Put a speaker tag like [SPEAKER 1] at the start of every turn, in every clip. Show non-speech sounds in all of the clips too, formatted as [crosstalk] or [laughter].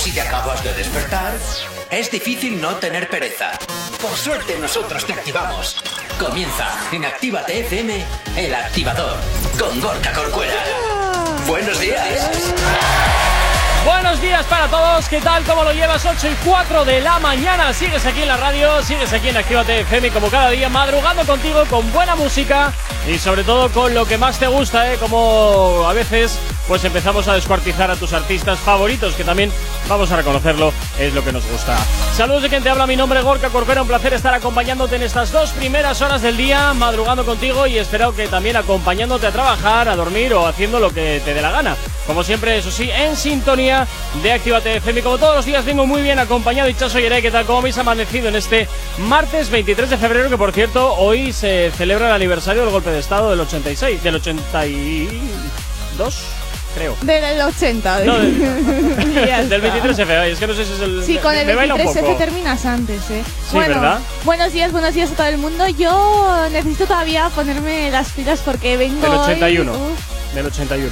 [SPEAKER 1] si te acabas de despertar, es difícil no tener pereza. Por suerte nosotros te activamos. Comienza en Actívate FM, el activador, con Gorka Corcuera. Buenos días.
[SPEAKER 2] Buenos días para todos, ¿qué tal? ¿Cómo lo llevas? 8 y 4 de la mañana. Sigues aquí en la radio, sigues aquí en Actívate FM como cada día, madrugando contigo con buena música y sobre todo con lo que más te gusta, ¿eh? Como a veces pues empezamos a descuartizar a tus artistas favoritos, que también, vamos a reconocerlo, es lo que nos gusta. Saludos de quien te habla, mi nombre es Gorka Corcuera, un placer estar acompañándote en estas dos primeras horas del día, madrugando contigo y espero que también acompañándote a trabajar, a dormir o haciendo lo que te dé la gana. Como siempre, eso sí, en sintonía de Actívate FM. Como todos los días, vengo muy bien acompañado. Y Chaso Yeré, ¿qué tal? ¿Cómo habéis amanecido en este martes 23 de febrero? Que por cierto, hoy se celebra el aniversario del golpe de Estado del 86, del 82 creo.
[SPEAKER 3] Del 80.
[SPEAKER 2] No, del, [laughs] del 23F, es que no sé si es el...
[SPEAKER 3] Sí, con el 23F terminas antes, ¿eh?
[SPEAKER 2] Sí, ¿verdad?
[SPEAKER 3] Buenos días, buenos días a todo el mundo. Yo necesito todavía ponerme las pilas porque vengo...
[SPEAKER 2] Del 81.
[SPEAKER 3] hoy- Uf,
[SPEAKER 2] Del 81.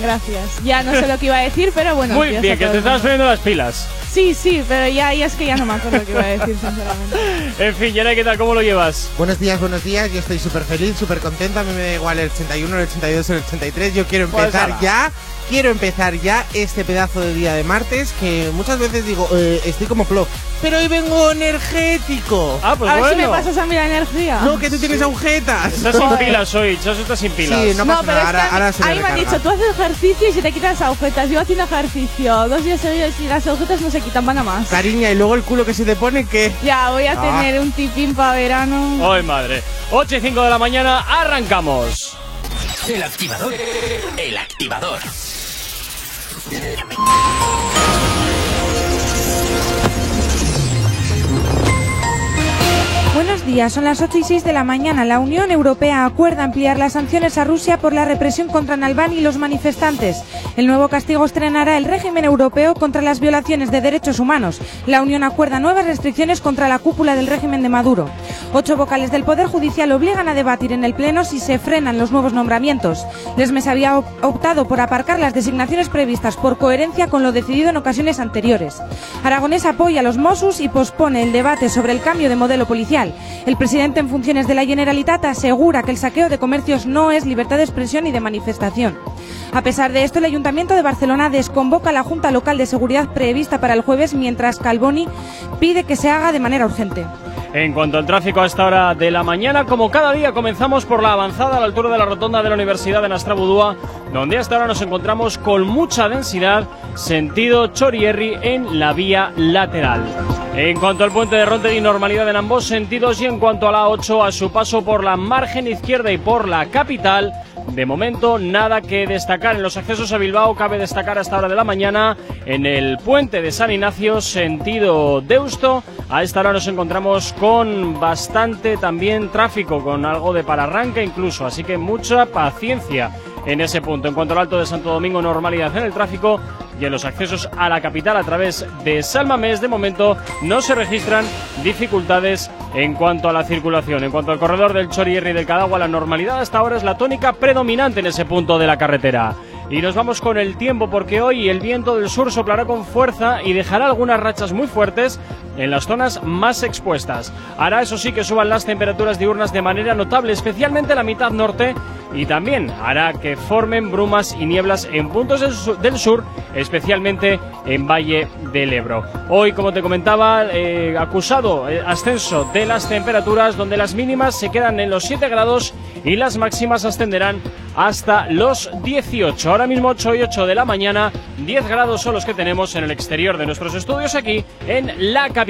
[SPEAKER 3] gracias. Ya no sé lo que iba a decir, pero bueno.
[SPEAKER 2] Muy bien, que te estabas poniendo las pilas.
[SPEAKER 3] Sí, sí, pero ya, ya es que ya no me acuerdo lo que iba a decir, sinceramente. [laughs]
[SPEAKER 2] En fin, Yere, ¿qué tal? ¿Cómo lo llevas?
[SPEAKER 4] Buenos días, buenos días. Yo estoy súper feliz, súper contenta. A mí me da igual el 81, el 82 o el 83. Yo quiero
[SPEAKER 2] Pues
[SPEAKER 4] empezar
[SPEAKER 2] ala.
[SPEAKER 4] ya. Quiero empezar ya este pedazo de día de martes que muchas veces digo, eh, estoy como plop. Pero hoy vengo energético.
[SPEAKER 2] Ah, pues
[SPEAKER 3] a ver si me pasas a mí la energía.
[SPEAKER 4] No, que tú tienes agujetas.
[SPEAKER 2] Estás sin [laughs] pilas hoy, Chaso está sin pilas.
[SPEAKER 4] Sí, no pasa
[SPEAKER 3] pero
[SPEAKER 4] nada,
[SPEAKER 3] es
[SPEAKER 4] ahora-
[SPEAKER 3] que
[SPEAKER 4] ahora se
[SPEAKER 3] a
[SPEAKER 4] le
[SPEAKER 3] mí me han dicho, tú haces ejercicio y se te quitan las agujetas. Yo haciendo ejercicio dos días seguidos y las agujetas no se quitan, van a más.
[SPEAKER 4] Cariña, y luego el culo que se te pone que...
[SPEAKER 3] Ya, voy a
[SPEAKER 4] Ah.
[SPEAKER 3] tener un tipín para verano.
[SPEAKER 2] ¡Ay, madre! 8 y 5 de la mañana, arrancamos.
[SPEAKER 1] El activador. El activador.
[SPEAKER 5] Buenos días, son las 8 y 6 de la mañana. La Unión Europea acuerda ampliar las sanciones a Rusia por la represión contra Navalny y los manifestantes. El nuevo castigo estrenará el régimen europeo contra las violaciones de derechos humanos. La Unión acuerda nuevas restricciones contra la cúpula del régimen de Maduro. Ocho vocales del Poder Judicial obligan a debatir en el Pleno si se frenan los nuevos nombramientos. Lesmes había op- optado por aparcar las designaciones previstas por coherencia con lo decidido en ocasiones anteriores. Aragonés apoya a los Mossos y pospone el debate sobre el cambio de modelo policial. El presidente en funciones de la Generalitat asegura que el saqueo de comercios no es libertad de expresión y de manifestación. A pesar de esto, el Ayuntamiento de Barcelona desconvoca la Junta Local de Seguridad prevista para el jueves, mientras Calboni pide que se haga de manera urgente.
[SPEAKER 2] En cuanto al tráfico a esta hora de la mañana, como cada día, comenzamos por la avanzada a la altura de la rotonda de la Universidad de Nastrabudúa, donde hasta ahora nos encontramos con mucha densidad, sentido Chorierri en la vía lateral. En cuanto al puente de Rontegui, normalidad en ambos sentidos y en cuanto a la 8, a su paso por la margen izquierda y por la capital, de momento, nada que destacar. En los accesos a Bilbao cabe destacar a esta hora de la mañana en el puente de San Ignacio, sentido Deusto. A esta hora nos encontramos con bastante también tráfico, con algo de pararranca incluso. Así que mucha paciencia en ese punto. En cuanto al Alto de Santo Domingo, normalidad en el tráfico y en los accesos a la capital a través de Salmamés, de momento no se registran dificultades en cuanto a la circulación. En cuanto al corredor del Chorierri y del Cadagua, la normalidad hasta ahora es la tónica predominante en ese punto de la carretera. Y nos vamos con el tiempo porque hoy el viento del sur soplará con fuerza y dejará algunas rachas muy fuertes en las zonas más expuestas. Hará eso sí que suban las temperaturas diurnas de manera notable, especialmente en la mitad norte y también hará que formen brumas y nieblas en puntos del su- del sur, especialmente en Valle del Ebro. Hoy, como te comentaba, eh, acusado eh, ascenso de las temperaturas, donde las mínimas se quedan en los 7 grados y las máximas ascenderán hasta los 18. Ahora mismo 8 y 8 de la mañana, 10 grados son los que tenemos en el exterior de nuestros estudios aquí en la capital.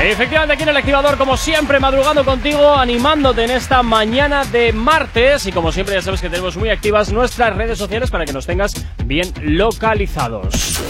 [SPEAKER 2] Efectivamente, aquí en el activador, como siempre, madrugando contigo, animándote en esta mañana de martes. Y como siempre, ya sabes que tenemos muy activas nuestras redes sociales para que nos tengas bien localizados.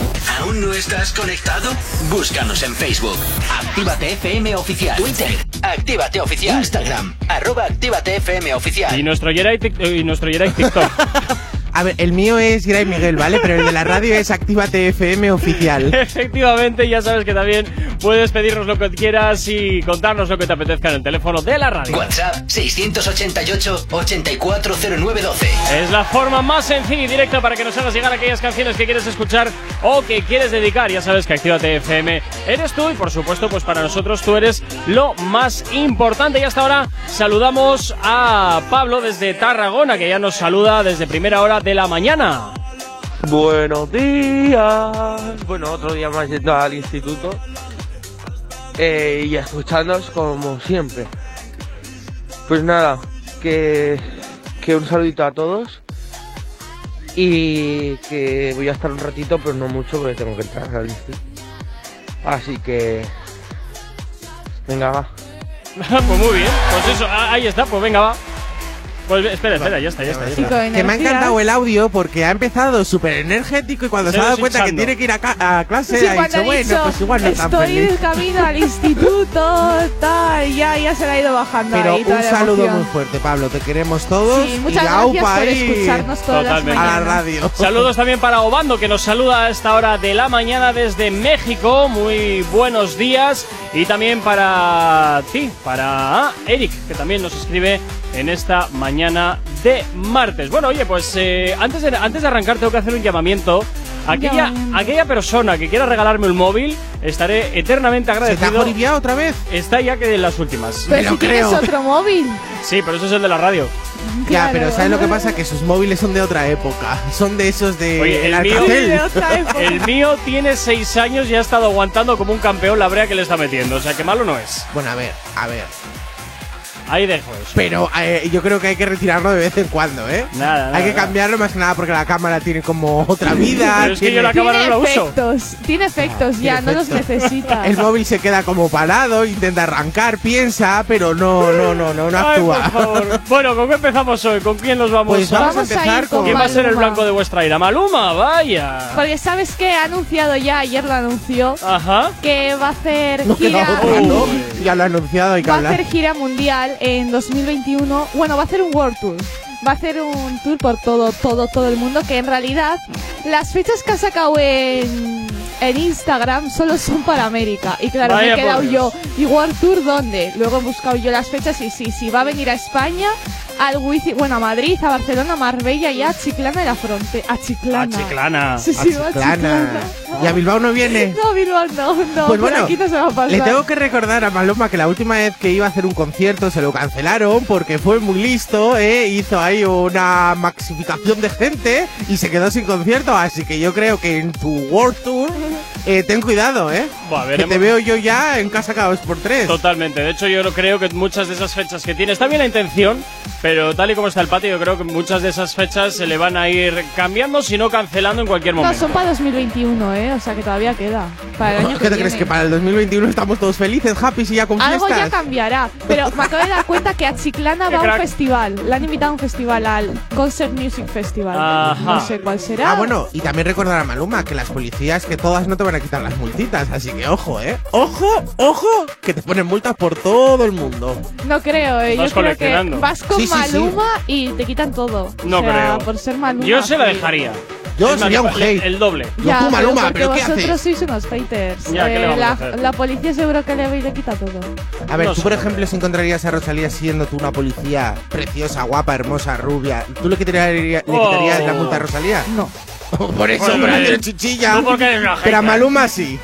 [SPEAKER 1] ¿Aún no estás conectado? Búscanos en Facebook. Actívate FM Oficial. Twitter. Actívate Oficial. Instagram. Arroba Actívate FM Oficial.
[SPEAKER 2] Y nuestro Tic- y nuestro TikTok. [laughs]
[SPEAKER 4] A ver, el mío es Gira y Miguel, ¿vale? Pero el de la radio es Actívate FM oficial. [laughs]
[SPEAKER 2] Efectivamente, ya sabes que también puedes pedirnos lo que quieras y contarnos lo que te apetezca en el teléfono de la radio.
[SPEAKER 1] WhatsApp 688-840912.
[SPEAKER 2] Es la forma más sencilla y directa para que nos hagas llegar aquellas canciones que quieres escuchar o que quieres dedicar. Ya sabes que Actívate FM eres tú y por supuesto pues para nosotros tú eres lo más importante. Y hasta ahora saludamos a Pablo desde Tarragona que ya nos saluda desde primera hora de la mañana.
[SPEAKER 6] Buenos días. Bueno, otro día más yendo al instituto eh, y escuchándonos como siempre. Pues nada, que, que un saludito a todos y que voy a estar un ratito, pero no mucho porque tengo que entrar al instituto. Así que... Venga, va. [laughs]
[SPEAKER 2] pues muy bien, pues eso, ah, ahí está, pues venga va. Pues espera, espera, ya está, ya está. Ya está.
[SPEAKER 3] Chico,
[SPEAKER 4] Que me ha encantado el audio porque ha empezado súper energético y cuando se,
[SPEAKER 2] Se
[SPEAKER 4] ha dado cuenta que tiene que ir a, ca- a clase
[SPEAKER 3] Sí,
[SPEAKER 4] ha dicho,
[SPEAKER 3] ha
[SPEAKER 4] bueno, pues igual no tan
[SPEAKER 3] estoy
[SPEAKER 4] feliz.
[SPEAKER 3] camino al instituto, tal, ya, ya se la ha ido bajando
[SPEAKER 4] Pero
[SPEAKER 3] ahí
[SPEAKER 4] un saludo
[SPEAKER 3] emoción.
[SPEAKER 4] muy fuerte, Pablo. Te queremos todos.
[SPEAKER 3] Sí,
[SPEAKER 4] y
[SPEAKER 3] muchas gracias
[SPEAKER 4] aupa
[SPEAKER 3] por
[SPEAKER 4] ahí
[SPEAKER 3] escucharnos todas las
[SPEAKER 4] a la radio.
[SPEAKER 2] Saludos también para Obando que nos saluda a esta hora de la mañana desde México. Muy buenos días. Y también para ti, para ah, Eric, que también nos escribe en esta mañana de martes. Bueno, oye, pues eh, antes, de, antes de arrancar tengo que hacer un llamamiento. Aquella, aquella persona que quiera regalarme un móvil, estaré eternamente
[SPEAKER 4] ¿Se te ha
[SPEAKER 2] agradecido.
[SPEAKER 4] otra vez?
[SPEAKER 2] Está ya que de las últimas.
[SPEAKER 3] Pero si tienes otro móvil.
[SPEAKER 2] Sí, pero eso es el de la radio.
[SPEAKER 4] Ya, pero ¿sabes lo que pasa? Que sus móviles son de otra época. Son de esos de
[SPEAKER 2] Oye,
[SPEAKER 4] el
[SPEAKER 2] el mío-
[SPEAKER 3] de. [laughs]
[SPEAKER 2] El mío tiene seis años y ha estado aguantando como un campeón la brea que le está metiendo. O sea que malo no es.
[SPEAKER 4] Bueno, a ver, a ver.
[SPEAKER 2] Ahí dejo eso.
[SPEAKER 4] Pero eh, yo creo que hay que retirarlo de vez en cuando, ¿eh?
[SPEAKER 2] Nada, nada,
[SPEAKER 4] hay que
[SPEAKER 2] nada.
[SPEAKER 4] cambiarlo más que nada porque la cámara tiene como otra vida. [laughs]
[SPEAKER 2] Pero es que
[SPEAKER 4] tiene-
[SPEAKER 2] yo la cámara
[SPEAKER 3] Tiene
[SPEAKER 2] no la uso.
[SPEAKER 3] efectos, tiene efectos, ya,
[SPEAKER 4] tiene
[SPEAKER 3] no los
[SPEAKER 4] efectos.
[SPEAKER 3] necesita.
[SPEAKER 4] El móvil se queda como parado, intenta arrancar, piensa, pero no, no, no, no, no
[SPEAKER 2] Ay,
[SPEAKER 4] actúa.
[SPEAKER 2] por favor. Bueno, ¿con qué empezamos hoy? ¿con quién nos vamos?
[SPEAKER 4] Pues
[SPEAKER 2] a-
[SPEAKER 4] vamos,
[SPEAKER 3] Vamos
[SPEAKER 4] a
[SPEAKER 3] a
[SPEAKER 4] empezar
[SPEAKER 3] ir
[SPEAKER 4] con.
[SPEAKER 3] con
[SPEAKER 2] ¿Quién va a ser el blanco de vuestra ira? Maluma, vaya.
[SPEAKER 3] Porque sabes que ha anunciado ya, ayer lo anunció,
[SPEAKER 2] Ajá.
[SPEAKER 3] que va a hacer
[SPEAKER 4] No queda
[SPEAKER 3] gira.
[SPEAKER 4] otra, ¿no? Ya lo ha anunciado, hay que
[SPEAKER 3] Va a hacer gira mundial en 2021. Bueno, va a hacer un World Tour. Va a hacer un tour por todo, todo, todo el mundo. Que en realidad las fechas que ha sacado en, en Instagram solo son para América. Y claro,
[SPEAKER 2] Vaya
[SPEAKER 3] me he quedado yo. ¿Y World Tour dónde? Luego he buscado yo las fechas y sí, sí, va a venir a España, al Wifi, bueno, a Madrid, a Barcelona, a Marbella y a Chiclana de la Fronte. A Chiclana.
[SPEAKER 2] Ah, chiclana.
[SPEAKER 3] Sí,
[SPEAKER 4] A
[SPEAKER 3] sí, a
[SPEAKER 4] Chiclana.
[SPEAKER 3] Chiclana.
[SPEAKER 4] ¿Y a Bilbao no viene?
[SPEAKER 3] No, Bilbao no, no.
[SPEAKER 4] Pues bueno,
[SPEAKER 3] aquí no se va a pasar.
[SPEAKER 4] Le tengo que recordar a Maluma que la última vez que iba a hacer un concierto se lo cancelaron porque fue muy listo, ¿eh? hizo ahí una maxificación de gente y se quedó sin concierto. Así que yo creo que en tu World Tour, [laughs] eh, ten cuidado, ¿eh?
[SPEAKER 2] Buah,
[SPEAKER 4] que te veo yo ya en casa cada dos por tres.
[SPEAKER 2] Totalmente. De hecho, yo creo que muchas de esas fechas que tiene, está bien la intención, pero tal y como está el patio, yo creo que muchas de esas fechas se le van a ir cambiando, si no cancelando en cualquier
[SPEAKER 3] No,
[SPEAKER 2] momento.
[SPEAKER 3] son para 2021, ¿eh? O sea que todavía queda. Para el año
[SPEAKER 4] ¿Qué
[SPEAKER 3] que
[SPEAKER 4] te crees
[SPEAKER 3] viene.
[SPEAKER 4] que para el 2021 estamos todos felices, happy y ya con
[SPEAKER 3] Algo ya
[SPEAKER 4] fiestas?
[SPEAKER 3] cambiará. Pero me acabo de dar cuenta que a Chiclana [laughs] va a un festival. Le han invitado a un festival, al Concert Music Festival.
[SPEAKER 2] Ajá.
[SPEAKER 3] No sé cuál será.
[SPEAKER 4] Ah, bueno, y también recordar a Maluma que las policías que todas no te van a quitar las multitas, así que ojo, ¿eh? Ojo, ojo, que te ponen multas por todo el mundo.
[SPEAKER 3] No creo, ¿eh?
[SPEAKER 2] Vas
[SPEAKER 3] Yo creo
[SPEAKER 2] coleccionando.
[SPEAKER 3] que vas con
[SPEAKER 4] Sí, sí, sí.
[SPEAKER 3] Maluma y te quitan todo.
[SPEAKER 2] No
[SPEAKER 3] o sea,
[SPEAKER 2] creo.
[SPEAKER 3] por ser Maluma.
[SPEAKER 2] Yo se la dejaría.
[SPEAKER 4] Yo
[SPEAKER 2] más,
[SPEAKER 4] sería un
[SPEAKER 2] el-
[SPEAKER 4] hate.
[SPEAKER 2] El doble.
[SPEAKER 3] Ya,
[SPEAKER 4] tú, Maluma,
[SPEAKER 3] porque
[SPEAKER 4] ¿pero qué
[SPEAKER 3] vosotros sois unos haters.
[SPEAKER 2] Ya, ¿qué le
[SPEAKER 3] Eh, la,
[SPEAKER 2] hacer?
[SPEAKER 3] la policía seguro que le, le quita todo.
[SPEAKER 4] A ver,
[SPEAKER 2] No
[SPEAKER 4] tú por ejemplo si encontrarías a Rosalía siendo tú una policía preciosa, guapa, hermosa, rubia, ¿tú le quitarías, le quitarías
[SPEAKER 2] Oh.
[SPEAKER 4] la multa a Rosalía?
[SPEAKER 3] No. [laughs]
[SPEAKER 4] por eso, pero eres chichilla.
[SPEAKER 2] tú porque eres una
[SPEAKER 4] Pero a. Maluma sí.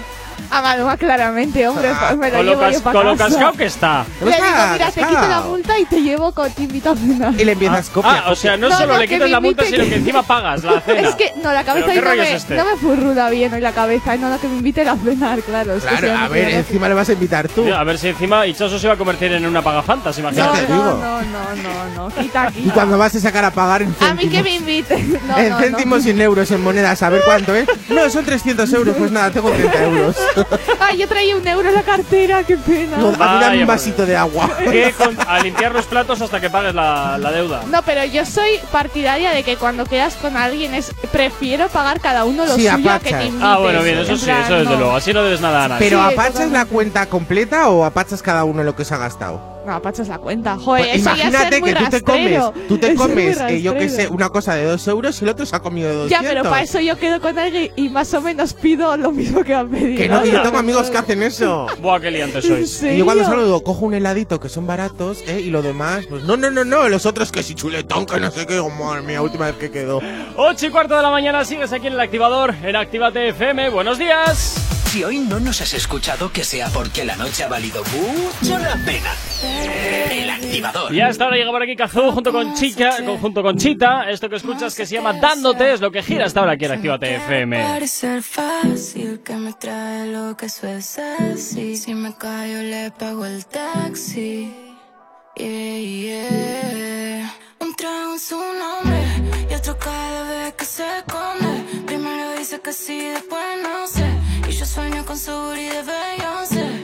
[SPEAKER 3] A Maluma claramente, hombre.
[SPEAKER 4] Ah,
[SPEAKER 3] me lo
[SPEAKER 2] Con
[SPEAKER 3] llevo yo
[SPEAKER 2] cas-
[SPEAKER 3] pa'
[SPEAKER 2] con lo
[SPEAKER 3] casa.
[SPEAKER 2] cascado que está.
[SPEAKER 3] Le digo,
[SPEAKER 4] Está
[SPEAKER 3] mira, te quito la multa y te llevo con te invito a cenar.
[SPEAKER 4] Y le empiezas copia.
[SPEAKER 2] Ah, o sea, no,
[SPEAKER 3] No,
[SPEAKER 2] solo
[SPEAKER 3] no,
[SPEAKER 2] le quitas la multa, sino
[SPEAKER 3] que-
[SPEAKER 2] encima pagas la [laughs] cena.
[SPEAKER 3] Es que no, la cabeza
[SPEAKER 2] ¿Pero
[SPEAKER 3] ahí
[SPEAKER 2] qué
[SPEAKER 3] no
[SPEAKER 2] rollo
[SPEAKER 3] me,
[SPEAKER 2] es este?
[SPEAKER 3] no me furrula bien hoy la cabeza, no, no, que me inviten a cenar, claro. es
[SPEAKER 4] Claro, a ver, encima le vas a invitar tú.
[SPEAKER 2] A ver si encima Ichazo se va a convertir en una pagafantas, imagínate.
[SPEAKER 4] Ya te
[SPEAKER 3] no,
[SPEAKER 4] digo.
[SPEAKER 3] no, no, no, no, quita,
[SPEAKER 4] Y
[SPEAKER 3] quita.
[SPEAKER 4] cuando vas a sacar a pagar en
[SPEAKER 3] A mí que
[SPEAKER 4] céntimos.
[SPEAKER 3] me inviten. [laughs] No,
[SPEAKER 4] en
[SPEAKER 3] no,
[SPEAKER 4] céntimos y en euros, en monedas, a ver cuánto es. No, son 300 euros, pues nada, tengo 30 euros. [laughs]
[SPEAKER 3] no. [laughs] Ay, yo traía un euro en la cartera, qué pena.
[SPEAKER 4] No, dame un vasito de agua. [laughs] [laughs]
[SPEAKER 2] Con- a limpiar los platos hasta que pagues la, la deuda.
[SPEAKER 3] No, pero yo soy partidaria de que cuando quedas con alguien es prefiero pagar cada uno lo
[SPEAKER 4] Sí,
[SPEAKER 3] suyo a que te invites.
[SPEAKER 2] Ah, bueno, bien, eso sí,
[SPEAKER 3] plan,
[SPEAKER 2] eso desde
[SPEAKER 3] no.
[SPEAKER 2] luego. Así no debes nada a nadie.
[SPEAKER 4] Pero
[SPEAKER 3] Sí,
[SPEAKER 4] ¿apachas la cuenta completa o apachas cada uno lo que se ha gastado?
[SPEAKER 3] No, Pacho es la cuenta. Joder,
[SPEAKER 4] Pues
[SPEAKER 3] eso
[SPEAKER 4] imagínate
[SPEAKER 3] muy
[SPEAKER 4] que tú te
[SPEAKER 3] rastrero.
[SPEAKER 4] comes, tú te
[SPEAKER 3] Eso
[SPEAKER 4] comes, eh, yo que sé, una cosa de dos euros y el otro se ha comido de 200.
[SPEAKER 3] Ya, pero para eso yo quedo con alguien y más o menos pido lo mismo que han pedido.
[SPEAKER 4] Que no, que yo tengo amigos que hacen eso. [laughs]
[SPEAKER 2] Buah, qué liantes
[SPEAKER 3] ¿En
[SPEAKER 2] sois.
[SPEAKER 4] Y yo cuando digo, cojo un heladito que son baratos, ¿eh? Y lo demás, pues no, no, no, no, los otros que si chuletón, que no sé qué, oh, madre mía, última vez que quedó.
[SPEAKER 2] 8 y cuarto de la mañana sigues aquí en el activador en Actívate FM. Buenos días.
[SPEAKER 1] Si hoy no nos has escuchado, que sea porque la noche ha valido mucho la pena. El activador.
[SPEAKER 2] Y hasta ahora llega por aquí Kazoo junto con Chica, junto con Chita. Esto que escuchas que se llama Dándote es lo que gira hasta ahora aquí en Actívate FM.
[SPEAKER 7] Parecer fácil que me trae lo que es así. Si me callo le pago el taxi. Yeah, yeah. Un trago en su nombre y otro cada vez que se esconde. Primero dice que sí, después no sé. Y yo sueño con su y de Beyoncé.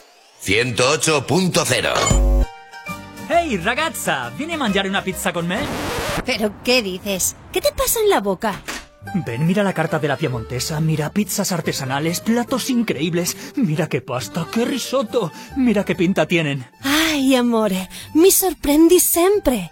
[SPEAKER 8] 108.0
[SPEAKER 9] Hey, ragazza, ¿viene a mangiare una pizza con me?
[SPEAKER 10] ¿Pero qué dices? ¿Qué te pasa en la boca?
[SPEAKER 9] Ven, mira la carta de la Piemontesa, mira pizzas artesanales, platos increíbles, mira qué pasta, qué risotto, mira qué pinta tienen.
[SPEAKER 10] Ay, amore, mi sorprendi sempre.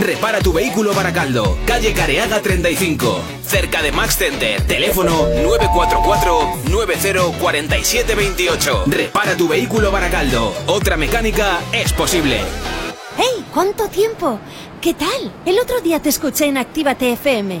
[SPEAKER 11] Repara tu vehículo Baracaldo, calle Careaga 35, cerca de Max Center. Teléfono 944-904728. Repara tu vehículo Baracaldo. Otra mecánica es posible.
[SPEAKER 10] ¡Hey! ¿Cuánto tiempo? ¿Qué tal? El otro día te escuché en Actívate FM.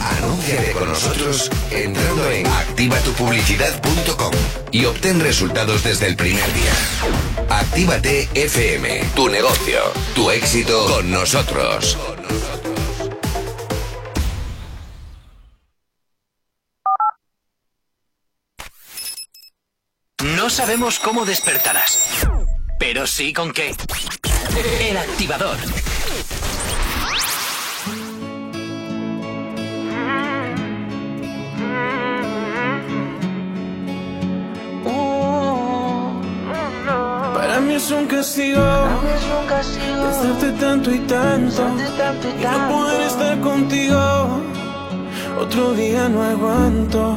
[SPEAKER 8] Anúnciate con nosotros entrando en activatupublicidad.com y obtén resultados desde el primer día. Actívate FM, tu negocio, tu éxito con nosotros.
[SPEAKER 1] No sabemos cómo despertarás, pero sí con qué. El activador.
[SPEAKER 12] Es un castigo, pensarte tanto y tanto, y no poder estar contigo. Otro día no aguanto.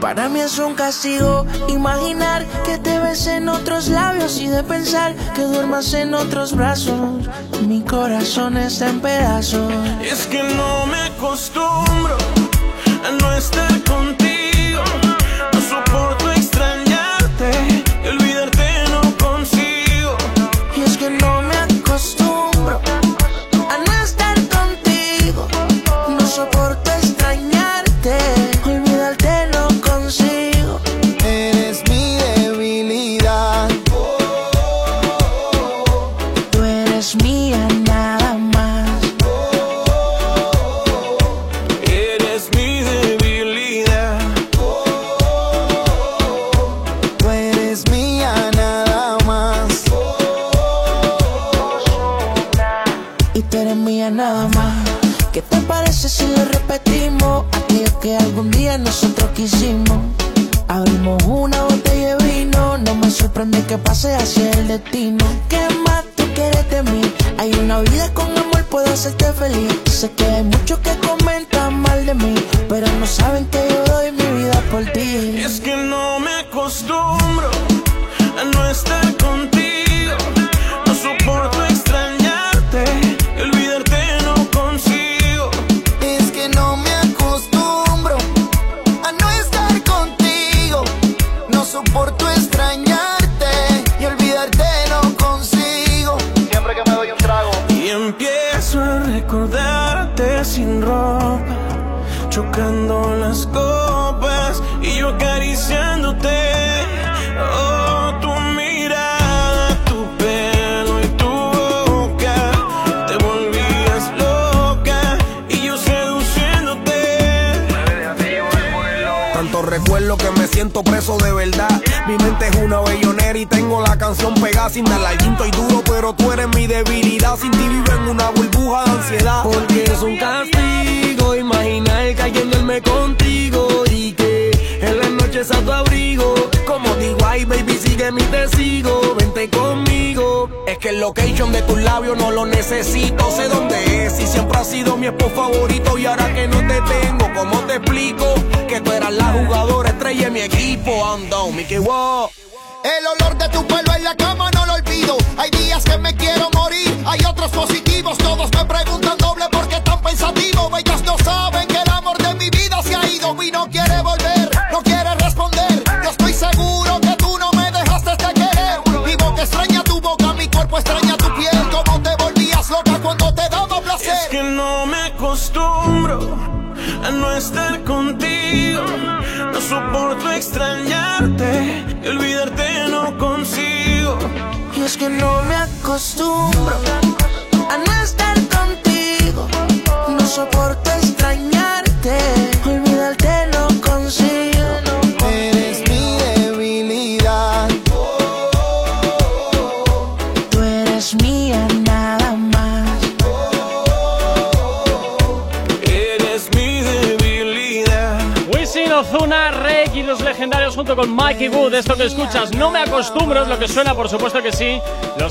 [SPEAKER 13] Para mí es un castigo imaginar que te ves en otros labios y de pensar que duermas en otros brazos. Mi corazón está en pedazos.
[SPEAKER 12] Es que no me acostumbro a no estar contigo.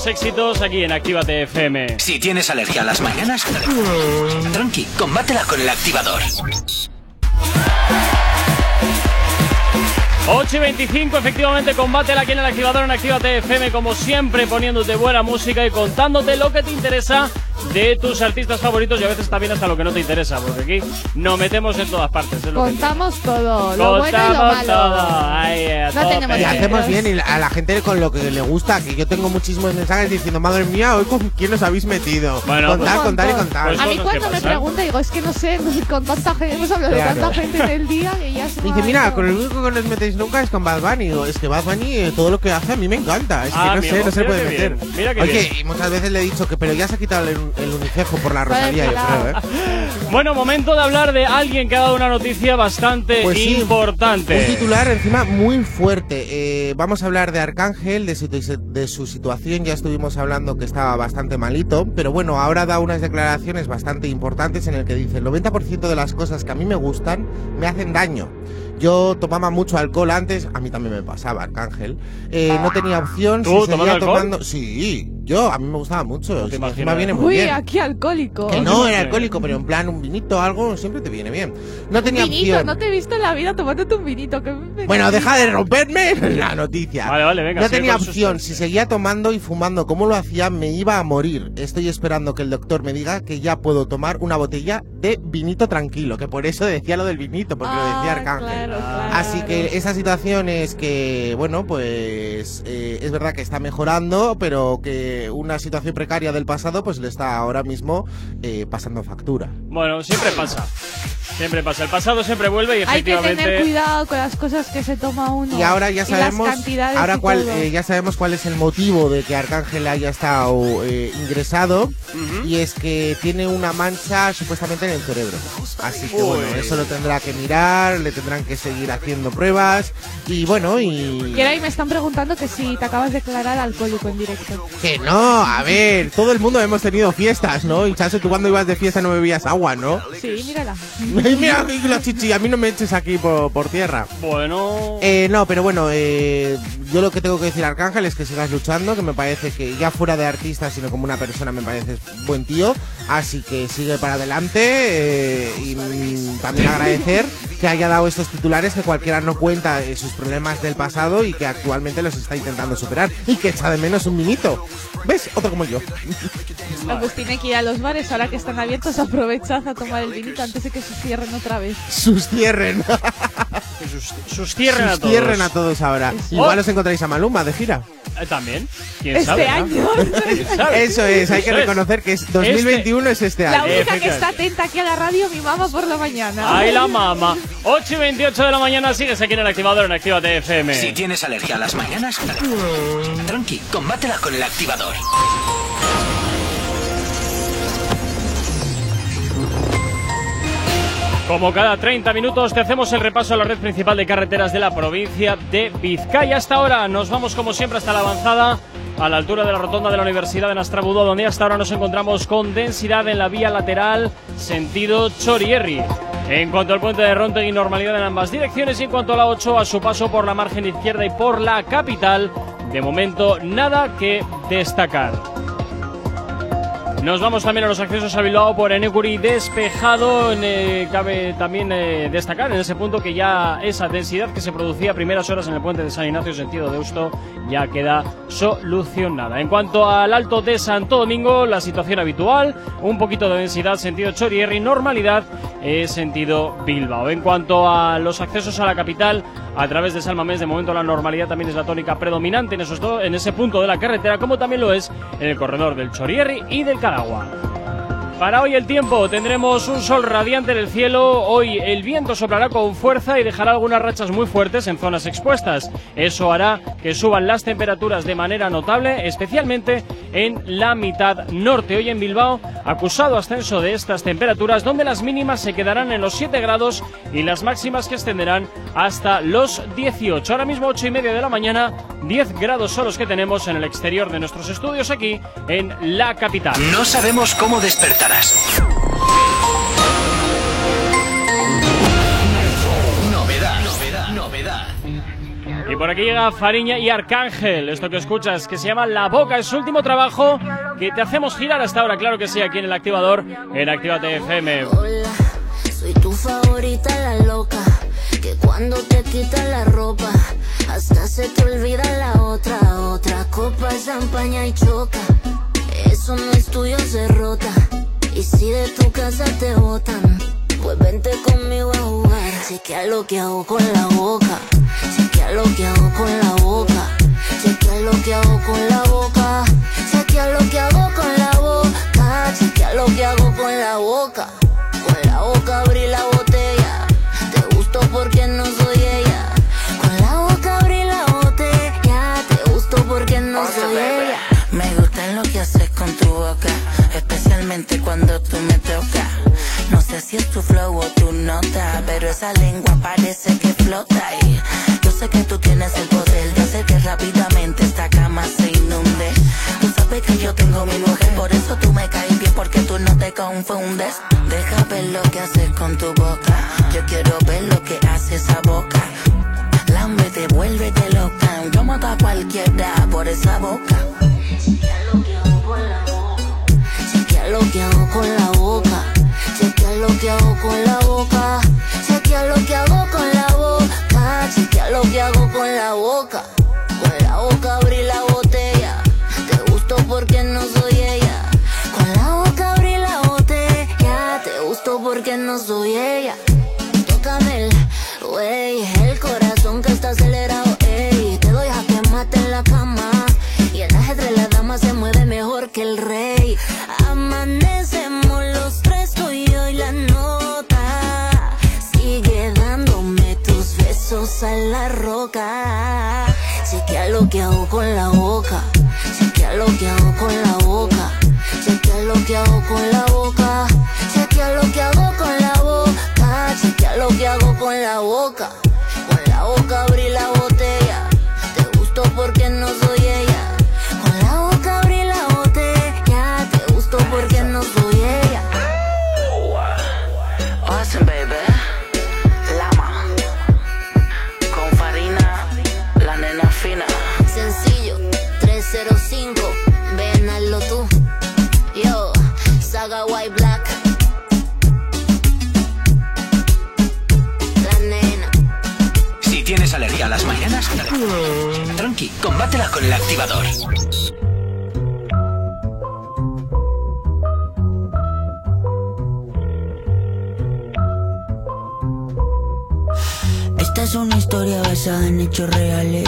[SPEAKER 2] Los éxitos aquí en Actívate FM.
[SPEAKER 1] Si tienes alergia a las mañanas, tranqui, combátela con el activador.
[SPEAKER 2] 8 y 25, efectivamente, combátela aquí en el activador en Actívate FM, como siempre, poniéndote buena música y contándote lo que te interesa de tus artistas favoritos y a veces también hasta lo que no te interesa, porque aquí nos metemos en todas partes. es lo que
[SPEAKER 3] Contamos todo, lo bueno y lo
[SPEAKER 2] Contamos
[SPEAKER 3] malo.
[SPEAKER 2] todo. Ahí, a
[SPEAKER 3] No tenemos
[SPEAKER 4] Y hacemos bien y a la gente con lo que le gusta, que yo tengo muchísimos mensajes diciendo, madre mía, hoy con quién os habéis metido.
[SPEAKER 2] Bueno,
[SPEAKER 4] contar,
[SPEAKER 3] pues-
[SPEAKER 4] contar y contar.
[SPEAKER 2] Pues
[SPEAKER 3] A mí cuando me
[SPEAKER 2] pasan.
[SPEAKER 3] pregunta digo, es que no sé, [laughs] con tanta gente, hemos hablado
[SPEAKER 4] Claro.
[SPEAKER 3] de tanta gente en el día que ya se
[SPEAKER 4] Me dice, mira,
[SPEAKER 3] ido".
[SPEAKER 4] con el único que no os metéis nunca es con Bad Bunny. Digo, es que Bad Bunny, eh, todo lo que hace a mí me encanta. Es que
[SPEAKER 2] Ah,
[SPEAKER 4] no
[SPEAKER 2] amigo,
[SPEAKER 4] sé, no se puede meter.
[SPEAKER 2] bien, mira qué
[SPEAKER 4] Oye,
[SPEAKER 2] bien.
[SPEAKER 4] y muchas veces le he dicho que, pero ya se ha quitado el, el unicejo por la Rosalía, yo creo, ¿eh? [laughs]
[SPEAKER 2] Bueno, momento de hablar de alguien que ha dado una noticia bastante
[SPEAKER 4] Pues sí,
[SPEAKER 2] importante.
[SPEAKER 4] Un titular encima muy fuerte. Eh, vamos a hablar de Arcángel, de su, de su situación. Ya estuvimos hablando que estaba bastante malito, pero bueno, ahora da unas declaraciones bastante importantes en el que dice el 90% de las cosas que a mí me gustan me hacen daño. Yo tomaba mucho alcohol antes, a mí también me pasaba, Arcángel. Eh, no tenía opción,
[SPEAKER 2] ¿Tú
[SPEAKER 4] si
[SPEAKER 2] tomando
[SPEAKER 4] seguía tomando. Sí, yo, a mí me gustaba mucho.
[SPEAKER 2] te imaginas.
[SPEAKER 4] viene muy
[SPEAKER 3] Uy,
[SPEAKER 4] bien.
[SPEAKER 3] aquí alcohólico.
[SPEAKER 4] Que no era alcohólico, pero en plan un vinito o algo siempre te viene bien. No tenía
[SPEAKER 3] vinito,
[SPEAKER 4] opción.
[SPEAKER 3] no te he visto en la vida tomándote un vinito. Que me-
[SPEAKER 4] Bueno, deja de romperme [laughs] la noticia.
[SPEAKER 2] Vale, vale, venga,
[SPEAKER 4] No tenía opción. Si seguía tomando y fumando como lo hacía, me iba a morir. Estoy esperando que el doctor me diga que ya puedo tomar una botella de vinito tranquilo. Que por eso decía lo del vinito, porque lo decía
[SPEAKER 3] Ah,
[SPEAKER 4] Arcángel.
[SPEAKER 3] claro, claro.
[SPEAKER 4] Así que esa situación es que, bueno, pues eh, es verdad que está mejorando, pero que una situación precaria del pasado, pues le está ahora mismo eh, pasando factura.
[SPEAKER 2] Bueno, siempre pasa. Siempre pasa. El pasado siempre vuelve y
[SPEAKER 3] Hay que
[SPEAKER 2] efectivamente.
[SPEAKER 3] tener cuidado con las cosas que se toma uno.
[SPEAKER 4] Y ahora ya
[SPEAKER 3] y
[SPEAKER 4] sabemos,
[SPEAKER 3] las cantidades
[SPEAKER 4] ahora
[SPEAKER 3] y
[SPEAKER 4] cuál,
[SPEAKER 3] todo.
[SPEAKER 4] eh, ya sabemos cuál es el motivo de que Arcángel haya estado eh, ingresado y es que tiene una mancha supuestamente en el cerebro. Así que bueno,
[SPEAKER 2] Uy.
[SPEAKER 4] eso lo tendrá que mirar, le tendrán que seguir haciendo pruebas y bueno y
[SPEAKER 3] Y ahora ahí me están preguntando que si te acabas de declarar alcohólico en directo.
[SPEAKER 4] que no, a ver, todo el mundo hemos tenido fiestas, ¿no? Y Chaso, tú cuando ibas de fiesta no bebías agua, ¿no?
[SPEAKER 3] Sí, mírala. [laughs]
[SPEAKER 4] Mira, la chichi, a mí no me eches aquí por, por tierra.
[SPEAKER 2] Bueno.
[SPEAKER 4] Eh, no, pero bueno, eh, yo lo que tengo que decir, Arcángel, es que sigas luchando, que me parece que ya fuera de artista, sino como una persona, me parece buen tío. Así que sigue para adelante eh, y también agradecer que haya dado estos titulares que cualquiera no cuenta de sus problemas del pasado y que actualmente los está intentando superar y que echa de menos un minito. ¿Ves? Otro como yo.
[SPEAKER 3] Pues tiene que ir a los bares ahora que están abiertos, aprovechad a tomar el vinito antes de que se cierren otra vez.
[SPEAKER 4] Sus cierren.
[SPEAKER 2] Sus, sus cierren a
[SPEAKER 4] Sus
[SPEAKER 2] todos.
[SPEAKER 4] cierren a todos ahora.
[SPEAKER 2] Oh.
[SPEAKER 4] Igual os encontráis a Maluma de gira.
[SPEAKER 2] eh, también. ¿Quién
[SPEAKER 3] Este
[SPEAKER 2] sabe? no?
[SPEAKER 3] año. [laughs]
[SPEAKER 2] ¿Quién sabe? [laughs]
[SPEAKER 4] Eso es, hay que reconocer que es 2021 es este
[SPEAKER 3] La
[SPEAKER 4] año.
[SPEAKER 3] única que está atenta aquí a la radio, mi mamá por la mañana.
[SPEAKER 2] Ahí la mama. 8 y 28 de la mañana sigues aquí en el activador en Actívate FM.
[SPEAKER 1] Si tienes alergia a las mañanas, tranqui, combátela con el activador.
[SPEAKER 2] Como cada 30 minutos te hacemos el repaso a la red principal de carreteras de la provincia de Vizcaya. Hasta ahora nos vamos como siempre hasta la avanzada a la altura de la rotonda de la Universidad de Nastrabudó, donde hasta ahora nos encontramos con densidad en la vía lateral sentido Chorierri. En cuanto al puente de Rontegui, normalidad en ambas direcciones y en cuanto a la 8, a su paso por la margen izquierda y por la capital, de momento nada que destacar. Nos vamos también a los accesos a Bilbao por Enecuri despejado. Eh, cabe también eh, destacar en ese punto que ya esa densidad que se producía a primeras horas en el puente de San Ignacio sentido de Eusto ya queda solucionada. En cuanto al alto de Santo Domingo, la situación habitual, un poquito de densidad sentido Chorierri, normalidad eh, sentido Bilbao. En cuanto a los accesos a la capital a través de Salmamés, de momento la normalidad también es la tónica predominante en, en ese punto de la carretera, como también lo es en el corredor del Chorierri y del Caragua. Para hoy el tiempo tendremos un sol radiante en el cielo. Hoy el viento soplará con fuerza y dejará algunas rachas muy fuertes en zonas expuestas. Eso hará que suban las temperaturas de manera notable, especialmente en la mitad norte. Hoy en Bilbao, acusado ascenso de estas temperaturas, donde las mínimas se quedarán en los 7 grados y las máximas que extenderán hasta los 18. Ahora mismo 8 y media de la mañana, 10 grados son los que tenemos en el exterior de nuestros estudios aquí en la capital.
[SPEAKER 1] No sabemos cómo despertarás. Novedad, novedad, novedad.
[SPEAKER 2] Y por aquí llega Fariña y Arcángel, esto que escuchas, que se llama La Boca, es su último trabajo que te hacemos girar hasta ahora, claro que sí, aquí en el activador, en Actívate FM.
[SPEAKER 14] Soy tu favorita, la loca. Que cuando te quitas la ropa, hasta se te olvida la otra. Otra copa champaña y choca. Eso no es tuyo, se rota. Y si de tu casa te botan, pues vente conmigo a jugar. Chequea lo que hago con la boca. Chequea lo que hago con la boca. Chequea lo que hago con la boca. Chequea lo que hago con la boca. Chequea lo que hago con la boca. Con la boca abrí la botella. Te gustó porque no soy ella. Con la boca abrí la botella. Te gustó porque no soy ella.
[SPEAKER 15] Me gusta lo que haces con tu boca, especialmente cuando tú me tocas. No sé si es tu flow o tu nota, pero esa lengua parece que flota. Y yo sé que tú tienes el poder de hacer que rápidamente esta cama se inunde. Tú sabes que yo tengo mi mujer, por eso tú me caes bien, porque tú no te confundes. Deja ver lo que haces con tu boca. Yo quiero ver lo que hace esa boca. Lámbete, vuélvete loca. Yo mato a cualquiera por esa boca.
[SPEAKER 14] Con la boca abrí la botella. Te gustó porque no soy ella. Con la boca abrí la botella. Te gustó porque no soy ella. Tócame el wey, el corazón que está acelerado, ey. Te doy a que mate en la cama. Y el ajedrez la dama se mueve mejor que el rey. Amanecemos los tres, tú y yo y la nota. Sigue dándome tus besos a la roca. Que hago con la boca. Chequea lo que hago con la boca. Chequea lo que hago con la boca. Chequea lo que hago con la boca. Chequea lo que hago con la boca.
[SPEAKER 1] Combátela con el activador.
[SPEAKER 14] Esta es
[SPEAKER 16] una historia basada en hechos reales,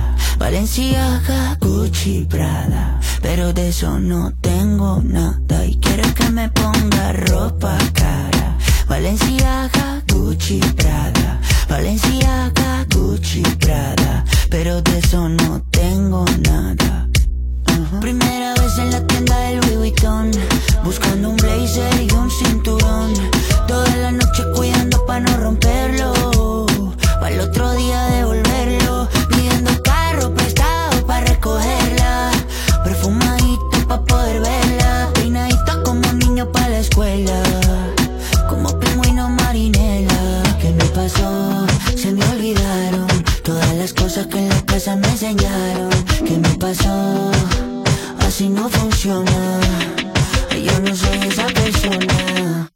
[SPEAKER 16] Valenciaga, Gucci, Prada. Pero de eso no tengo nada. Y quiere que me ponga ropa cara. Valenciaga, Gucci, Prada. Valenciaga, Gucci, Prada. Pero de eso no tengo nada. Primera vez en la tienda del Louis Vuitton Buscando un blazer y un cinturón Toda la noche cuidando pa' no romperlo Para el otro día devolverlo pa' poder verla Peinadita como niño pa' la escuela. Como pingüino marinela. ¿Qué me pasó? Se me olvidaron Todas las cosas que en la casa me enseñaron. ¿Qué me pasó? Así no funciona. Yo no soy esa persona.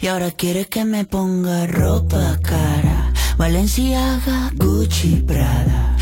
[SPEAKER 16] Y ahora quiere que me ponga ropa cara. Valenciaga, Gucci, Prada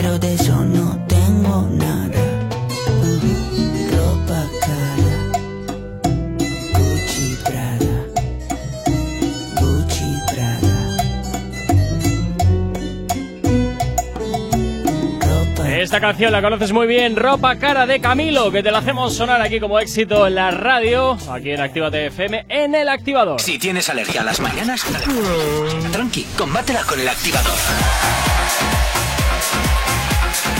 [SPEAKER 16] Pero de eso no tengo nada. Ropa cara Gucci, Prada Gucci, Prada
[SPEAKER 2] Esta canción la conoces muy bien, Ropa Cara de Camilo, que te la hacemos sonar aquí como éxito en la radio, aquí en Actívate FM, en el activador.
[SPEAKER 1] Si tienes alergia a las mañanas, tranqui, combátela con el activador.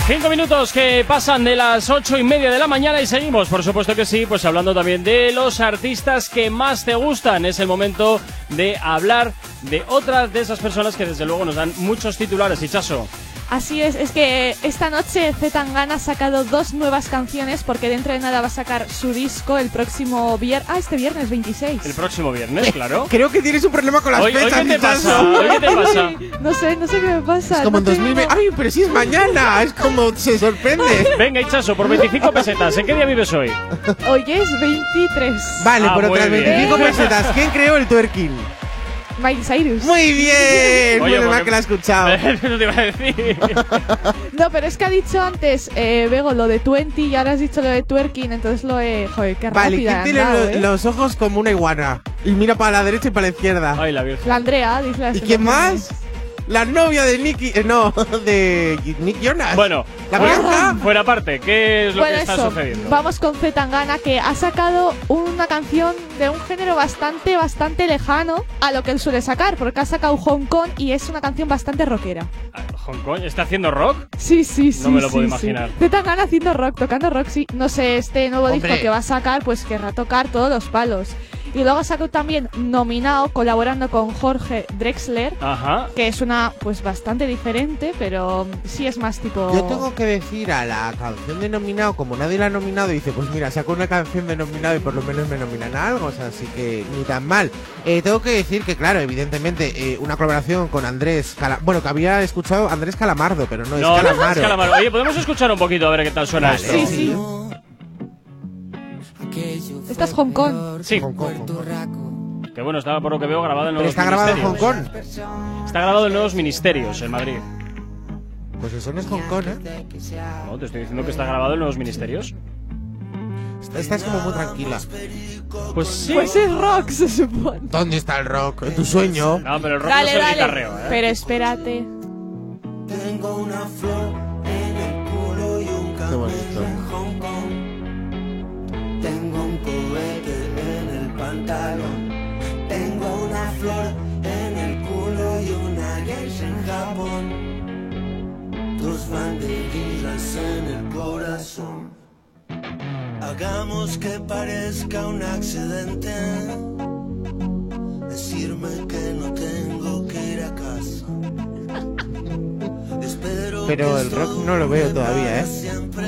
[SPEAKER 2] Cinco minutos que pasan de las ocho y media de la mañana y seguimos, por supuesto que sí, pues hablando también de los artistas que más te gustan. Es el momento de hablar de otras de esas personas que desde luego nos dan muchos titulares, Hichazo.
[SPEAKER 3] Así es, es que esta noche Zetangana ha sacado dos nuevas canciones porque dentro de nada va a sacar su disco el próximo viernes. Ah, este viernes 26.
[SPEAKER 2] El próximo viernes, claro.
[SPEAKER 4] Creo que tienes un problema con las
[SPEAKER 2] Hoy- hoy
[SPEAKER 4] fechas,
[SPEAKER 2] ¿qué te
[SPEAKER 4] Hichazo.
[SPEAKER 2] pasa? ¿Hoy qué te pasa? [laughs]
[SPEAKER 3] No sé, no sé qué me pasa.
[SPEAKER 4] Es como en
[SPEAKER 3] no tengo-
[SPEAKER 4] 2020. ¡Ay, pero si es mañana! Es como se sorprende. [laughs]
[SPEAKER 2] Venga, Hichazo, por 25 pesetas, ¿en qué día vives hoy?
[SPEAKER 3] Hoy es 23.
[SPEAKER 4] Vale,
[SPEAKER 2] Ah,
[SPEAKER 4] por otras
[SPEAKER 2] bien.
[SPEAKER 4] 25 [laughs] pesetas. ¿Quién creó el twerking?
[SPEAKER 3] Miley Cyrus.
[SPEAKER 4] Muy bien.
[SPEAKER 2] Oye,
[SPEAKER 4] Menos mal que la has escuchado. [laughs]
[SPEAKER 2] Eso te iba a decir. [laughs]
[SPEAKER 3] No, pero es que ha dicho antes, eh, Bego, lo de 20 y ahora has dicho lo de twerking, entonces lo he... Joder, qué
[SPEAKER 4] Vale,
[SPEAKER 3] rápida
[SPEAKER 4] ¿quién
[SPEAKER 3] he
[SPEAKER 4] tiene
[SPEAKER 3] andado,
[SPEAKER 4] lo-
[SPEAKER 3] ¿eh?
[SPEAKER 4] los ojos como una iguana? Y mira para la derecha y para la izquierda.
[SPEAKER 2] Ay, la Virgen.
[SPEAKER 3] La Andrea, dice la
[SPEAKER 4] ¿Y quién más? La novia de Nicky. eh, no, de Nick Jonas.
[SPEAKER 2] Bueno,
[SPEAKER 4] la
[SPEAKER 2] fuera, fuera parte, ¿qué es lo
[SPEAKER 3] Bueno,
[SPEAKER 2] que está
[SPEAKER 3] eso,
[SPEAKER 2] sucediendo?
[SPEAKER 3] vamos con Zetangana que ha sacado una canción de un género bastante, bastante lejano a lo que él suele sacar, porque ha sacado Hong Kong y es una canción bastante rockera.
[SPEAKER 2] ¿Hong Kong está haciendo rock?
[SPEAKER 3] Sí, sí, sí.
[SPEAKER 2] No me lo
[SPEAKER 3] sí,
[SPEAKER 2] puedo
[SPEAKER 3] sí.
[SPEAKER 2] imaginar.
[SPEAKER 3] Zetangana haciendo rock, tocando rock, sí. No sé, este nuevo
[SPEAKER 4] Hombre.
[SPEAKER 3] disco que va a sacar, pues querrá tocar todos los palos. Y luego sacó también nominado, colaborando con Jorge Drexler,
[SPEAKER 2] Ajá.
[SPEAKER 3] que es una, pues bastante diferente, pero sí es más tipo.
[SPEAKER 4] Yo tengo que decir a la canción de nominado, como nadie la ha nominado, dice, pues mira, saco una canción de nominado y por lo menos me nominan a algo, o sea, así que ni tan mal. Eh, tengo que decir que, claro, evidentemente, eh, una colaboración con Andrés Cala bueno, que había escuchado Andrés Calamardo, pero no,
[SPEAKER 2] No,
[SPEAKER 4] es
[SPEAKER 2] no
[SPEAKER 4] Calamaro.
[SPEAKER 2] es Calamaro. Oye, podemos escuchar un poquito a ver qué tal suena
[SPEAKER 4] Vale.
[SPEAKER 2] esto.
[SPEAKER 3] Sí, sí. Esta es Hong Kong.
[SPEAKER 2] Sí.
[SPEAKER 4] Hong Kong, Hong Kong.
[SPEAKER 2] Que bueno, estaba por lo que veo grabado en
[SPEAKER 4] Pero
[SPEAKER 2] Nuevos
[SPEAKER 4] está grabado en Hong. Kong.
[SPEAKER 2] Está grabado en Nuevos Ministerios, en Madrid.
[SPEAKER 4] Pues eso no es Hong Kong, ¿eh?
[SPEAKER 2] No, te estoy diciendo que está grabado en Nuevos Ministerios.
[SPEAKER 4] Esta, esta es como muy tranquila.
[SPEAKER 2] Pues sí.
[SPEAKER 3] Pues es rock, se supone.
[SPEAKER 4] ¿Dónde está el rock? ¿En tu sueño?
[SPEAKER 2] No, pero el rock
[SPEAKER 3] Dale,
[SPEAKER 2] no es el
[SPEAKER 3] dale.
[SPEAKER 2] guitarreo, ¿eh?
[SPEAKER 3] Pero espérate.
[SPEAKER 13] Tengo una flor en el culo y un
[SPEAKER 4] Qué bonito.
[SPEAKER 13] Flor en el culo y una geisha en Japón. Tus
[SPEAKER 17] banderillas en el corazón. Hagamos que parezca un accidente. Decirme que no tengo que ir a casa. Espero
[SPEAKER 4] Pero
[SPEAKER 17] que
[SPEAKER 4] el rock no lo veo todavía, ¿eh?
[SPEAKER 17] Siempre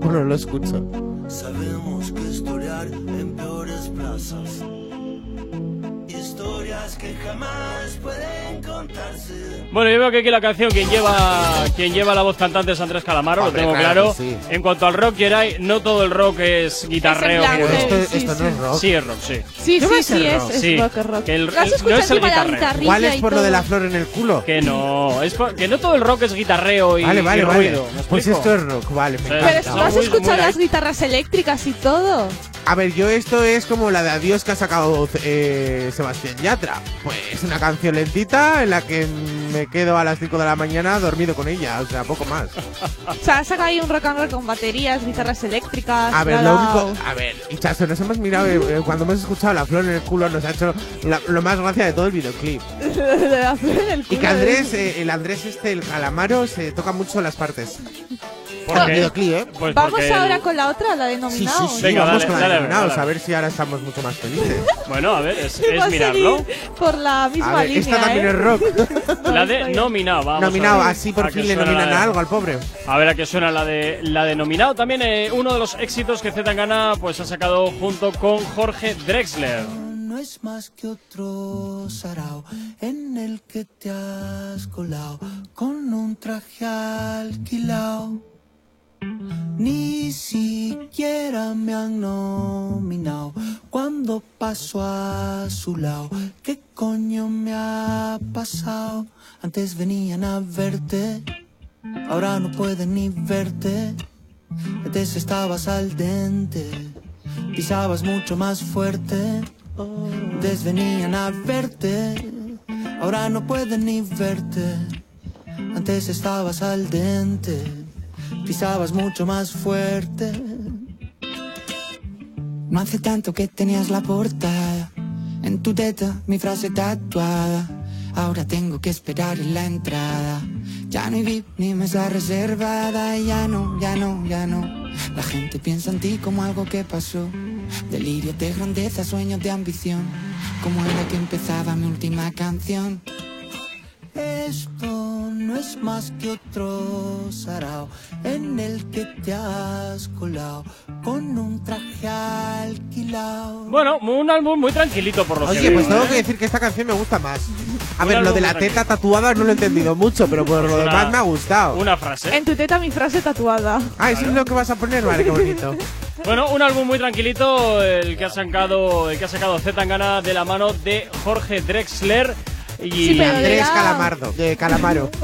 [SPEAKER 4] Bueno, lo escucho.
[SPEAKER 17] sabemos que historiar en peores plazas. Historias que jamás pueden contarse.
[SPEAKER 2] Bueno, yo veo que aquí la canción quien lleva quien lleva la voz cantante es Andrés Calamaro,
[SPEAKER 4] Hombre,
[SPEAKER 2] lo tengo
[SPEAKER 4] claro
[SPEAKER 2] claro.
[SPEAKER 4] sí.
[SPEAKER 2] En cuanto al rock, Geray, no todo el rock es guitarreo.
[SPEAKER 3] Es heavy, Esto- sí, no es rock.
[SPEAKER 2] Sí, es rock, sí.
[SPEAKER 3] Sí,
[SPEAKER 4] ¿Qué va a
[SPEAKER 3] sí,
[SPEAKER 4] ser
[SPEAKER 3] sí, es,
[SPEAKER 4] rock?
[SPEAKER 3] es rock, es rock.
[SPEAKER 2] el-
[SPEAKER 3] ¿Lo has
[SPEAKER 2] el- no es el guitarreo.
[SPEAKER 4] ¿Cuál es por lo de la flor en el culo?
[SPEAKER 2] Que no, es por- que no todo el rock es guitarreo y,
[SPEAKER 4] Vale, vale,
[SPEAKER 2] y
[SPEAKER 4] vale.
[SPEAKER 2] ruido. ¿me
[SPEAKER 4] Pues esto es rock, vale, me
[SPEAKER 2] Sí.
[SPEAKER 4] encanta.
[SPEAKER 3] Pero has
[SPEAKER 2] Muy-
[SPEAKER 3] escuchado
[SPEAKER 2] muy
[SPEAKER 3] las guitarras eléctricas y todo.
[SPEAKER 4] A ver, yo esto es como la de Adiós que ha sacado eh, Sebastián Yatra. Pues una canción lentita en la que me quedo a las 5 de la mañana dormido con ella, o sea, poco más. [laughs]
[SPEAKER 3] O sea, saca ahí un rock and roll con baterías, guitarras eléctricas.
[SPEAKER 4] A ver, lo único. A ver, Chaso, nos hemos mirado, eh, eh, cuando hemos escuchado La Flor en el culo, nos ha hecho la- lo más gracia de todo el videoclip.
[SPEAKER 3] De [laughs] la flor en el
[SPEAKER 4] Y
[SPEAKER 3] culo
[SPEAKER 4] que
[SPEAKER 3] de-
[SPEAKER 4] Andrés, eh, el Andrés este, el calamaro, se toca mucho las partes. ¿Eh?
[SPEAKER 2] Pues
[SPEAKER 3] Vamos
[SPEAKER 2] porque
[SPEAKER 3] ahora
[SPEAKER 2] el-
[SPEAKER 3] con la otra, la de
[SPEAKER 4] Sí,
[SPEAKER 3] nominado.
[SPEAKER 4] sí, sí,
[SPEAKER 2] Venga,
[SPEAKER 4] vamos
[SPEAKER 2] dale,
[SPEAKER 4] con la
[SPEAKER 2] dale,
[SPEAKER 4] de nominados,
[SPEAKER 2] dale.
[SPEAKER 4] a ver si ahora estamos mucho más felices. [laughs]
[SPEAKER 2] Bueno, a ver, es, [laughs] es mirarlo.
[SPEAKER 3] por la misma
[SPEAKER 4] A ver,
[SPEAKER 3] línea.
[SPEAKER 4] esta también
[SPEAKER 3] ¿eh?
[SPEAKER 4] es rock. [laughs]
[SPEAKER 2] La de nominado, vamos.
[SPEAKER 4] Nominado,
[SPEAKER 2] a ver.
[SPEAKER 4] así por fin le nominan
[SPEAKER 2] de-
[SPEAKER 4] a algo al pobre.
[SPEAKER 2] A ver a qué suena la de la de nominado. También eh, uno de los éxitos que Zetangana pues ha sacado junto con Jorge Drexler.
[SPEAKER 17] No es más que otro sarao en el que te has colado con un traje alquilado. Ni siquiera me han nominado cuando paso a su lado. ¿Qué coño me ha pasado? Antes venían a verte, ahora no pueden ni verte. Antes estabas al dente, pisabas mucho más fuerte. Antes venían a verte, ahora no pueden ni verte. Antes estabas al dente, pisabas mucho más fuerte. No hace tanto que tenías la portada, en tu teta mi frase tatuada. Ahora tengo que esperar en la entrada. Ya no hay VIP ni mesa reservada, ya no, ya no, ya no. La gente piensa en ti como algo que pasó. Delirio de grandeza, sueños de ambición. Como era que empezaba mi última canción. No es más que otro sarao en el que te has colado con un traje alquilado.
[SPEAKER 2] Bueno, un álbum muy tranquilito por lo que
[SPEAKER 4] Oye,
[SPEAKER 2] veo,
[SPEAKER 4] pues tengo
[SPEAKER 2] ¿eh?
[SPEAKER 4] que decir que esta canción me gusta más. A
[SPEAKER 2] Un
[SPEAKER 4] ver, lo de la teta tatuada no lo he entendido mucho, pero por lo demás me ha gustado.
[SPEAKER 2] Una frase.
[SPEAKER 3] En tu teta mi frase tatuada.
[SPEAKER 4] Ah, ¿eso es lo que vas a poner? Vale, qué bonito. [laughs]
[SPEAKER 2] Bueno, un álbum muy tranquilito, el que ha sacado, el que ha sacado Zetangana de la mano de Jorge Drexler y
[SPEAKER 3] Sí,
[SPEAKER 4] Andrés Calamardo, de Calamaro. [laughs]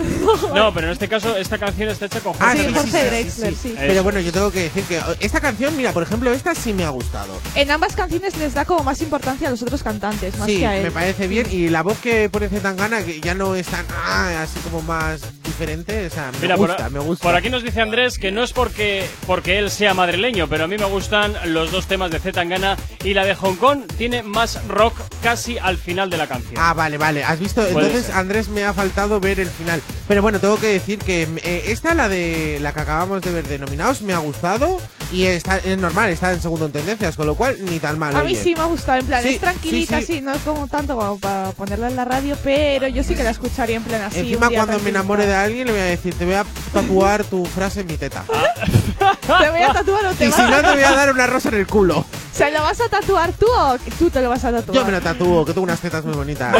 [SPEAKER 2] No, pero en este caso esta canción está hecha con
[SPEAKER 4] Ah,
[SPEAKER 2] Jorge
[SPEAKER 4] sí, sí,
[SPEAKER 2] Drexler.
[SPEAKER 4] sí, sí,
[SPEAKER 3] Drexler,
[SPEAKER 4] sí. Pero bueno, yo tengo que decir que esta canción, mira, por ejemplo, esta sí me ha gustado.
[SPEAKER 3] En ambas canciones les da como más importancia a los otros cantantes, más
[SPEAKER 4] Sí,
[SPEAKER 3] que a él.
[SPEAKER 4] me parece bien. Y la voz que pone Zetangana, que ya no es tan ah, así como más diferente, o sea, me
[SPEAKER 2] Mira, por,
[SPEAKER 4] gusta, me gusta.
[SPEAKER 2] por aquí nos dice Andrés que no es porque, porque él sea madrileño, pero a mí me gustan los dos temas de Zetangana y la de Hong Kong tiene más rock casi al final de la canción.
[SPEAKER 4] Ah, vale, vale. ¿Has visto?
[SPEAKER 2] Puede
[SPEAKER 4] Entonces. Andrés, me ha faltado ver el final. Pero bueno, tengo que decir que eh, esta, la de la que acabamos de ver de nominados, me ha gustado. Y está, es normal, está en segundo en tendencias, con lo cual ni tan mal.
[SPEAKER 3] A mí
[SPEAKER 4] oye.
[SPEAKER 3] sí me ha gustado, en plan,
[SPEAKER 4] Sí,
[SPEAKER 3] es tranquilita,
[SPEAKER 4] sí, sí.
[SPEAKER 3] sí, no es como tanto como para ponerla en la radio, pero yo sí que la escucharía en plan así.
[SPEAKER 4] Encima, cuando me enamore de alguien, le voy a decir: Te voy a tatuar tu frase en mi teta. [laughs]
[SPEAKER 3] ¿Te voy a tatuar o te
[SPEAKER 4] y si no, te voy a dar una rosa en el culo.
[SPEAKER 3] ¿Se lo vas a tatuar tú o tú te lo vas a tatuar?
[SPEAKER 4] Yo me lo tatúo, que tengo unas tetas muy bonitas.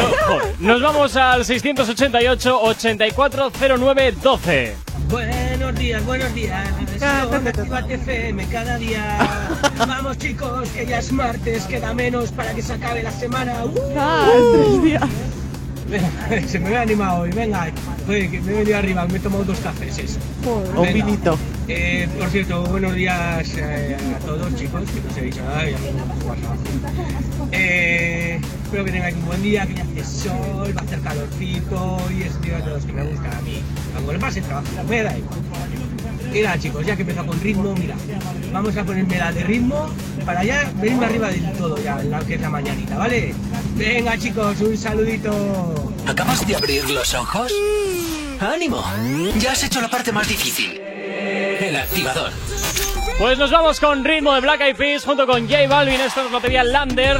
[SPEAKER 2] Nos vamos al 688 8409 12.
[SPEAKER 18] Buenos días, buenos días. Con Actívate FM cada día. [laughs] Vamos chicos, que ya es martes, queda menos para que se acabe la semana. ¡Uh!
[SPEAKER 3] Ah, tres días.
[SPEAKER 18] Venga, se me ve animado hoy, venga. Joder, que me he venido arriba, me he tomado dos cafés. eso.
[SPEAKER 4] Un vinito.
[SPEAKER 18] Eh, por cierto, buenos días eh, a todos chicos, que no os he dicho nada, ya WhatsApp. Eh, espero que tengáis un buen día, que ya hace sol, va a hacer calorcito y es día de los que me gustan a mí. Aunque le pase trabajo, me da igual. Mira chicos, ya que empezó con ritmo, mira, vamos a ponerme la de ritmo para ya venirme arriba del todo ya, en la que es la mañanita, ¿vale? Venga chicos, un saludito.
[SPEAKER 1] ¿Acabas de abrir los ojos? ¡Ánimo! Ya has hecho la parte más difícil. El activador.
[SPEAKER 2] Pues nos vamos con ritmo de Black Eyed Peas junto con J Balvin. Esto nos lo pedía Lander.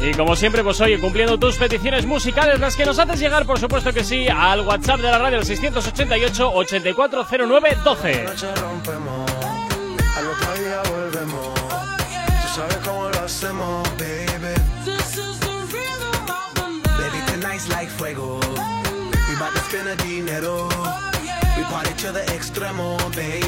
[SPEAKER 2] Y como siempre, pues oye, cumpliendo tus peticiones musicales, las que nos haces llegar, por supuesto que sí, al WhatsApp de la radio, el 688-8409-12.
[SPEAKER 19] noche rompemos, al otro día volvemos. Tú sabes cómo lo hacemos. Baby, bout to spend the dinero. We party to the extremo, baby.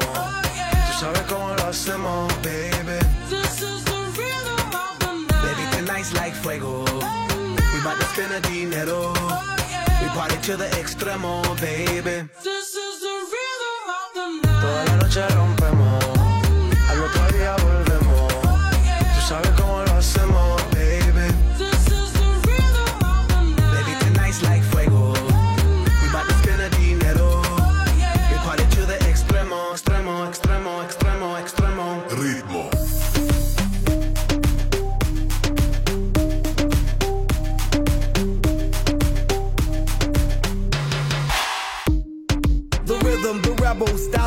[SPEAKER 19] Fuego. We bout to spend the dinero. We party to the extremo, baby. Toda la noche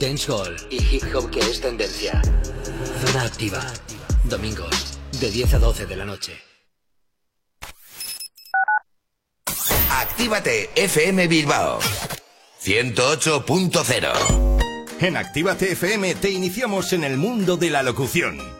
[SPEAKER 20] dancehall
[SPEAKER 1] y hip hop que es tendencia.
[SPEAKER 20] Zona activa. Domingos, de 10 a 12 de la noche.
[SPEAKER 8] Actívate FM Bilbao 108.0
[SPEAKER 21] En Actívate FM te iniciamos en el mundo de la locución.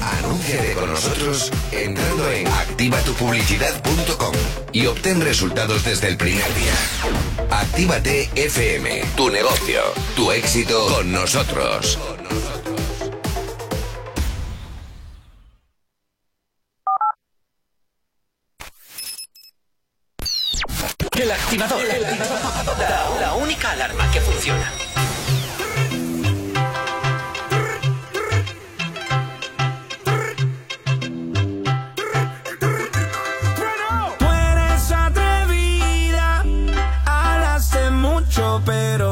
[SPEAKER 8] Anúnciate con nosotros entrando en activatupublicidad.com y obtén resultados desde el primer día. Actívate FM, tu negocio, tu éxito con nosotros.
[SPEAKER 22] El activador. La, la única alarma que funciona.
[SPEAKER 23] Pero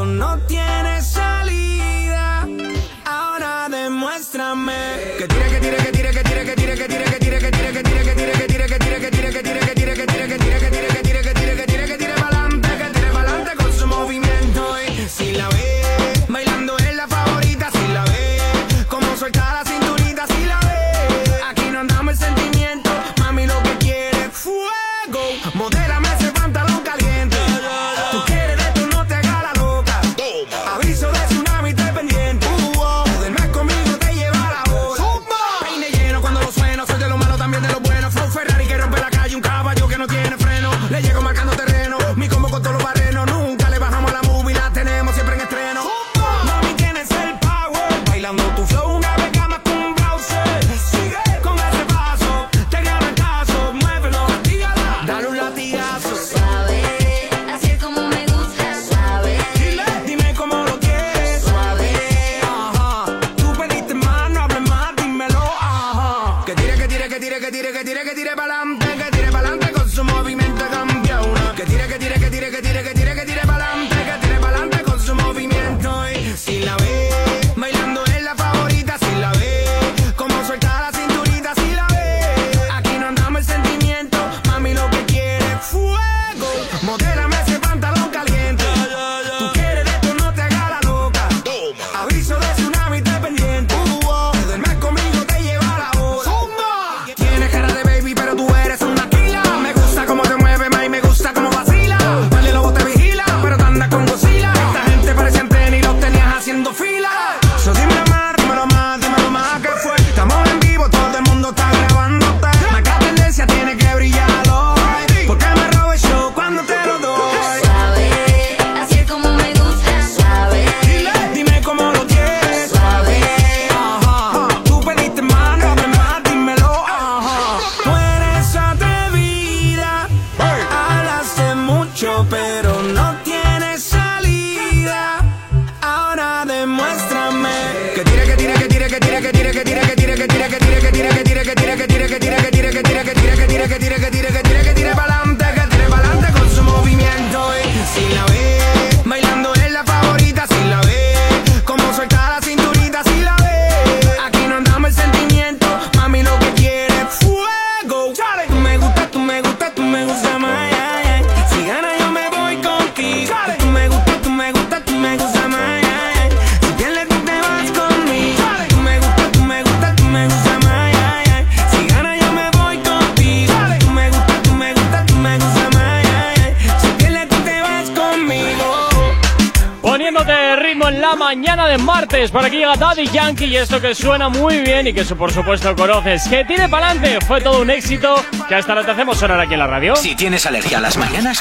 [SPEAKER 23] Que
[SPEAKER 2] suena muy bien y que eso por supuesto conoces. Que tire para adelante. Fue todo un éxito que hasta ahora te hacemos sonar aquí en la radio.
[SPEAKER 1] Si tienes alergia a las mañanas,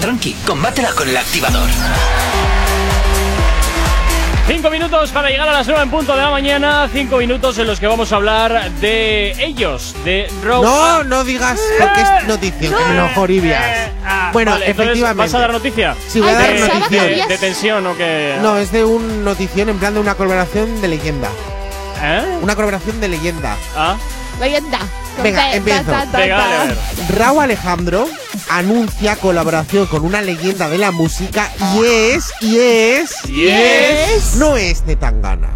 [SPEAKER 1] tranqui, combátela con el activador.
[SPEAKER 2] Cinco minutos para llegar a las nueve en punto de la mañana. Cinco minutos en los que vamos a hablar de ellos, de Rob.
[SPEAKER 4] No, no digas porque es noticia, que me lo joribias. Bueno,
[SPEAKER 2] vale,
[SPEAKER 4] efectivamente.
[SPEAKER 2] ¿Vas a dar noticia?
[SPEAKER 4] Sí, voy a dar noticia.
[SPEAKER 2] de- de tensión o qué?
[SPEAKER 4] No, es de un notición en plan de una colaboración de leyenda.
[SPEAKER 2] ¿Eh?
[SPEAKER 4] Una colaboración de leyenda.
[SPEAKER 2] Ah.
[SPEAKER 3] Leyenda.
[SPEAKER 4] Venga, empiezo.
[SPEAKER 2] Venga, a ver.
[SPEAKER 4] Raúl Alejandro anuncia colaboración con una leyenda de la música y es, y es,
[SPEAKER 2] Y es-
[SPEAKER 4] no es de Tangana.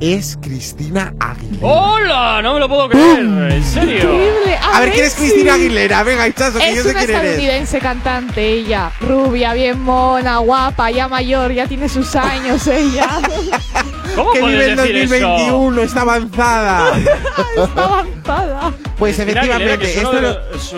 [SPEAKER 4] Es Cristina Aguilera.
[SPEAKER 2] ¡Hola! No me lo puedo creer. ¿En serio?
[SPEAKER 3] Increíble.
[SPEAKER 4] A ver, ¿quién es
[SPEAKER 3] sí.
[SPEAKER 4] Cristina Aguilera? Venga, Hichazo, que
[SPEAKER 3] Es
[SPEAKER 4] yo sé
[SPEAKER 3] una
[SPEAKER 4] quién eres.
[SPEAKER 3] estadounidense cantante, ella. Rubia, bien mona, guapa, ya mayor, ya tiene sus años ella. [laughs]
[SPEAKER 2] ¿Cómo
[SPEAKER 4] Que vive en
[SPEAKER 2] decir eso?
[SPEAKER 4] 2021, está avanzada. [laughs]
[SPEAKER 3] Está avanzada.
[SPEAKER 4] Pues
[SPEAKER 2] Cristina Aguilera,
[SPEAKER 4] efectivamente,
[SPEAKER 2] que es, uno
[SPEAKER 4] lo-
[SPEAKER 2] es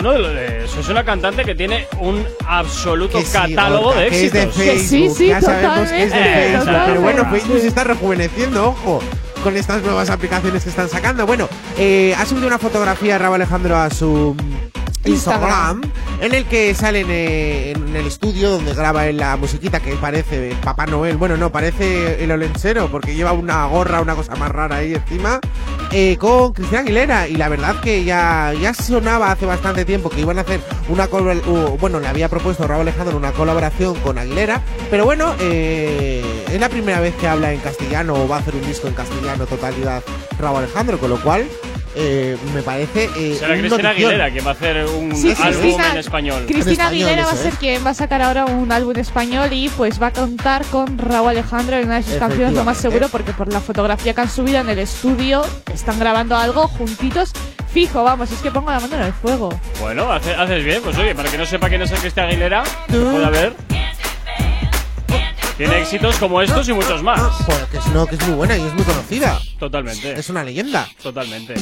[SPEAKER 2] uno de una cantante que tiene un absoluto
[SPEAKER 4] que sí,
[SPEAKER 2] catálogo
[SPEAKER 4] Gorka,
[SPEAKER 2] de
[SPEAKER 4] que es de
[SPEAKER 2] éxitos.
[SPEAKER 4] Facebook,
[SPEAKER 3] sí, sí,
[SPEAKER 4] ya sabemos que es de Facebook, pero bueno, Facebook se está rejuveneciendo, ojo, con estas nuevas aplicaciones que están sacando. Bueno, eh, ha subido una fotografía Raúl Alejandro a su Instagram, en el que sale en, eh, en el estudio donde graba él la musiquita que parece Papá Noel. Bueno, no, parece el olensero porque lleva una gorra, una cosa más rara ahí encima, eh, con Cristina Aguilera. Y la verdad que ya, ya sonaba hace bastante tiempo que iban a hacer una colab- u- bueno, le había propuesto Raúl Alejandro una colaboración con Aguilera, pero bueno, eh, es la primera vez que habla en castellano o va a hacer un disco en castellano totalidad Raúl Alejandro, con lo cual eh, me parece eh,
[SPEAKER 2] Será Cristina
[SPEAKER 4] notición.
[SPEAKER 2] Aguilera que va a hacer un
[SPEAKER 3] Sí,
[SPEAKER 2] álbum
[SPEAKER 3] Cristina-
[SPEAKER 2] en español.
[SPEAKER 3] Cristina
[SPEAKER 4] En español,
[SPEAKER 3] Aguilera va a ser
[SPEAKER 4] es.
[SPEAKER 3] quien va a sacar ahora un álbum español y pues va a contar con Raúl Alejandro en una de sus canciones, lo más seguro, porque por la fotografía que han subido en el estudio están grabando algo juntitos. Fijo, vamos, es que pongo la mano en el fuego.
[SPEAKER 2] Bueno, hace- haces bien. Pues oye, para que no sepa quién es el Cristina Aguilera, pueda ver. Tiene éxitos como estos y muchos más.
[SPEAKER 4] Joder, que es, no, que es muy buena y es muy conocida.
[SPEAKER 2] Totalmente.
[SPEAKER 4] Es una leyenda.
[SPEAKER 2] Totalmente.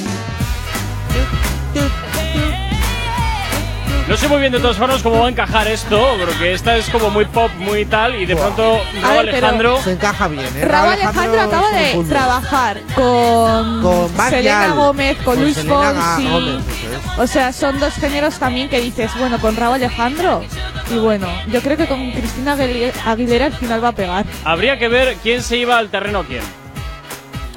[SPEAKER 2] No sé muy bien de todas formas cómo va a encajar esto, porque esta es como muy pop, muy tal, y de pronto Raúl
[SPEAKER 3] ver,
[SPEAKER 2] Alejandro.
[SPEAKER 4] Se encaja bien, ¿eh?
[SPEAKER 3] Raúl Alejandro acaba de trabajar con,
[SPEAKER 4] Con
[SPEAKER 3] Selena Gómez, con,
[SPEAKER 4] con
[SPEAKER 3] Luis Fonsi.
[SPEAKER 4] Es.
[SPEAKER 3] O sea, son dos géneros también que dices, bueno, con Raúl Alejandro. Y bueno, yo creo que con Cristina Aguile- Aguilera al final va a pegar.
[SPEAKER 2] Habría que ver quién se iba al terreno quién.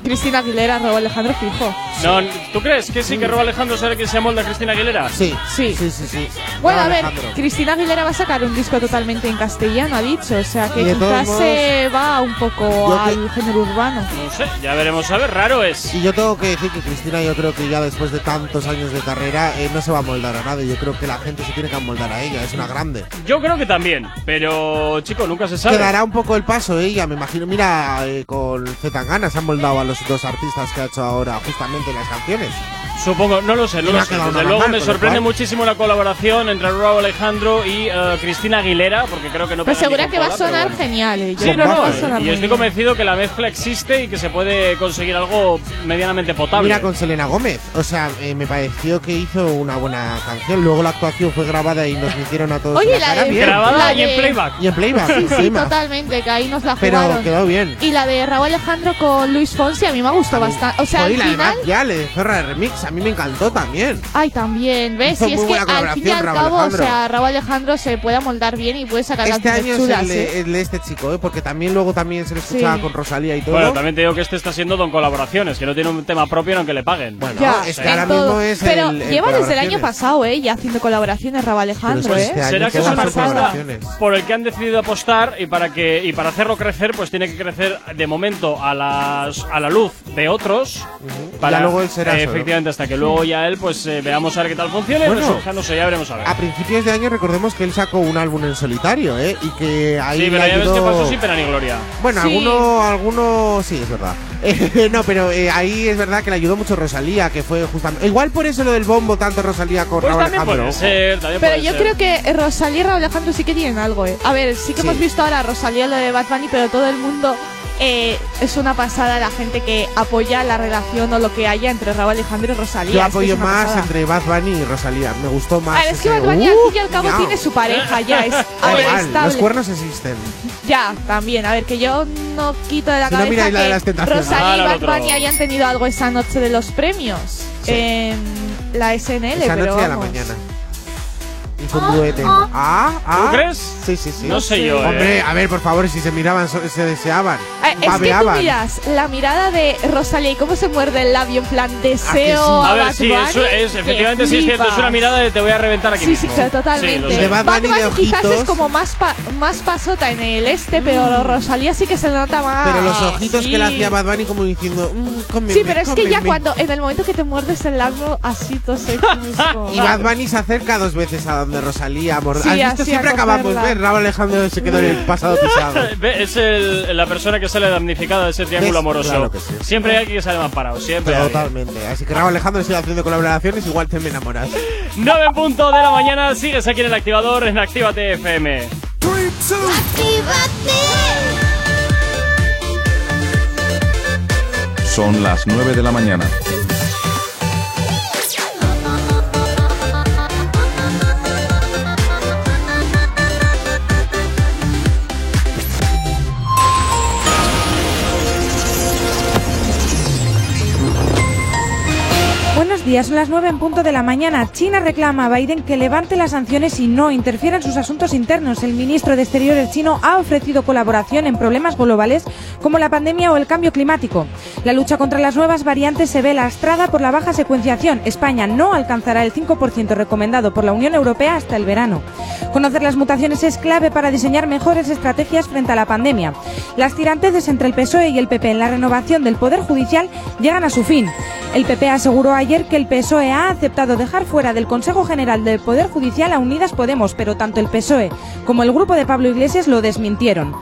[SPEAKER 3] Cristina Aguilera, Raúl Alejandro fijo.
[SPEAKER 2] No, ¿Tú crees que sí que Raúl Alejandro sabe que se molda a Cristina Aguilera?
[SPEAKER 4] Sí,
[SPEAKER 3] Sí.
[SPEAKER 4] sí, sí, sí.
[SPEAKER 3] Bueno, a ver,
[SPEAKER 4] Alejandro.
[SPEAKER 3] Cristina Aguilera va a sacar un disco totalmente en castellano, ha dicho. O sea, que
[SPEAKER 4] Y de todos
[SPEAKER 3] quizás
[SPEAKER 4] modos,
[SPEAKER 3] se va un poco
[SPEAKER 4] yo
[SPEAKER 3] al género urbano.
[SPEAKER 2] No sé, ya veremos a ver, raro es.
[SPEAKER 4] Y yo tengo que decir que Cristina, yo creo que ya después de tantos años de carrera, eh, no se va a moldar a nadie. Yo creo que la gente se tiene que amoldar a ella. Es una grande.
[SPEAKER 2] Yo creo que también, pero chico, nunca se sabe.
[SPEAKER 4] Quedará un poco el paso ella, me imagino. Mira, eh, con Zetangana se han moldado a los dos artistas que ha hecho ahora justamente las canciones.
[SPEAKER 2] Supongo, no lo sé, no lo
[SPEAKER 4] ha
[SPEAKER 2] sé. Desde luego me sorprende muchísimo la colaboración entre Raúl Alejandro y eh, Cristina Aguilera, porque creo que no
[SPEAKER 3] Pues
[SPEAKER 2] pegan ni
[SPEAKER 3] segura que va a
[SPEAKER 2] pero
[SPEAKER 3] sonar
[SPEAKER 2] bueno.
[SPEAKER 3] genial. eh.
[SPEAKER 2] Sí, no, no,
[SPEAKER 3] va a sonar
[SPEAKER 2] y estoy convencido que la mezcla existe y que se puede conseguir algo medianamente potable.
[SPEAKER 4] Mira con Selena Gómez. O sea, eh, me pareció que hizo una buena canción. Luego la actuación fue grabada y nos hicieron a todos
[SPEAKER 3] Oye, la
[SPEAKER 4] cara
[SPEAKER 3] de-
[SPEAKER 4] bien.
[SPEAKER 2] Grabada
[SPEAKER 3] La
[SPEAKER 2] y en playback.
[SPEAKER 4] Y en playback,
[SPEAKER 3] Sí, totalmente, que ahí nos la
[SPEAKER 4] Pero
[SPEAKER 3] jugaron.
[SPEAKER 4] quedó bien.
[SPEAKER 3] Y la de Raúl Alejandro con Luis Fonsi a mí me gustó bastante. O sea, al
[SPEAKER 4] y la de
[SPEAKER 3] final.
[SPEAKER 4] Zorra de Remix. A mí me encantó también.
[SPEAKER 3] Ay, también, ¿ves?
[SPEAKER 4] Hizo
[SPEAKER 3] Y es que al fin y al cabo,
[SPEAKER 4] Raúl
[SPEAKER 3] o
[SPEAKER 4] Alejandro.
[SPEAKER 3] sea, Raúl Alejandro se puede amoldar bien y puede sacar
[SPEAKER 4] Este
[SPEAKER 3] canciones
[SPEAKER 4] año es
[SPEAKER 3] chulas,
[SPEAKER 4] el de,
[SPEAKER 3] ¿eh?
[SPEAKER 4] el de este chico, ¿eh? porque también luego también se le escuchaba
[SPEAKER 3] Sí.
[SPEAKER 4] con Rosalía y todo.
[SPEAKER 2] Bueno, también te digo que este está siendo don colaboraciones, que no tiene un tema propio aunque le paguen. Bueno,
[SPEAKER 3] Ya,
[SPEAKER 4] es que
[SPEAKER 3] en
[SPEAKER 4] ahora
[SPEAKER 3] todo.
[SPEAKER 4] mismo es
[SPEAKER 3] Pero
[SPEAKER 4] el- el
[SPEAKER 3] lleva desde el año
[SPEAKER 4] colaboraciones.
[SPEAKER 3] pasado, ¿eh? Ya haciendo colaboraciones Raúl Alejandro,
[SPEAKER 2] Pues
[SPEAKER 3] ¿eh?
[SPEAKER 2] será que es
[SPEAKER 4] quedan
[SPEAKER 2] una apuesta
[SPEAKER 4] colaboraciones.
[SPEAKER 2] por el que han decidido apostar y para que y para hacerlo crecer pues tiene que crecer de momento a las a la luz de otros para
[SPEAKER 4] Ya luego él será
[SPEAKER 2] eh,
[SPEAKER 4] solo.
[SPEAKER 2] efectivamente hasta que luego ya él pues eh, veamos a ver qué tal funciona
[SPEAKER 4] Bueno.
[SPEAKER 2] resurja, no sé ya veremos a ver
[SPEAKER 4] A principios de año recordemos que él sacó un álbum en solitario, ¿eh? Y que ahí
[SPEAKER 2] sí pero ya ves
[SPEAKER 4] ayudó-
[SPEAKER 2] que pasó sin pena ni gloria
[SPEAKER 4] Bueno,
[SPEAKER 3] Sí.
[SPEAKER 4] alguno, alguno, sí, es verdad. Eh, [laughs] no, pero eh, ahí es verdad que le ayudó mucho Rosalía, que fue justamente. Igual por eso lo del bombo tanto Rosalía con
[SPEAKER 2] pues
[SPEAKER 4] Raúl
[SPEAKER 2] también
[SPEAKER 4] Alejandro.
[SPEAKER 2] puede ser también
[SPEAKER 3] Pero
[SPEAKER 2] puede
[SPEAKER 3] yo
[SPEAKER 2] ser.
[SPEAKER 3] creo que eh, Rosalía y Raúl Alejandro sí que tienen algo, ¿eh? A ver, sí que
[SPEAKER 4] Sí.
[SPEAKER 3] hemos visto ahora a Rosalía lo de Bad Bunny, pero todo el mundo eh, es una pasada la gente que apoya la relación o lo que haya entre Raúl Alejandro y Rosalía.
[SPEAKER 4] Yo
[SPEAKER 3] Es que
[SPEAKER 4] apoyo
[SPEAKER 3] es
[SPEAKER 4] más
[SPEAKER 3] pasada.
[SPEAKER 4] entre Bad Bunny y Rosalía. Me gustó más.
[SPEAKER 3] A ver, es que Bad Bunny
[SPEAKER 4] ¡Uh!
[SPEAKER 3] al fin y al cabo
[SPEAKER 4] no.
[SPEAKER 3] tiene su pareja ya, es [laughs] a ver, estable.
[SPEAKER 4] los cuernos existen.
[SPEAKER 3] Ya, también. A ver, que yo no quito de la
[SPEAKER 4] Si no,
[SPEAKER 3] cabeza
[SPEAKER 4] miráis la de
[SPEAKER 3] que
[SPEAKER 4] las.
[SPEAKER 3] Rosalía
[SPEAKER 2] Ahora
[SPEAKER 3] y Bad. Bunny hayan tenido algo esa noche de los premios en la SNL,
[SPEAKER 4] Esa
[SPEAKER 3] pero
[SPEAKER 4] noche a la
[SPEAKER 3] vamos.
[SPEAKER 4] mañana. Un duete. Ah, ah.
[SPEAKER 2] ¿Tú crees?
[SPEAKER 4] Sí, sí, sí.
[SPEAKER 2] No sé yo, ¿eh?
[SPEAKER 4] Hombre, a ver, por favor, si se miraban, se deseaban.
[SPEAKER 3] Eh, es que tú miras la mirada de Rosalía y cómo se muerde el labio en plan
[SPEAKER 4] Ah,
[SPEAKER 3] deseo
[SPEAKER 2] a
[SPEAKER 3] a
[SPEAKER 2] ver
[SPEAKER 3] Bad
[SPEAKER 2] sí es,
[SPEAKER 3] Bunny,
[SPEAKER 2] es- efectivamente sí es cierto es una mirada de te voy a reventar aquí
[SPEAKER 3] Sí, sí,
[SPEAKER 2] mismo.
[SPEAKER 3] claro, totalmente.
[SPEAKER 2] Sí.
[SPEAKER 4] De Bad
[SPEAKER 3] Bad
[SPEAKER 4] Bunny de
[SPEAKER 3] Bunny quizás
[SPEAKER 4] ojitos.
[SPEAKER 3] es como más, pa- más pasota en el este, pero Rosalía sí que se le nota más.
[SPEAKER 4] Pero los ojitos que le
[SPEAKER 3] sí.
[SPEAKER 4] hacía Bad Bunny como diciendo, mm, cómeme,
[SPEAKER 3] Sí, pero es que ya cuando, en el momento que te muerdes el labio, así todo [laughs]
[SPEAKER 4] Y Bad Bunny se acerca dos veces a donde Rosalía. amor.
[SPEAKER 3] Sí,
[SPEAKER 4] Siempre acabamos. ¿Ves? Raúl Alejandro se quedó en el pasado pisado. [laughs]
[SPEAKER 2] Es el- la persona que sale damnificada de ese triángulo
[SPEAKER 4] ¿Ves?
[SPEAKER 2] amoroso.
[SPEAKER 4] Claro que sí.
[SPEAKER 2] Siempre hay alguien que sale más parado, siempre. hay.
[SPEAKER 4] Totalmente. Así que Raúl Alejandro sigue haciendo colaboraciones, igual te me enamoras.
[SPEAKER 2] 9 en punto de la mañana, sigues aquí en el activador en Actívate FM.
[SPEAKER 24] Son las 9 de la mañana.
[SPEAKER 25] Días, son las 9 en punto de la mañana. China reclama a Biden que levante las sanciones y no interfiera en sus asuntos internos. El ministro de Exteriores chino ha ofrecido colaboración en problemas globales como la pandemia o el cambio climático. La lucha contra las nuevas variantes se ve lastrada por la baja secuenciación. España no alcanzará el 5% recomendado por la Unión Europea hasta el verano. Conocer las mutaciones es clave para diseñar mejores estrategias frente a la pandemia. Las tiranteces entre el PSOE y el PP en la renovación del Poder Judicial llegan a su fin. El PP aseguró ayer que el PSOE ha aceptado dejar fuera del Consejo General del Poder Judicial a Unidas Podemos, pero tanto el PSOE como el grupo de Pablo Iglesias lo desmintieron.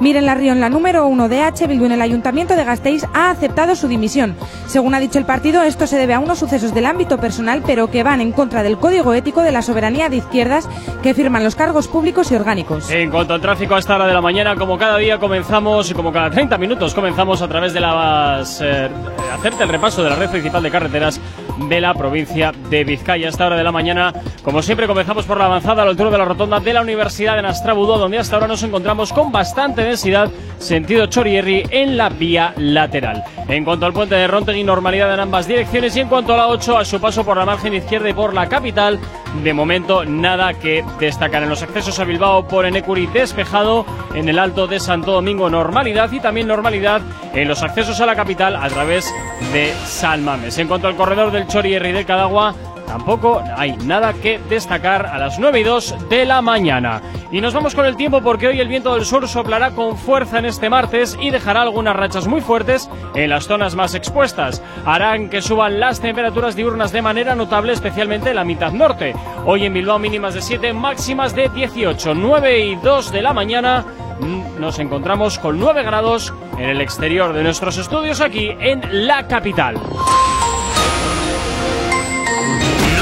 [SPEAKER 25] Miren la Rion, la número uno de H. Bildu en el Ayuntamiento de Gasteiz, ha aceptado su dimisión. Según ha dicho el partido, esto se debe a unos sucesos del ámbito personal, pero que van en contra del código ético de la soberanía de izquierdas que firman los cargos públicos y orgánicos.
[SPEAKER 2] En cuanto al tráfico a esta hora de la mañana, como cada día comenzamos y como cada 30 minutos comenzamos a través de las eh, hacerte el repaso de la red principal de carreteras de la provincia de Vizcaya. A esta hora de la mañana, como siempre, comenzamos por la avanzada a la altura de la rotonda de la Universidad de Nastrabudó, donde hasta ahora nos encontramos con bastante densidad sentido Chorierri en la vía lateral. En cuanto al puente de Rontegui, normalidad en ambas direcciones y en cuanto a la 8, a su paso por la margen izquierda y por la capital, de momento nada que destacar. En los accesos a Bilbao por Enecuri despejado, en el Alto de Santo Domingo normalidad y también normalidad en los accesos a la capital a través de Salmames. En cuanto al corredor del Del Cadagua, Tampoco hay nada que destacar a las 9 y 2 de la mañana. Y nos vamos con el tiempo porque hoy el viento del sur soplará con fuerza en este martes y dejará algunas rachas muy fuertes en las zonas más expuestas. Harán que suban las temperaturas diurnas de manera notable, especialmente en la mitad norte. Hoy en Bilbao mínimas de 7, máximas de 18, 9 y 2 de la mañana. mm, Nos encontramos con 9 grados en el exterior de nuestros estudios aquí en la capital.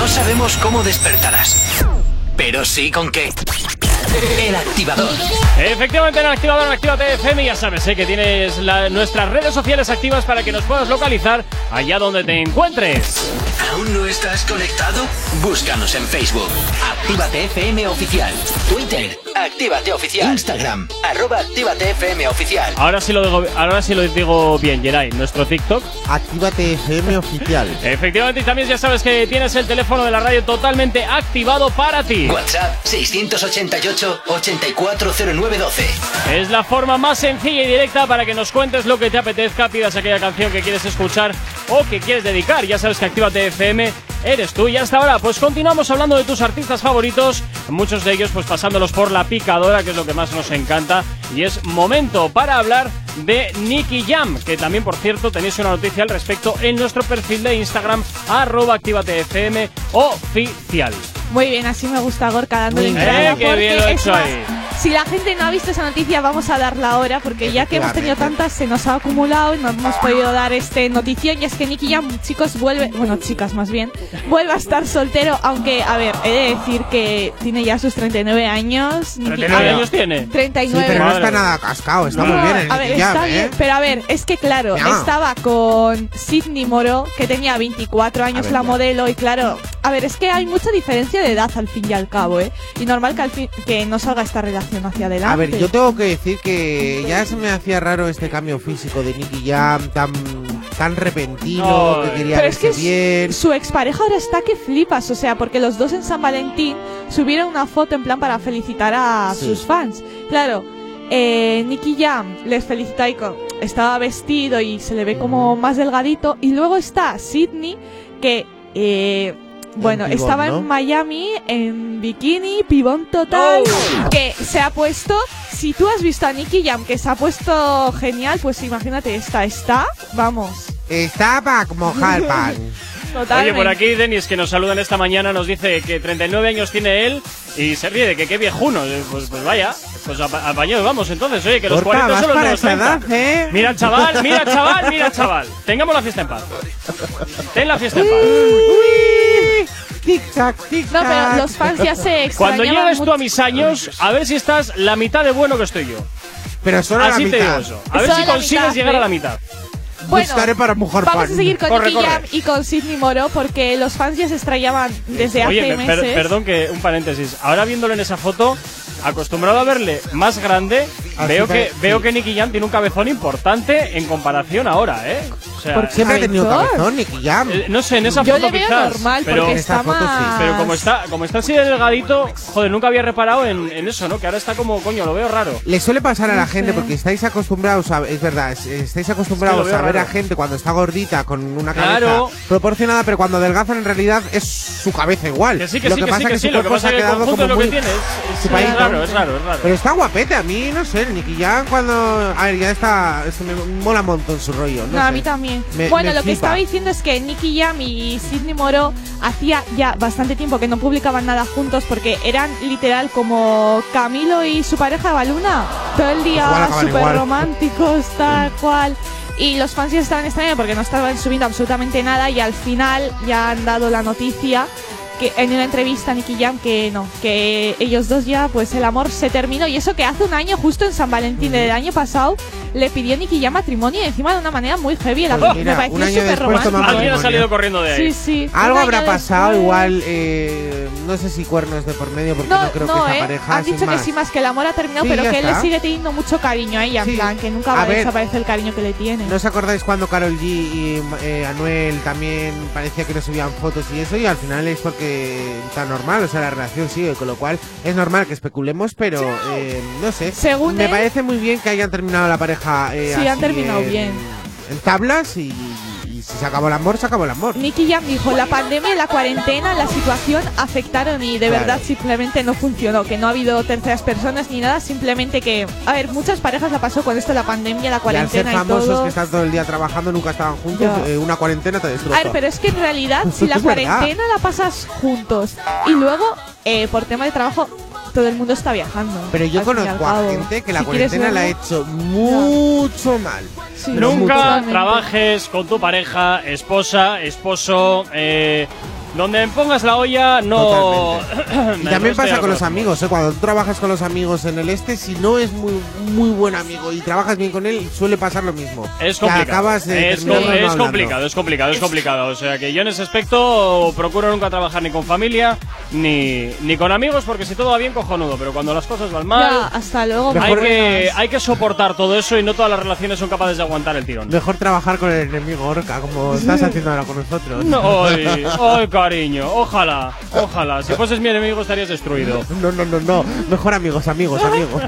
[SPEAKER 1] No sabemos cómo despertarás, pero sí con qué. El activador.
[SPEAKER 2] Efectivamente, en el activador en Actívate FM ya sabes que tienes nuestras redes sociales activas para que nos puedas localizar allá donde te encuentres.
[SPEAKER 1] Aún ¿Aún no estás conectado? Búscanos en Facebook. Actívate FM Oficial. Twitter. Actívate Oficial. Instagram. Arroba Actívate FM Oficial.
[SPEAKER 2] Ahora sí lo digo, ahora sí lo digo bien, Geray. Nuestro TikTok.
[SPEAKER 4] Actívate FM Oficial.
[SPEAKER 2] Efectivamente, y también ya sabes que tienes el teléfono de la radio totalmente activado para ti.
[SPEAKER 1] WhatsApp 688-840912.
[SPEAKER 2] Es la forma más sencilla y directa para que nos cuentes lo que te apetezca, pidas aquella canción que quieres escuchar o que quieres dedicar. Ya sabes que Actívate FM eres tú. Y hasta ahora, pues continuamos hablando de tus artistas favoritos, muchos de ellos pues pasándolos por la picadora, que es lo que más nos encanta. Y es momento para hablar de Nicky Jam, que también, por cierto, tenéis una noticia al respecto en nuestro perfil de Instagram, arroba FM oficial.
[SPEAKER 3] Muy bien, así me gusta Gorka dándole.
[SPEAKER 2] Eh, qué bien lo he hecho ahí.
[SPEAKER 3] Si la gente no ha visto esa noticia vamos a darla ahora porque ya que hemos tenido tantas se nos ha acumulado y no hemos podido dar este notición y es que Nicky Jam, chicos, vuelve, bueno, chicas más bien, vuelve a estar soltero, aunque, a ver, he de decir que tiene ya sus 39 años. Nicky-
[SPEAKER 2] 39
[SPEAKER 3] a ver,
[SPEAKER 2] años tiene.
[SPEAKER 3] 39.
[SPEAKER 4] Sí, pero no está nada cascado, está
[SPEAKER 3] No,
[SPEAKER 4] muy bien el
[SPEAKER 3] a ver,
[SPEAKER 4] Nicky Jam,
[SPEAKER 3] está
[SPEAKER 4] ¿eh?
[SPEAKER 3] bien, pero a ver, es que claro,
[SPEAKER 4] Ya.
[SPEAKER 3] estaba con Sidney Moro, que tenía 24 años
[SPEAKER 4] ver,
[SPEAKER 3] la modelo, y claro, a ver, es que hay mucha diferencia de edad al fin y al cabo, ¿eh? Y normal que, al fin, que no salga esta relación hacia adelante.
[SPEAKER 4] A ver, yo tengo que decir que ya se me hacía raro este cambio físico de Nicky Jam tan, tan repentino, que quería
[SPEAKER 3] Pero es que
[SPEAKER 4] bien.
[SPEAKER 3] su expareja ahora está que flipas, o sea, porque los dos en San Valentín subieron una foto en plan para felicitar a
[SPEAKER 4] Sí.
[SPEAKER 3] sus fans. Claro, eh, Nicky Jam les felicita y con- estaba vestido y se le ve como más delgadito. Y luego está Sidney, que, eh, bueno,
[SPEAKER 4] pibón,
[SPEAKER 3] estaba
[SPEAKER 4] ¿no?
[SPEAKER 3] en Miami en bikini, pibón total,
[SPEAKER 2] Oh.
[SPEAKER 3] que se ha puesto... Si tú has visto a Nicky Jam que se ha puesto genial, pues imagínate, esta está, vamos.
[SPEAKER 4] Está para mojar pan. [laughs]
[SPEAKER 2] Oye, por aquí Denis, que nos saludan esta mañana, nos dice que 39 años tiene él y se ríe de que qué viejuno. Pues, pues vaya, pues apa- apañados vamos entonces. Oye, que los
[SPEAKER 4] Gorka,
[SPEAKER 2] 40
[SPEAKER 4] vas
[SPEAKER 2] son los 30.
[SPEAKER 4] edad, ¿eh?
[SPEAKER 2] Mira, chaval, mira, chaval, mira, chaval. Tengamos la fiesta en paz. Ten la fiesta en paz.
[SPEAKER 4] Tic tac, tic
[SPEAKER 3] No, pero
[SPEAKER 4] tac.
[SPEAKER 3] los fans ya se
[SPEAKER 2] Cuando llegues tú a mis años, a ver si estás la mitad de bueno que estoy yo.
[SPEAKER 4] Pero solo
[SPEAKER 2] Así
[SPEAKER 4] la
[SPEAKER 2] te
[SPEAKER 4] mitad.
[SPEAKER 2] digo eso. A ver
[SPEAKER 3] Solo
[SPEAKER 2] si consigues
[SPEAKER 3] mitad,
[SPEAKER 2] llegar
[SPEAKER 3] ¿eh?
[SPEAKER 2] a la mitad.
[SPEAKER 3] Bueno,
[SPEAKER 4] Buscaré para mojar
[SPEAKER 3] Vamos
[SPEAKER 4] pan.
[SPEAKER 3] a seguir con
[SPEAKER 2] Corre,
[SPEAKER 3] Nicky
[SPEAKER 2] corre.
[SPEAKER 3] Jam y con Sidney Moro porque los fans ya se extrañaban desde
[SPEAKER 2] Oye,
[SPEAKER 3] hace
[SPEAKER 2] per- per-
[SPEAKER 3] meses.
[SPEAKER 2] perdón que un paréntesis. Ahora viéndolo en esa foto, acostumbrado a verle más grande,
[SPEAKER 4] Así
[SPEAKER 2] veo
[SPEAKER 4] que- sí.
[SPEAKER 2] veo que Nicky Jam tiene un cabezón importante en comparación ahora, ¿eh? O sea,
[SPEAKER 4] ha tenido
[SPEAKER 3] Cabezón.
[SPEAKER 4] Nicky Jam.
[SPEAKER 2] eh, no sé, en esa
[SPEAKER 3] Yo
[SPEAKER 2] foto
[SPEAKER 3] le veo
[SPEAKER 2] quizás,
[SPEAKER 3] normal
[SPEAKER 2] pero
[SPEAKER 3] porque
[SPEAKER 4] En
[SPEAKER 3] está
[SPEAKER 4] foto sí.
[SPEAKER 2] pero como está como está así de delgadito, joder, nunca había reparado en, en eso, ¿no? Que ahora está como coño, lo veo raro.
[SPEAKER 4] Le suele pasar a la
[SPEAKER 3] No
[SPEAKER 4] gente
[SPEAKER 3] sé.
[SPEAKER 4] porque estáis acostumbrados a, es verdad, es- estáis acostumbrados a ver
[SPEAKER 2] raro.
[SPEAKER 4] a gente cuando está gordita con una cabeza
[SPEAKER 2] Claro.
[SPEAKER 4] proporcionada, pero cuando adelgazan en realidad es su cabeza igual.
[SPEAKER 2] Que sí, que
[SPEAKER 4] lo
[SPEAKER 2] sí,
[SPEAKER 4] que
[SPEAKER 2] que
[SPEAKER 4] pasa
[SPEAKER 2] que
[SPEAKER 4] que su
[SPEAKER 2] lo que pasa es que el
[SPEAKER 4] quedado
[SPEAKER 2] conjunto
[SPEAKER 4] como
[SPEAKER 2] es lo
[SPEAKER 4] muy
[SPEAKER 2] que tiene, es- es-
[SPEAKER 4] chupadito.
[SPEAKER 2] es raro, es raro, es raro.
[SPEAKER 4] Pero está guapete, a mí no sé, el Nicky Jam cuando a ver, ya está, es que me mola un montón su rollo, no,
[SPEAKER 3] No, a
[SPEAKER 4] sé.
[SPEAKER 3] mí también.
[SPEAKER 4] Me-
[SPEAKER 3] bueno,
[SPEAKER 4] me
[SPEAKER 3] lo que estaba diciendo es que Nicky Jam y Sidney Moro hacía ya bastante tiempo que no publicaban nada juntos porque eran literal como Camilo y su pareja Baluna. Todo el día súper románticos, tal cual. Y los fans ya estaban extrañando porque no estaban subiendo absolutamente nada y al final ya han dado la noticia que en una entrevista a Nicky Jam que no, que ellos dos ya pues el amor se terminó. Y eso que hace un año justo en San Valentín del año pasado le pidió Nicky Jam matrimonio y encima de una manera muy heavy, la
[SPEAKER 4] Pues
[SPEAKER 3] me pareció
[SPEAKER 4] un año
[SPEAKER 3] súper
[SPEAKER 4] después
[SPEAKER 3] romántico.
[SPEAKER 2] Alguien ha salido corriendo de ahí.
[SPEAKER 3] Sí, sí.
[SPEAKER 4] Algo habrá pasado,
[SPEAKER 3] después.
[SPEAKER 4] igual, eh, no sé si cuernos de por medio, porque no,
[SPEAKER 3] No,
[SPEAKER 4] creo
[SPEAKER 3] no,
[SPEAKER 4] que esa
[SPEAKER 3] eh.
[SPEAKER 4] pareja
[SPEAKER 3] Han dicho que sí, más que el amor ha terminado,
[SPEAKER 4] Sí,
[SPEAKER 3] pero
[SPEAKER 4] ya
[SPEAKER 3] que él
[SPEAKER 4] está.
[SPEAKER 3] le sigue teniendo mucho cariño a ella,
[SPEAKER 4] Sí.
[SPEAKER 3] en plan, que nunca va a desaparecer el cariño que le tiene.
[SPEAKER 4] ¿No os acordáis cuando Carol G y eh, Anuel también parecía que no subían fotos y eso? Y al final es porque está normal, o sea, la relación sigue, con lo cual es normal que especulemos, pero eh, no sé.
[SPEAKER 3] Según
[SPEAKER 4] Me
[SPEAKER 3] él-
[SPEAKER 4] parece muy bien que hayan terminado la pareja. Eh,
[SPEAKER 3] Sí, han terminado
[SPEAKER 4] en-
[SPEAKER 3] bien.
[SPEAKER 4] En tablas y, y si se acabó el amor, se acabó el amor.
[SPEAKER 3] Nicky Jam dijo, la pandemia y la cuarentena, la situación afectaron y de
[SPEAKER 4] Claro.
[SPEAKER 3] verdad simplemente no funcionó, que no ha habido terceras personas ni nada, simplemente que, a ver, muchas parejas la pasó con esto la pandemia, la
[SPEAKER 4] Y al ser
[SPEAKER 3] cuarentena y,
[SPEAKER 4] famosos
[SPEAKER 3] todo.
[SPEAKER 4] que están todo el día trabajando, nunca estaban juntos, eh, una cuarentena te destroza.
[SPEAKER 3] A ver, pero es que en realidad, [laughs] si la cuarentena la pasas juntos y luego, eh, por tema de trabajo, todo el mundo está viajando.
[SPEAKER 4] Pero yo conozco a gente que la
[SPEAKER 3] Si
[SPEAKER 4] cuarentena la ha hecho mucho mal.
[SPEAKER 3] Sí,
[SPEAKER 4] Pero mucho.
[SPEAKER 2] Nunca trabajes con tu pareja, esposa, esposo, eh, Donde pongas la olla, no. [clears throat]
[SPEAKER 4] Y también pasa con los amigos, ¿eh? Cuando tú trabajas con los amigos en el este, si no es muy, muy buen amigo y trabajas bien con él, suele pasar lo mismo.
[SPEAKER 2] Es complicado.
[SPEAKER 4] acabas de
[SPEAKER 2] es,
[SPEAKER 4] terminar
[SPEAKER 2] com-
[SPEAKER 4] no
[SPEAKER 2] es
[SPEAKER 4] hablando.
[SPEAKER 2] complicado, es complicado, es complicado. O sea que yo en ese aspecto procuro nunca trabajar ni con familia ni, ni con amigos, porque si todo va bien, cojonudo. Pero cuando las cosas van mal,
[SPEAKER 3] Ya, hasta luego.
[SPEAKER 2] hay que, hay que soportar todo eso y no todas las relaciones son capaces de aguantar el tirón.
[SPEAKER 4] Mejor trabajar con el enemigo Orca, como [laughs] estás haciendo ahora con nosotros.
[SPEAKER 2] No, ay, ay, [laughs] cariño, ojalá, ojalá. Si fueses mi enemigo estarías destruido.
[SPEAKER 4] No, no, no, no. Mejor amigos, amigos, amigos.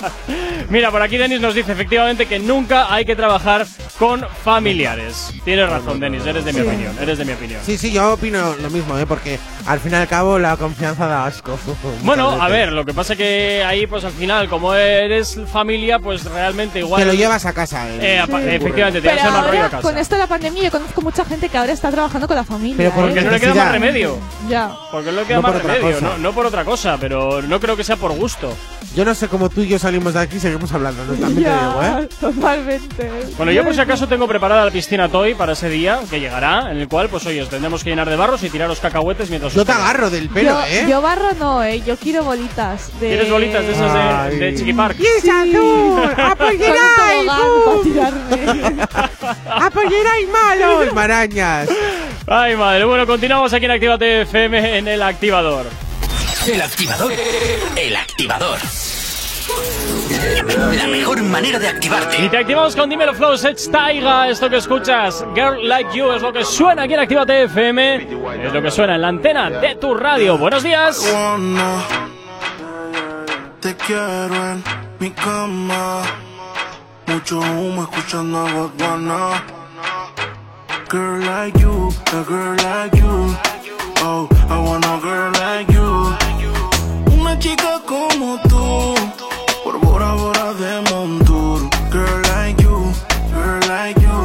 [SPEAKER 4] [laughs]
[SPEAKER 2] Mira, por aquí Denis nos dice efectivamente que nunca hay que trabajar con familiares. Tienes razón, Denis, eres de mi
[SPEAKER 4] Sí.
[SPEAKER 2] opinión, eres de mi opinión.
[SPEAKER 4] Sí, sí, yo opino lo mismo, ¿eh? Porque al fin y al cabo la confianza da asco. [laughs]
[SPEAKER 2] Bueno, a ver, lo que pasa que ahí, pues al final, como eres familia, pues realmente igual.
[SPEAKER 4] Te lo llevas a casa, ¿eh?
[SPEAKER 2] Eh,
[SPEAKER 3] Sí.
[SPEAKER 2] efectivamente, te
[SPEAKER 3] Pero
[SPEAKER 2] llevas rollo a
[SPEAKER 3] ahora,
[SPEAKER 2] casa.
[SPEAKER 3] con esto de la pandemia, yo conozco mucha gente que ahora está trabajando con la familia.
[SPEAKER 4] Pero por
[SPEAKER 3] ¿eh?
[SPEAKER 2] Porque no le queda más remedio.
[SPEAKER 3] Ya.
[SPEAKER 2] Porque no le queda
[SPEAKER 4] No
[SPEAKER 2] más remedio, no, no por otra cosa, pero no creo que sea por gusto.
[SPEAKER 4] Yo no sé cómo tú y yo salimos de aquí y seguimos hablando, ¿no? También te digo, ¿eh?
[SPEAKER 3] totalmente.
[SPEAKER 2] Bueno, yo por si acaso tengo preparada la piscina Toy para ese día que llegará, en el cual, pues oye, os tendremos que llenar de barros y tiraros cacahuetes mientras
[SPEAKER 4] Yo te agarro del pelo,
[SPEAKER 3] yo,
[SPEAKER 4] ¿eh?
[SPEAKER 3] yo barro no, eh. Yo quiero bolitas. De...
[SPEAKER 2] ¿Quieres bolitas de esas de, de Chiqui Park?
[SPEAKER 4] ¡Y es azul! [laughs]
[SPEAKER 3] Para tirarme.
[SPEAKER 4] ¡Apoyerai malos! ¡Marañas!
[SPEAKER 2] Ay, madre. Bueno, continuamos aquí en Actívate FM en el activador.
[SPEAKER 1] El activador. El activador. La mejor manera de
[SPEAKER 2] Y
[SPEAKER 1] activarte.
[SPEAKER 2] te activamos con Dímelo Flow, Sech Taiga. Esto que escuchas, Girl Like You, es lo que suena aquí en Actívate FM. Es lo que suena en la antena de tu radio. Buenos días.
[SPEAKER 12] Te quiero en mi cama. Mucho humo escuchando a Botswana. Girl like you, a girl like you. Oh, I want a girl like you. Tú, por Bora Bora de Montour. Girl like you, girl like you.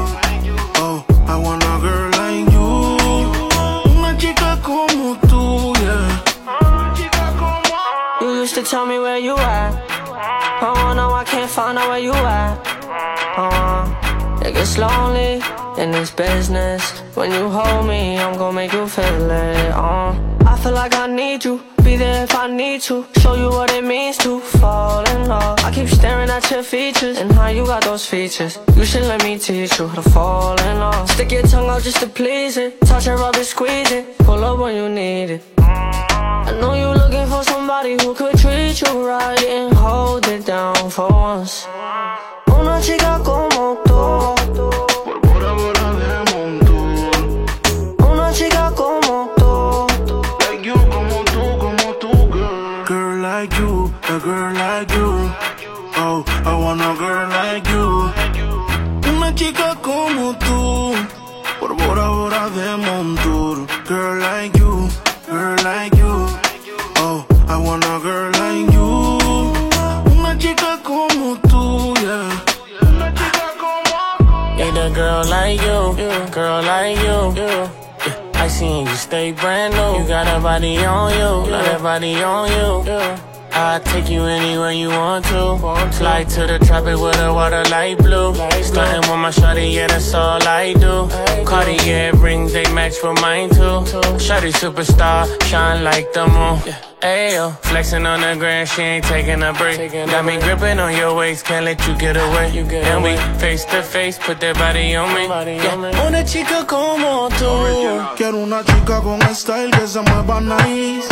[SPEAKER 12] Oh, I want a girl like you. Una chica como tú, yeah.
[SPEAKER 26] You used to tell me where you at. Oh, no, I can't find out where you at. Uh, it gets lonely in this business. When you hold me, I'm gonna make you feel it. Uh, I feel like I need you. Be there if I need to. Show you what it means to fall in love. I keep staring at your features and how you got those features. You should let me teach you how to fall in love. Stick your tongue out just to please it. Touch it, rub it, squeeze it. Pull up when you need it. I know you're looking for somebody who could treat you right and hold it down for once. Una chica como tú. Brand new. You got a body on you, got a body on you. I'll take you anywhere you want to. Fly to the tropic with the water light blue. Starting with my shawty, yeah, that's all I do. Cartier rings, they match with mine too. Shawty superstar, shine like the moon. Ayo, flexing on the ground, she ain't taking a break. Got me gripping on your waist, can't let you get away. And we face to face, put that body on me. Yeah. Una chica como tú.
[SPEAKER 12] Quiero una chica con style que se mueva nice.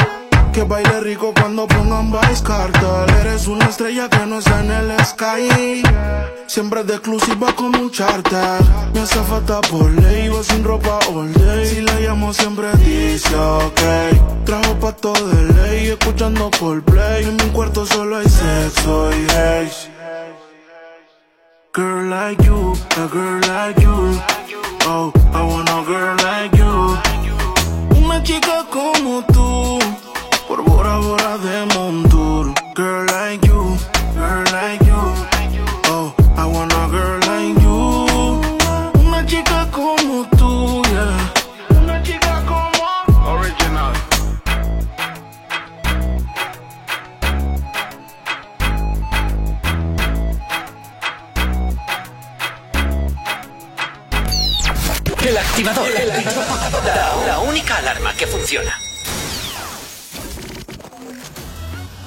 [SPEAKER 12] Que baile rico cuando pongan Vice Cartel. Eres una estrella que no está en el sky. Siempre de exclusiva como un charter. Me hace falta por ley, va sin ropa all day. Si la llamo siempre dice ok. Trajo pa' todo de ley, escuchando por play. En mi cuarto solo hay sexo y hate. Girl like you, a girl like you. Oh, I want a girl like you. Una chica como tú, Bora de Montour. Girl like you, girl like you. Oh, I want a girl like you. Una chica como tú, yeah. Una chica como original.
[SPEAKER 1] El activador.
[SPEAKER 27] activador. La, la única alarma que funciona.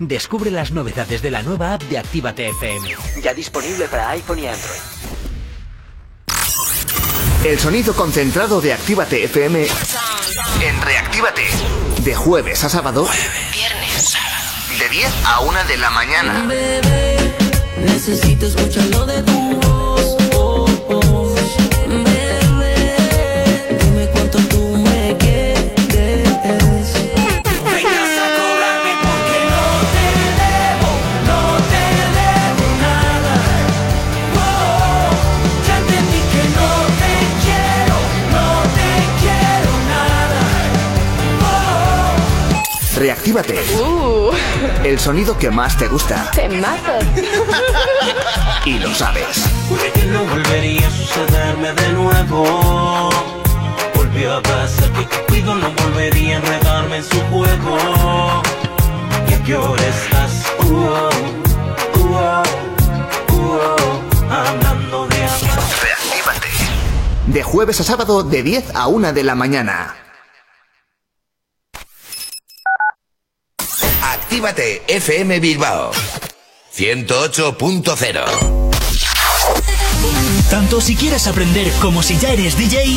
[SPEAKER 1] Descubre las novedades de la nueva app de Actívate FM.
[SPEAKER 27] Ya disponible para iPhone y Android.
[SPEAKER 28] El sonido concentrado de Actívate FM en Reactívate. De jueves a sábado.
[SPEAKER 29] Viernes,
[SPEAKER 28] De 10 a 1 de la mañana.
[SPEAKER 17] Bebé, necesito escucharlo de tu
[SPEAKER 28] Reactívate. El sonido que más te gusta.
[SPEAKER 30] Te mato.
[SPEAKER 28] Y lo sabes.
[SPEAKER 31] Juré que no volvería a sucederme de nuevo. Volvió a pasar que Cupido no volvería a enredarme en su juego. ¿Y a qué hora estás? Uh, oh, uh, oh, uh, oh, hablando de amor.
[SPEAKER 28] Reactívate. De jueves a sábado de 10 a 1 de la mañana.
[SPEAKER 8] FM Bilbao. 108.0
[SPEAKER 32] Tanto si quieres aprender como si ya eres DJ,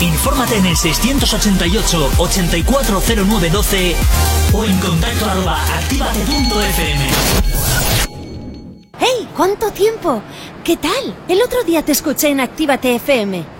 [SPEAKER 32] Infórmate en el 688-840912 o en contacto arroba activate.fm.
[SPEAKER 10] ¡Hey! ¿Cuánto tiempo? ¿Qué tal? El otro día te escuché en Actívate FM.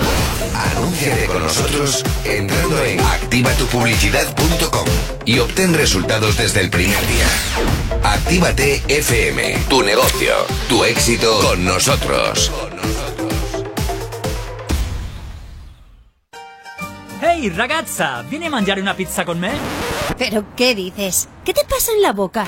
[SPEAKER 8] Anúnciate con nosotros entrando en activatupublicidad.com y obtén resultados desde el primer día. Actívate FM, tu negocio, tu éxito con nosotros.
[SPEAKER 9] Hey ragazza, vieni a mangiare una pizza con me?
[SPEAKER 10] ¿Pero qué dices? ¿Qué te pasa en la boca?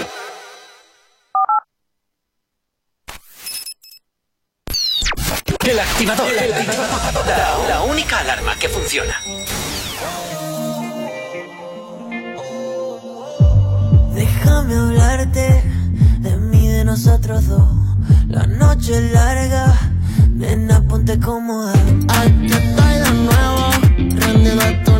[SPEAKER 27] El activador. La, la única alarma que funciona.
[SPEAKER 17] Déjame hablarte de mí, de nosotros dos. La noche es larga, nena, ponte cómoda. Aquí estoy de nuevo, rendido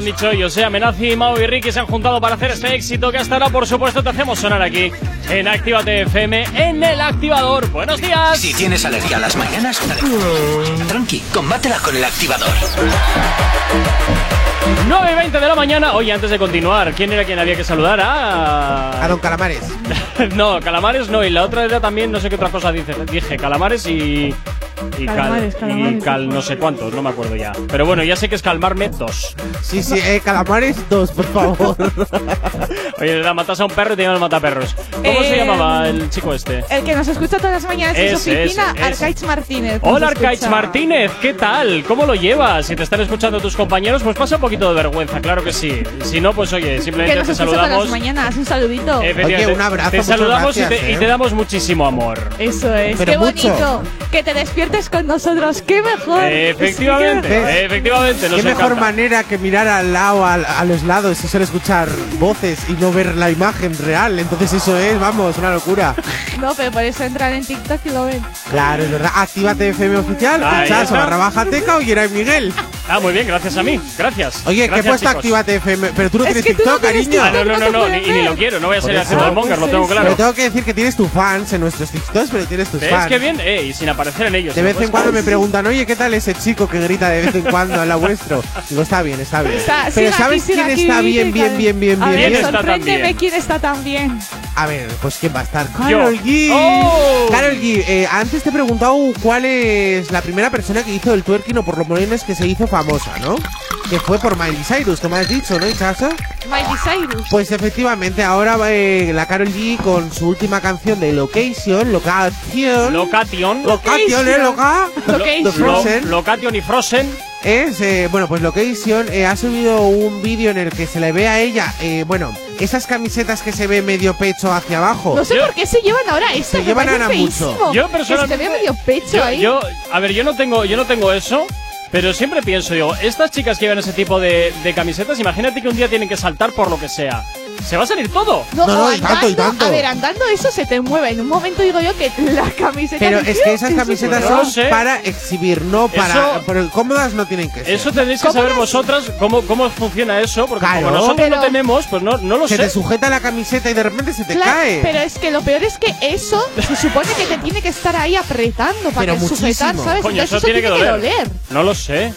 [SPEAKER 2] han dicho ellos, ¿eh? Amenazi, Mau y Ricky se han juntado para hacer este éxito que hasta ahora, por supuesto, te hacemos sonar aquí en Actívate FM en el activador. Buenos días.
[SPEAKER 1] Si tienes alergia a las mañanas, tranqui, combátela con el activador.
[SPEAKER 2] 9 y 20 de la mañana. Oye, antes de continuar, ¿quién era quien había que saludar? A,
[SPEAKER 4] A Don Calamares. [laughs]
[SPEAKER 2] no, calamares no. Y la otra era también, no sé qué otra cosa dice. Dije calamares y. Y
[SPEAKER 3] Calamares,
[SPEAKER 2] cal, y cal no sé cuántos, no me acuerdo ya. Pero bueno, ya sé que es calmarme dos.
[SPEAKER 4] Sí, sí, eh, Calamares dos, por favor. [laughs]
[SPEAKER 2] Oye, la matas a un perro y te llaman mataperros. ¿Cómo se
[SPEAKER 3] Eh,
[SPEAKER 2] llamaba el chico este?
[SPEAKER 3] El que nos escucha todas las mañanas en su oficina,
[SPEAKER 2] ese, ese.
[SPEAKER 3] Arcaich Martínez.
[SPEAKER 2] Hola Arcaich. Martínez, ¿qué tal? ¿Cómo lo llevas? Si te están escuchando tus compañeros, pues pasa un poquito de vergüenza, claro que sí. Si no, pues oye,
[SPEAKER 3] Que
[SPEAKER 2] simplemente
[SPEAKER 3] nos
[SPEAKER 2] te
[SPEAKER 3] escucha todas las
[SPEAKER 2] saludamos.
[SPEAKER 3] mañanas. Un saludito.
[SPEAKER 4] Oye, un abrazo,
[SPEAKER 2] Te saludamos y,
[SPEAKER 4] ¿eh?
[SPEAKER 2] te damos muchísimo amor.
[SPEAKER 3] Eso es,
[SPEAKER 4] Pero
[SPEAKER 3] qué
[SPEAKER 4] mucho.
[SPEAKER 3] bonito. Que te despiertes con nosotros, qué mejor.
[SPEAKER 2] Efectivamente,
[SPEAKER 3] Es que-
[SPEAKER 2] efectivamente, nos
[SPEAKER 4] Qué mejor
[SPEAKER 2] encanta.
[SPEAKER 4] manera que mirar al lado, al- a, los lados y solo escuchar voces y no ver la imagen real. Entonces eso es, vamos, una locura. [laughs]
[SPEAKER 3] No, pero por eso entran en TikTok y lo ven.
[SPEAKER 4] Claro, es verdad. Actívate FM oficial,
[SPEAKER 2] Ahí
[SPEAKER 4] pinchazo,
[SPEAKER 2] está.
[SPEAKER 4] barra baja teca o Yeray Miguel.
[SPEAKER 2] Ah, muy bien, gracias a mí. Gracias.
[SPEAKER 4] Oye, ¿qué he
[SPEAKER 2] Gracias,
[SPEAKER 4] puesto
[SPEAKER 2] chicos.
[SPEAKER 4] Actívate FM? Pero tú no
[SPEAKER 3] Es
[SPEAKER 4] tienes
[SPEAKER 3] que tú no
[SPEAKER 4] TikTok,
[SPEAKER 3] tienes
[SPEAKER 4] cariño.
[SPEAKER 2] Ah, no, no,
[SPEAKER 3] no
[SPEAKER 2] no, ni, y ni lo quiero, no voy a
[SPEAKER 4] eso.
[SPEAKER 2] haciendo el monger, lo tengo
[SPEAKER 3] Pues
[SPEAKER 2] claro.
[SPEAKER 4] Pero tengo que decir que tienes tus fans en nuestros TikToks, pero tienes tus
[SPEAKER 2] ¿Ves
[SPEAKER 4] fans.
[SPEAKER 2] qué bien? Eh, y sin aparecer en ellos.
[SPEAKER 4] De vez en
[SPEAKER 2] Pues-
[SPEAKER 4] cuando me preguntan, oye, ¿qué tal ese chico que grita de vez en cuando a la vuestro? Digo, está bien, está bien.
[SPEAKER 3] Está-
[SPEAKER 4] Pero
[SPEAKER 3] sigue
[SPEAKER 4] ¿sabes
[SPEAKER 3] aquí, sigue
[SPEAKER 4] quién
[SPEAKER 3] aquí,
[SPEAKER 4] está bien, bien, bien, bien,
[SPEAKER 3] A
[SPEAKER 4] bien,
[SPEAKER 3] ver,
[SPEAKER 2] ¿Quién
[SPEAKER 4] bien?
[SPEAKER 2] está tan
[SPEAKER 3] sorpréndeme
[SPEAKER 2] bien?
[SPEAKER 3] quién está tan bien.
[SPEAKER 4] A ver, pues ¿quién va a estar?
[SPEAKER 2] Yo.
[SPEAKER 4] Carol G.
[SPEAKER 2] ¡Oh!
[SPEAKER 4] Carol G, eh, antes te he preguntado cuál es la primera persona que hizo el twerking o por lo menos que se hizo famosa, ¿no? Que fue por Miley Cyrus, que me has dicho, ¿no, Chaso?
[SPEAKER 3] Miley Cyrus.
[SPEAKER 4] Pues efectivamente, ahora eh, la Carol G con su última canción de Location, Location.
[SPEAKER 2] Location.
[SPEAKER 4] Location, ¿eh? Loca.
[SPEAKER 3] Location.
[SPEAKER 4] The Frozen.
[SPEAKER 2] Lo- Location y Frozen.
[SPEAKER 4] Es, eh, bueno, pues Location eh, ha subido un vídeo en el que se le ve a ella, eh, bueno, esas camisetas que se ve medio pecho hacia abajo.
[SPEAKER 3] No sé
[SPEAKER 2] Yo-
[SPEAKER 3] por qué se llevan ahora esta.
[SPEAKER 4] Se llevan ahora mucho.
[SPEAKER 2] Yo
[SPEAKER 3] Que
[SPEAKER 2] personalmente-
[SPEAKER 3] se te ve medio pecho
[SPEAKER 2] Yo,
[SPEAKER 3] ahí.
[SPEAKER 2] yo- a ver, yo no tengo, yo no tengo eso. Pero siempre pienso, digo, estas chicas que llevan ese tipo de, de camisetas, imagínate que un día tienen que saltar por lo que sea. Se va a salir todo.
[SPEAKER 3] No,
[SPEAKER 4] No, no, y tanto, y tanto.
[SPEAKER 3] A ver, andando eso se te mueve. En un momento digo yo que la camiseta.
[SPEAKER 4] Pero es que esas camisetas son
[SPEAKER 2] sé.
[SPEAKER 4] para exhibir, no para.
[SPEAKER 2] Eso-
[SPEAKER 4] pero cómodas no tienen que ser.
[SPEAKER 2] Eso tendréis que
[SPEAKER 3] ¿Cómo
[SPEAKER 2] saber
[SPEAKER 3] las-
[SPEAKER 2] vosotras cómo, cómo funciona eso, porque
[SPEAKER 4] Claro.
[SPEAKER 2] como nosotros
[SPEAKER 3] Pero-
[SPEAKER 2] no tenemos, pues no, no lo
[SPEAKER 4] se
[SPEAKER 2] sé.
[SPEAKER 4] te sujeta la camiseta y de repente se te
[SPEAKER 3] Claro,
[SPEAKER 4] cae.
[SPEAKER 3] Pero es que lo peor es que eso se supone que te tiene que estar ahí apretando para
[SPEAKER 4] Pero
[SPEAKER 3] que sujetar. ¿sabes?
[SPEAKER 2] Coño,
[SPEAKER 3] Entonces
[SPEAKER 2] eso tiene que doler.
[SPEAKER 3] doler.
[SPEAKER 2] No lo sé.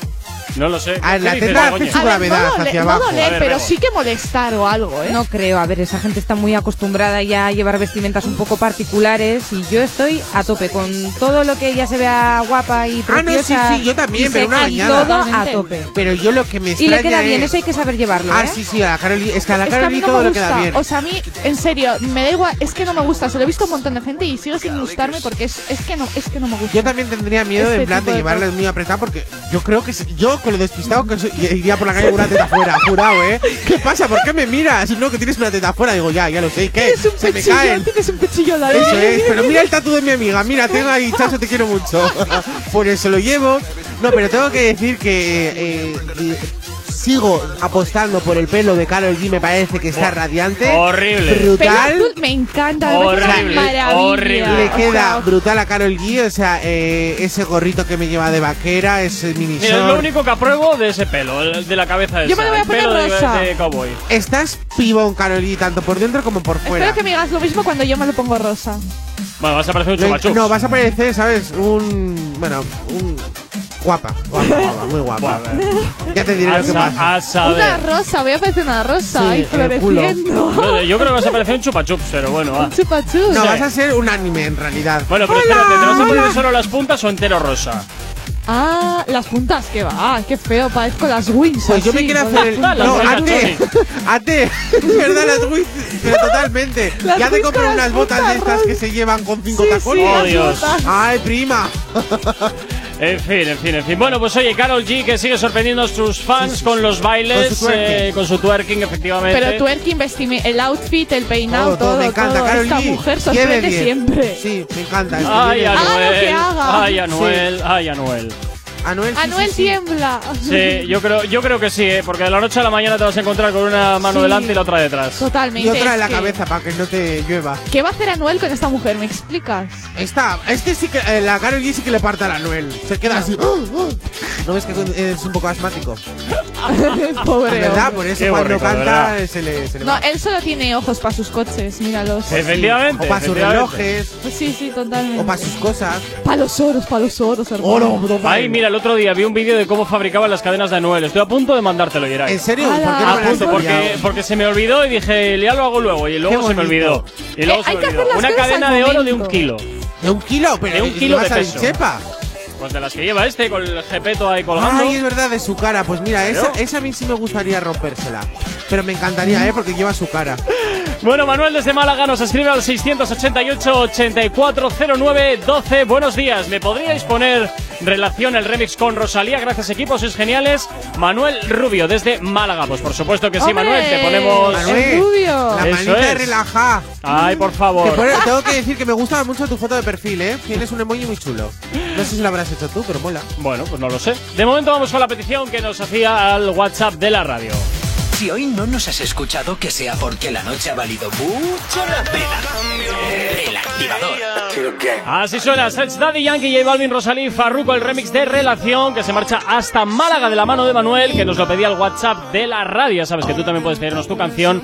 [SPEAKER 2] No lo sé.
[SPEAKER 4] A ver,
[SPEAKER 2] ¿Qué
[SPEAKER 4] la
[SPEAKER 2] Begoña?
[SPEAKER 4] hace su
[SPEAKER 3] A ver,
[SPEAKER 4] gravedad hacia
[SPEAKER 3] no
[SPEAKER 4] abajo.
[SPEAKER 2] A ver,
[SPEAKER 3] pero sí que molestar o algo, ¿eh?
[SPEAKER 25] No creo, a ver, esa gente está muy acostumbrada ya a llevar vestimentas un poco particulares y yo estoy a tope con todo lo que ella se vea guapa y
[SPEAKER 4] Ah, no, sí,
[SPEAKER 25] preciosa.
[SPEAKER 4] sí, yo también,
[SPEAKER 25] y
[SPEAKER 4] pero una
[SPEAKER 25] y
[SPEAKER 4] bañada.
[SPEAKER 25] todo a tope.
[SPEAKER 4] Pero yo lo que me
[SPEAKER 25] Y
[SPEAKER 4] extraña
[SPEAKER 25] le queda bien,
[SPEAKER 4] es-
[SPEAKER 25] eso hay que saber llevarlo,
[SPEAKER 4] Ah,
[SPEAKER 25] ¿eh?
[SPEAKER 4] sí, sí, a la Carol G- Es que a la
[SPEAKER 3] Es que a
[SPEAKER 4] Carol
[SPEAKER 3] mí
[SPEAKER 4] G
[SPEAKER 3] no
[SPEAKER 4] todo
[SPEAKER 3] me
[SPEAKER 4] le queda
[SPEAKER 3] gusta.
[SPEAKER 4] bien.
[SPEAKER 3] O sea, a mí, en serio, me da igual. Es que no me gusta. Se lo he visto a un montón de gente y sigo sin gustarme porque es, es que no, es que no me gusta.
[SPEAKER 4] Yo también tendría miedo
[SPEAKER 3] Este
[SPEAKER 4] en plan
[SPEAKER 3] tipo
[SPEAKER 4] de
[SPEAKER 3] de
[SPEAKER 4] llevarlas
[SPEAKER 3] cosas.
[SPEAKER 4] muy apretadas porque yo creo que si- yo con lo despistado que soy, iría por la calle con una teta fuera, jurado, ¿eh? ¿Qué pasa? ¿Por qué me miras? No, que tienes una teta fuera. Digo, ya, ya lo sé. ¿Qué?
[SPEAKER 3] Un
[SPEAKER 4] Se me caen.
[SPEAKER 3] tienes un pechillo largo.
[SPEAKER 4] Eso es, pero mira el tatu de mi amiga, mira, tengo ahí, chacho, te quiero mucho. [laughs] Por eso lo llevo. No, pero tengo que decir que eh, sigo apostando por el pelo de Carol G, me parece que está radiante.
[SPEAKER 2] Horrible.
[SPEAKER 3] Pelo
[SPEAKER 4] Brutal.
[SPEAKER 3] azul me encanta, me
[SPEAKER 2] Horrible,
[SPEAKER 3] maravilla.
[SPEAKER 2] horrible.
[SPEAKER 4] Le queda brutal a Carol G, o sea, eh, ese gorrito que me lleva de vaquera, ese mini
[SPEAKER 2] Mira, es lo único que apruebo de ese pelo, el de la cabeza
[SPEAKER 3] Yo
[SPEAKER 2] esa,
[SPEAKER 3] me lo voy a poner
[SPEAKER 2] pelo de-
[SPEAKER 3] rosa.
[SPEAKER 2] de cowboy.
[SPEAKER 4] Estás pibón, Carol G, tanto por dentro como por fuera.
[SPEAKER 3] Espero que me digas lo mismo cuando yo me lo pongo rosa.
[SPEAKER 2] Bueno, vas a parecer un chupachups.
[SPEAKER 4] no, vas a parecer, ¿sabes? Un. Bueno, un. Guapa, guapa, [laughs] guapa, muy guapa. Ya te diré
[SPEAKER 2] a,
[SPEAKER 4] lo que
[SPEAKER 2] sa-
[SPEAKER 4] pasa.
[SPEAKER 2] a saber.
[SPEAKER 3] Una rosa, voy a parecer una rosa
[SPEAKER 4] Sí,
[SPEAKER 3] ahí
[SPEAKER 4] el culo.
[SPEAKER 3] floreciendo.
[SPEAKER 2] No, Yo creo que vas a parecer un chupachups, pero bueno, va.
[SPEAKER 3] Chupachus.
[SPEAKER 4] No,
[SPEAKER 2] Sí.
[SPEAKER 4] vas a ser un anime en realidad.
[SPEAKER 2] Bueno, pero espérate, ¿te vas a poner solo las puntas o entero rosa?
[SPEAKER 3] Ah, las puntas, que va. Ah, qué feo, parezco las wings.
[SPEAKER 4] Pues yo me
[SPEAKER 3] así,
[SPEAKER 4] quiero
[SPEAKER 3] con
[SPEAKER 4] hacer
[SPEAKER 3] las
[SPEAKER 4] el.
[SPEAKER 3] puntas.
[SPEAKER 4] No,
[SPEAKER 2] Las
[SPEAKER 4] ate. Ate. [laughs] Es verdad, las Wii. Pero totalmente. [laughs]
[SPEAKER 3] Las
[SPEAKER 4] Ya te
[SPEAKER 3] Wii
[SPEAKER 4] compré
[SPEAKER 3] con
[SPEAKER 4] unas
[SPEAKER 3] las
[SPEAKER 4] botas de estas
[SPEAKER 3] rojas.
[SPEAKER 4] que se llevan con cinco
[SPEAKER 3] Sí,
[SPEAKER 4] tacones.
[SPEAKER 3] sí,
[SPEAKER 2] Oh, Dios.
[SPEAKER 3] botas.
[SPEAKER 4] Ay, prima.
[SPEAKER 2] En fin, en fin, en fin. Bueno, pues oye, Carol G que sigue sorprendiendo a sus fans con los bailes,
[SPEAKER 4] Con su twerking.
[SPEAKER 2] eh, con su twerking, efectivamente.
[SPEAKER 3] Pero twerking, el outfit, el peinado,
[SPEAKER 4] Todo,
[SPEAKER 3] todo,
[SPEAKER 4] todo, me encanta.
[SPEAKER 3] todo.
[SPEAKER 4] Carol
[SPEAKER 3] Esta
[SPEAKER 4] G.
[SPEAKER 3] mujer sorprende siempre.
[SPEAKER 4] Sí, me encanta.
[SPEAKER 2] Ay,
[SPEAKER 4] lleve-
[SPEAKER 3] Haga lo que
[SPEAKER 2] Anuel.
[SPEAKER 3] haga.
[SPEAKER 2] Ay, Anuel. Ay, Anuel.
[SPEAKER 4] Anuel, sí,
[SPEAKER 3] Anuel
[SPEAKER 4] sí, sí.
[SPEAKER 3] tiembla.
[SPEAKER 2] Sí, yo creo, yo creo que sí, ¿eh? porque de la noche a la mañana te vas a encontrar con una mano
[SPEAKER 3] Sí.
[SPEAKER 2] delante y la otra detrás.
[SPEAKER 3] Totalmente.
[SPEAKER 4] Y otra en la
[SPEAKER 3] que-
[SPEAKER 4] cabeza para que no te llueva.
[SPEAKER 3] ¿Qué va a hacer Anuel con esta mujer? ¿Me explicas?
[SPEAKER 4] Esta, este sí que, eh, la Karol G sí que le parte a Anuel. Se queda así. ¿No ves que es un poco asmático? [laughs]
[SPEAKER 3] Pobre.
[SPEAKER 4] ¿Verdad? Por eso
[SPEAKER 2] Qué
[SPEAKER 4] cuando
[SPEAKER 2] bonito,
[SPEAKER 4] canta se le, se le
[SPEAKER 3] No,
[SPEAKER 4] va.
[SPEAKER 3] él solo tiene ojos para sus coches, míralos.
[SPEAKER 2] Efectivamente.
[SPEAKER 4] O para sus relojes,
[SPEAKER 3] Pues sí, sí, totalmente.
[SPEAKER 4] o para sus cosas.
[SPEAKER 3] Para los oros, para los oros, hermano.
[SPEAKER 2] Ay, mira, el otro día vi un vídeo de cómo fabricaban las cadenas de Anuel. Estoy a punto de mandártelo, Yeray.
[SPEAKER 4] ¿En serio? ¿Por qué no
[SPEAKER 2] A
[SPEAKER 4] me lo has
[SPEAKER 2] punto, porque,
[SPEAKER 4] enviado?
[SPEAKER 2] porque se me olvidó y dije, ya lo hago luego. Y luego
[SPEAKER 4] Qué
[SPEAKER 2] se me
[SPEAKER 4] bonito.
[SPEAKER 2] olvidó. Y luego
[SPEAKER 3] Eh,
[SPEAKER 2] se
[SPEAKER 3] hay
[SPEAKER 2] me
[SPEAKER 3] que
[SPEAKER 2] olvidó.
[SPEAKER 3] las
[SPEAKER 2] Una
[SPEAKER 3] cosas
[SPEAKER 2] cadena
[SPEAKER 3] al
[SPEAKER 2] de oro de un
[SPEAKER 3] momento.
[SPEAKER 2] kilo.
[SPEAKER 4] ¿De un kilo? Pero
[SPEAKER 2] De un
[SPEAKER 4] ¿y
[SPEAKER 2] kilo de peso.
[SPEAKER 4] chepa?
[SPEAKER 2] Pues de las que lleva este, con el jepeto ahí colgando.
[SPEAKER 4] Ay, es verdad, de su cara. Pues mira, esa,
[SPEAKER 2] Claro.
[SPEAKER 4] esa a mí sí me gustaría rompérsela. Pero me encantaría, ¿eh? Porque lleva su cara.
[SPEAKER 2] Bueno, Manuel desde Málaga nos escribe al 688-8409-12. Buenos días, ¿me podríais poner relación el remix con Rosalía? Gracias, equipos, sois geniales. Manuel Rubio desde Málaga. Pues por supuesto que sí,
[SPEAKER 3] ¡Hombre!
[SPEAKER 2] Manuel, te ponemos.
[SPEAKER 3] El
[SPEAKER 4] Manuel,
[SPEAKER 3] rubio.
[SPEAKER 4] La
[SPEAKER 2] Eso
[SPEAKER 4] manita de
[SPEAKER 2] es.
[SPEAKER 4] relajá.
[SPEAKER 2] Ay, por
[SPEAKER 4] Que
[SPEAKER 2] favor.
[SPEAKER 4] pone- tengo que decir que me gusta mucho tu foto de perfil, ¿eh? Tienes un emoji muy chulo. No sé si lo habrás hecho tú, pero mola.
[SPEAKER 2] Bueno, pues no lo sé. De momento vamos con la petición que nos hacía al WhatsApp de la radio.
[SPEAKER 1] Si hoy no nos has escuchado, que sea porque la noche ha valido mucho la pena. El activador.
[SPEAKER 2] Así suena, Sets Daddy Yankee, J Balvin, Rosalí, Farruko, el remix de Relación, que se marcha hasta Málaga de la mano de Manuel, que nos lo pedía al WhatsApp de la radio. Sabes que tú también puedes pedirnos tu canción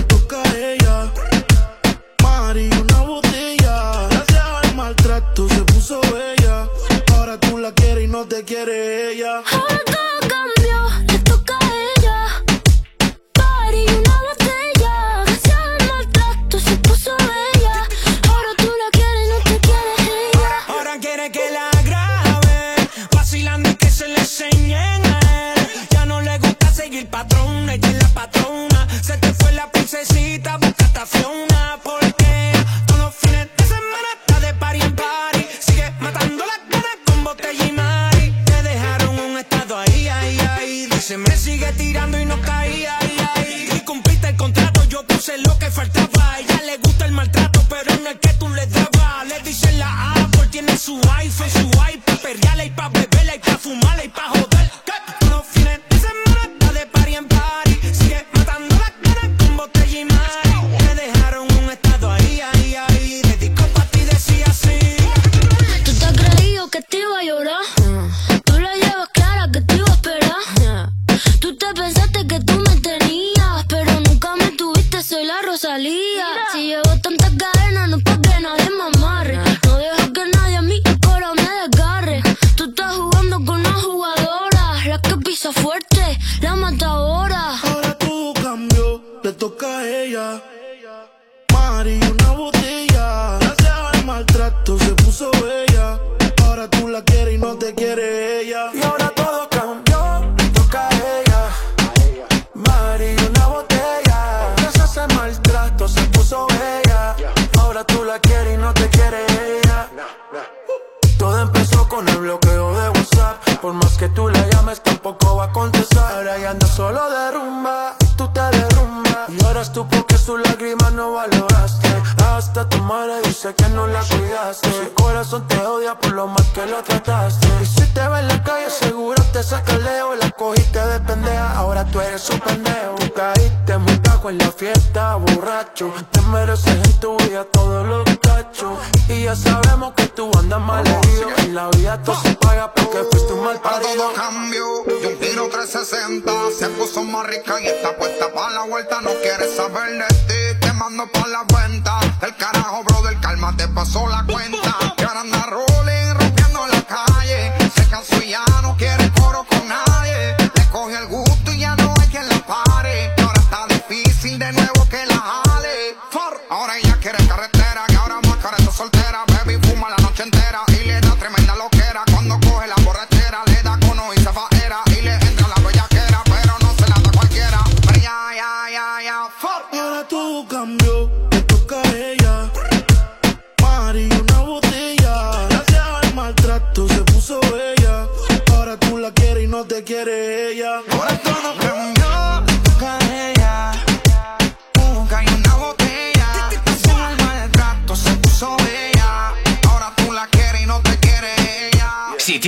[SPEAKER 12] no te quiere ella.
[SPEAKER 7] Ahora todo cambió, le toca a ella. Party, una botella. Gracias al maltrato se puso bella. Ahora tú la quieres no te quiere ella.
[SPEAKER 31] Ahora quiere que la grabe, vacilando y que se le enseñen a él. Ya no le gusta seguir patrón, ella es la patrona. Se te fue la princesita, busca estaciona.
[SPEAKER 12] Toca la
[SPEAKER 19] cuidaste. Su corazón te odia por lo mal que lo trataste. Y si te ve en la calle, seguro te saca leo. La cogiste de pendeja, ahora tú eres un pendejo. Tú caíste muy bajo en la fiesta, borracho. Te mereces en tu vida todos los cachos. Y ya sabemos que tú andas mal herido. En la vida todo se paga porque fuiste un mal
[SPEAKER 33] Para
[SPEAKER 19] parido.
[SPEAKER 33] todo cambio, y un giro 360 Se puso más rica y está puesta para la vuelta No quiere saber de ti, te mando pa' la cuenta El carajo, calma, te pasó la cuenta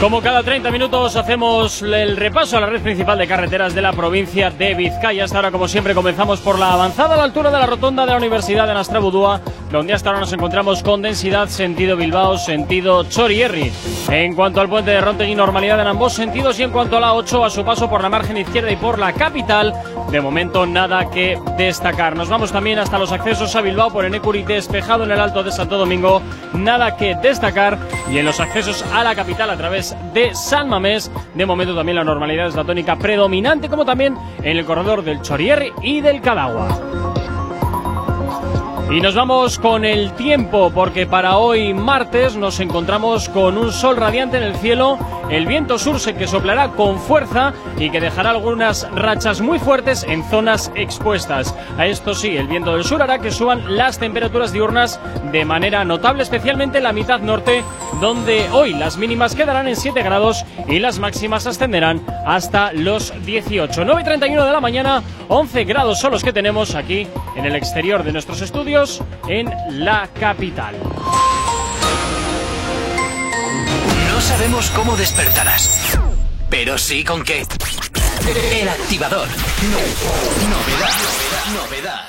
[SPEAKER 2] Como cada 30 minutos hacemos el repaso a la red principal de carreteras de la provincia de Vizcaya. Hasta ahora, como siempre, comenzamos por la avanzada a la altura de la rotonda de la Universidad de Nastrabudúa, donde hasta ahora nos encontramos con densidad sentido Bilbao, sentido Chorierri. En cuanto al puente de Rontegui, normalidad en ambos sentidos y en cuanto a la 8, a su paso por la margen izquierda y por la capital, de momento nada que destacar. Nos vamos también hasta los accesos a Bilbao por Enecuri, despejado en el Alto de Santo Domingo, nada que destacar. Y en los accesos a la capital a través de San Mamés. De momento también la normalidad es la tónica predominante, como también en el corredor del Chorierri y del Cadagua. Y nos vamos con el tiempo, porque para hoy martes nos encontramos con un sol radiante en el cielo, el viento surse que soplará con fuerza y que dejará algunas rachas muy fuertes en zonas expuestas. A esto sí, el viento del sur hará que suban las temperaturas diurnas de manera notable, especialmente en la mitad norte, donde hoy las mínimas quedarán en 7 grados y las máximas ascenderán hasta los 18. 9 y 31 de la mañana, 11 grados son los que tenemos aquí en el exterior de nuestros estudios en la capital.
[SPEAKER 1] No sabemos cómo despertarás, pero sí con qué. El activador. Novedad, novedad.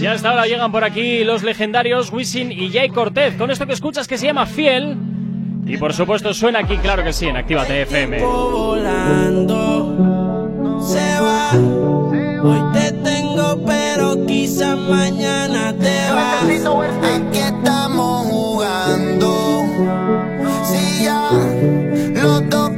[SPEAKER 2] Y hasta ahora llegan por aquí los legendarios Wisin y Jay Cortez con esto que escuchas que se llama Fiel. Y por supuesto suena aquí, claro que sí, en Actívate FM.
[SPEAKER 12] volando se va. Hoy te tengo, pero quizás mañana te vas.
[SPEAKER 34] Aquí estamos jugando. Si ya los dos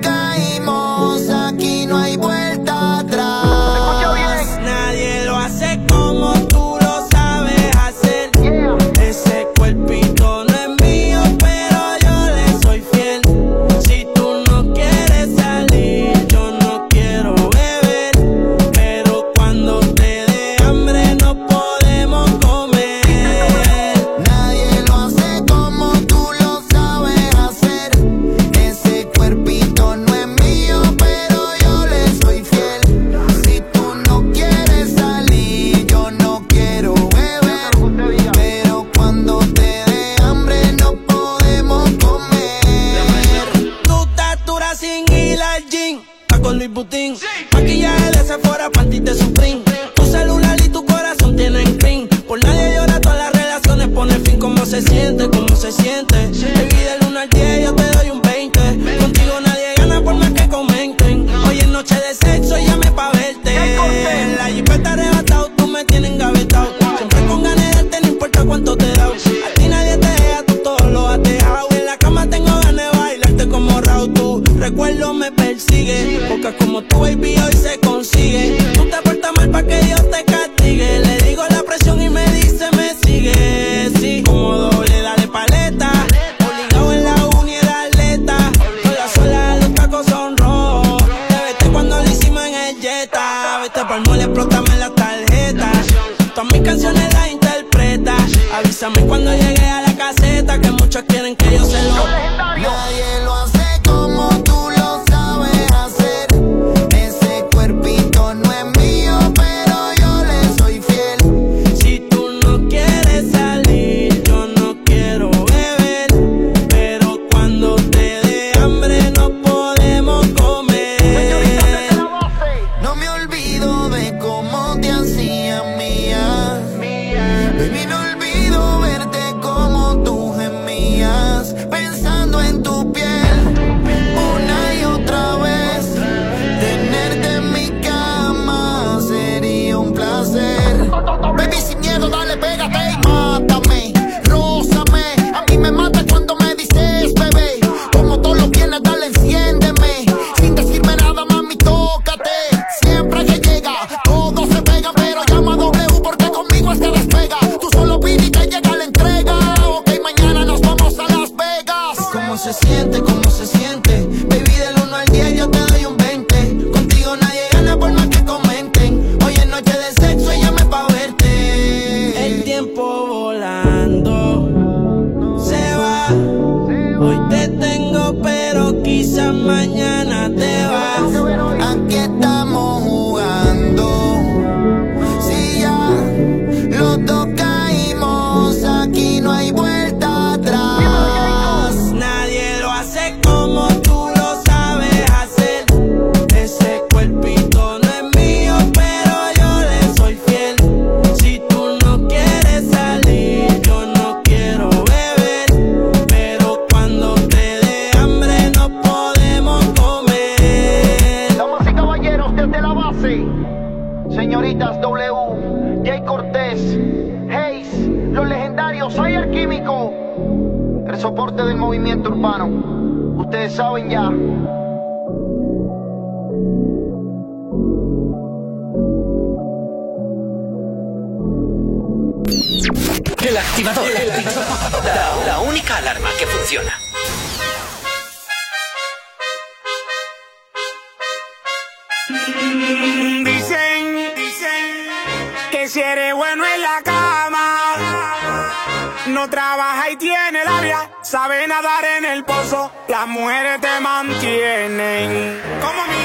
[SPEAKER 35] sabe nadar en el pozo, las mujeres te mantienen. Como a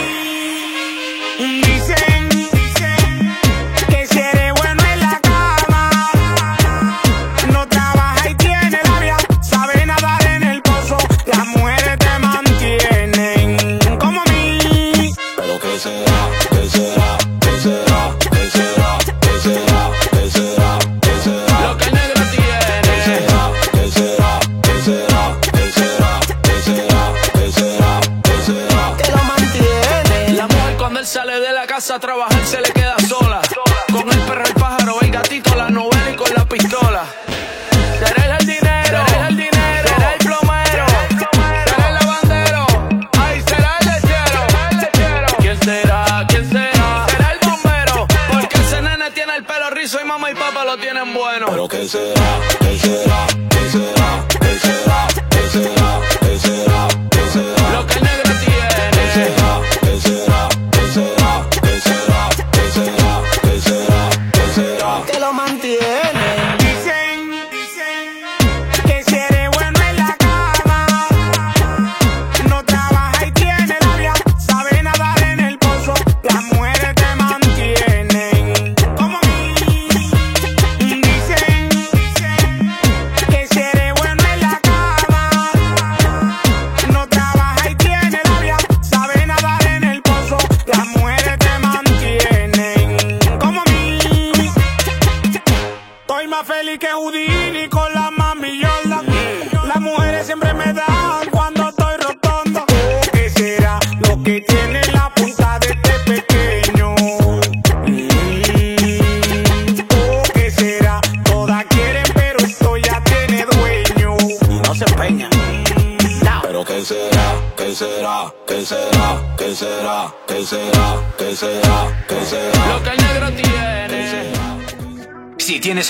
[SPEAKER 35] bueno.
[SPEAKER 23] Pero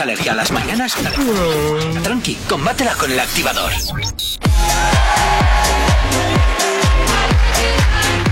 [SPEAKER 1] alergia a las mañanas, tranqui, combátela con el activador.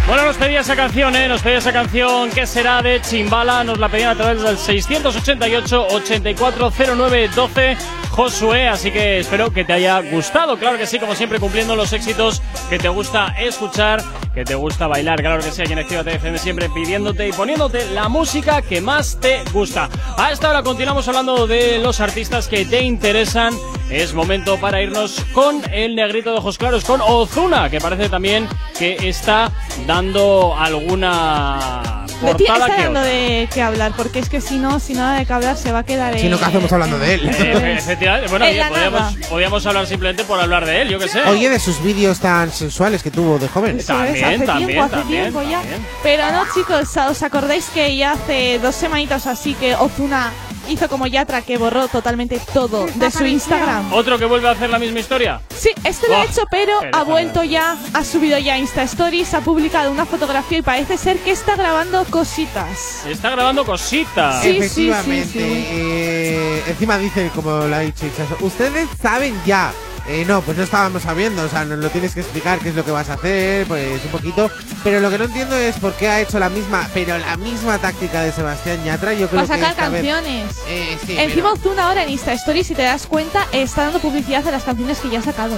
[SPEAKER 2] Bueno, nos pedía esa canción, ¿eh? Nos pedía esa canción que será de Chimbala. Nos la pedían a través del 688-840912 Josué. Así que espero que te haya gustado. Claro que sí, como siempre, cumpliendo los éxitos que te gusta escuchar, que te gusta bailar. Claro que sí, aquí en Actívate FM siempre pidiéndote y poniéndote la música que más te gusta. A esta hora continuamos hablando de los artistas que te interesan. Es momento para irnos con el negrito de ojos claros, con Ozuna, que parece también que está dando alguna
[SPEAKER 3] Me está
[SPEAKER 2] que
[SPEAKER 3] dando de qué hablar, porque es que si no, si nada de qué hablar, se va a quedar
[SPEAKER 4] Si no, ¿qué hacemos hablando de él? [laughs]
[SPEAKER 2] Eh, efectivamente, bueno,
[SPEAKER 3] En
[SPEAKER 2] oye, podíamos, podíamos hablar simplemente por hablar de él, yo qué sé.
[SPEAKER 4] Oye, de sus vídeos tan sensuales que tuvo de joven.
[SPEAKER 3] Eso es, hace tiempo, hace tiempo ya. Pero no, chicos, ¿os acordáis que ya hace dos semanitas así que Ozuna hizo como Yatra que borró totalmente todo de su Instagram?
[SPEAKER 2] ¿Otro que vuelve a hacer la misma historia?
[SPEAKER 3] Sí, este lo ha hecho, pero ha vuelto ya, ha subido ya Insta Stories, ha publicado una fotografía y parece ser que está grabando cositas.
[SPEAKER 2] Está grabando cositas.
[SPEAKER 3] Sí, sí,
[SPEAKER 4] Efectivamente.
[SPEAKER 3] sí, sí.
[SPEAKER 4] eh, encima dice, como lo ha dicho ustedes saben ya. Eh, no, pues no estábamos sabiendo, o sea, nos lo tienes que explicar qué es lo que vas a hacer, pues un poquito. Pero lo que no entiendo es por qué ha hecho la misma, pero la misma táctica de Sebastián Yatra. Yo creo
[SPEAKER 3] Para
[SPEAKER 4] que
[SPEAKER 3] sacar
[SPEAKER 4] vez-
[SPEAKER 3] canciones.
[SPEAKER 4] Eh, sí,
[SPEAKER 3] Encima Ozuna ahora en Insta Stories, si te das cuenta, está dando publicidad de las canciones que ya ha sacado.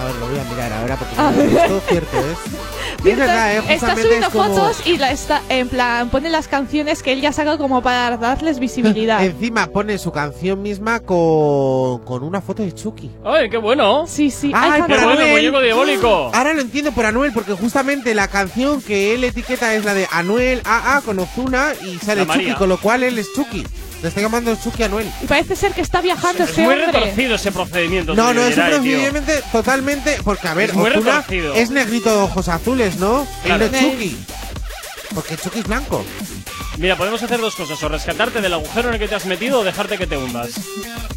[SPEAKER 4] A ver, lo voy a mirar ahora porque esto cierto es. [laughs] Y es verdad, eh,
[SPEAKER 3] Está
[SPEAKER 4] justamente
[SPEAKER 3] subiendo
[SPEAKER 4] es como-
[SPEAKER 3] fotos y la está, en plan, pone las canciones que él ya ha sacado como para darles [laughs] visibilidad.
[SPEAKER 4] Encima pone su canción misma con, con una foto de Chucky.
[SPEAKER 2] ¡Ay, qué bueno!
[SPEAKER 3] Sí, sí.
[SPEAKER 4] Ay,
[SPEAKER 2] qué
[SPEAKER 4] por
[SPEAKER 2] bueno,
[SPEAKER 4] Anuel.
[SPEAKER 2] muñeco diabólico.
[SPEAKER 4] Ahora lo entiendo por Anuel, porque justamente la canción que él etiqueta es la de Anuel AA con Ozuna y sale Chucky, con lo cual él es Chucky. Le está llamando Chucky Anuel.
[SPEAKER 3] Y parece ser que está viajando
[SPEAKER 2] Es
[SPEAKER 3] este
[SPEAKER 2] muy
[SPEAKER 3] hombre.
[SPEAKER 2] retorcido ese procedimiento.
[SPEAKER 4] No, no, es un procedimiento totalmente. Porque, a ver,
[SPEAKER 2] Es muy
[SPEAKER 4] es negrito de ojos azules, ¿no?
[SPEAKER 2] Claro.
[SPEAKER 4] No es Chucky. Porque Chucky es blanco.
[SPEAKER 2] Mira, podemos hacer dos cosas, o rescatarte del agujero en el que te has metido o dejarte que te hundas.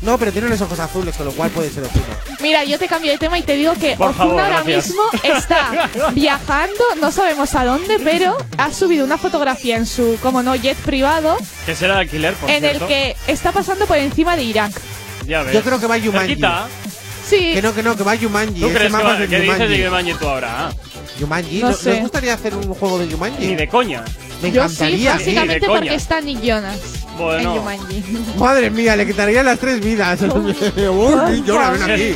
[SPEAKER 4] No, pero tiene los ojos azules, con lo cual puede ser Ozuna.
[SPEAKER 3] Mira, yo te cambio de tema y te digo que
[SPEAKER 2] Por
[SPEAKER 3] Ozuna
[SPEAKER 2] favor,
[SPEAKER 3] ahora
[SPEAKER 2] gracias.
[SPEAKER 3] mismo está [laughs] viajando, no sabemos a dónde, pero ha subido una fotografía en su, como no, jet privado,
[SPEAKER 2] Que será de alquiler, por
[SPEAKER 3] en
[SPEAKER 2] cierto.
[SPEAKER 3] el que está pasando por encima de Irak.
[SPEAKER 2] Ya ves.
[SPEAKER 4] Yo creo que va Yumanji.
[SPEAKER 2] Cerquita.
[SPEAKER 3] Sí.
[SPEAKER 4] Que no, que no, que va Yumanji.
[SPEAKER 2] ¿Tú
[SPEAKER 4] ese
[SPEAKER 2] crees que,
[SPEAKER 4] mapa
[SPEAKER 2] va,
[SPEAKER 4] es de
[SPEAKER 2] que dices de
[SPEAKER 4] Yumanji.
[SPEAKER 2] Yumanji tú ahora? ah?
[SPEAKER 4] Yumanji,
[SPEAKER 3] No
[SPEAKER 4] ¿no-
[SPEAKER 3] sé.
[SPEAKER 4] ¿nos gustaría hacer un juego de Yumanji?
[SPEAKER 2] Ni de coña.
[SPEAKER 4] Me
[SPEAKER 3] Yo sí,
[SPEAKER 4] encantaría.
[SPEAKER 3] básicamente
[SPEAKER 2] coña.
[SPEAKER 3] porque está Nick Jonas
[SPEAKER 2] Bueno.
[SPEAKER 3] en Jumanji. [laughs] [laughs]
[SPEAKER 4] Madre mía, le quitaría las tres vidas. Uy, [laughs] llora, ven aquí.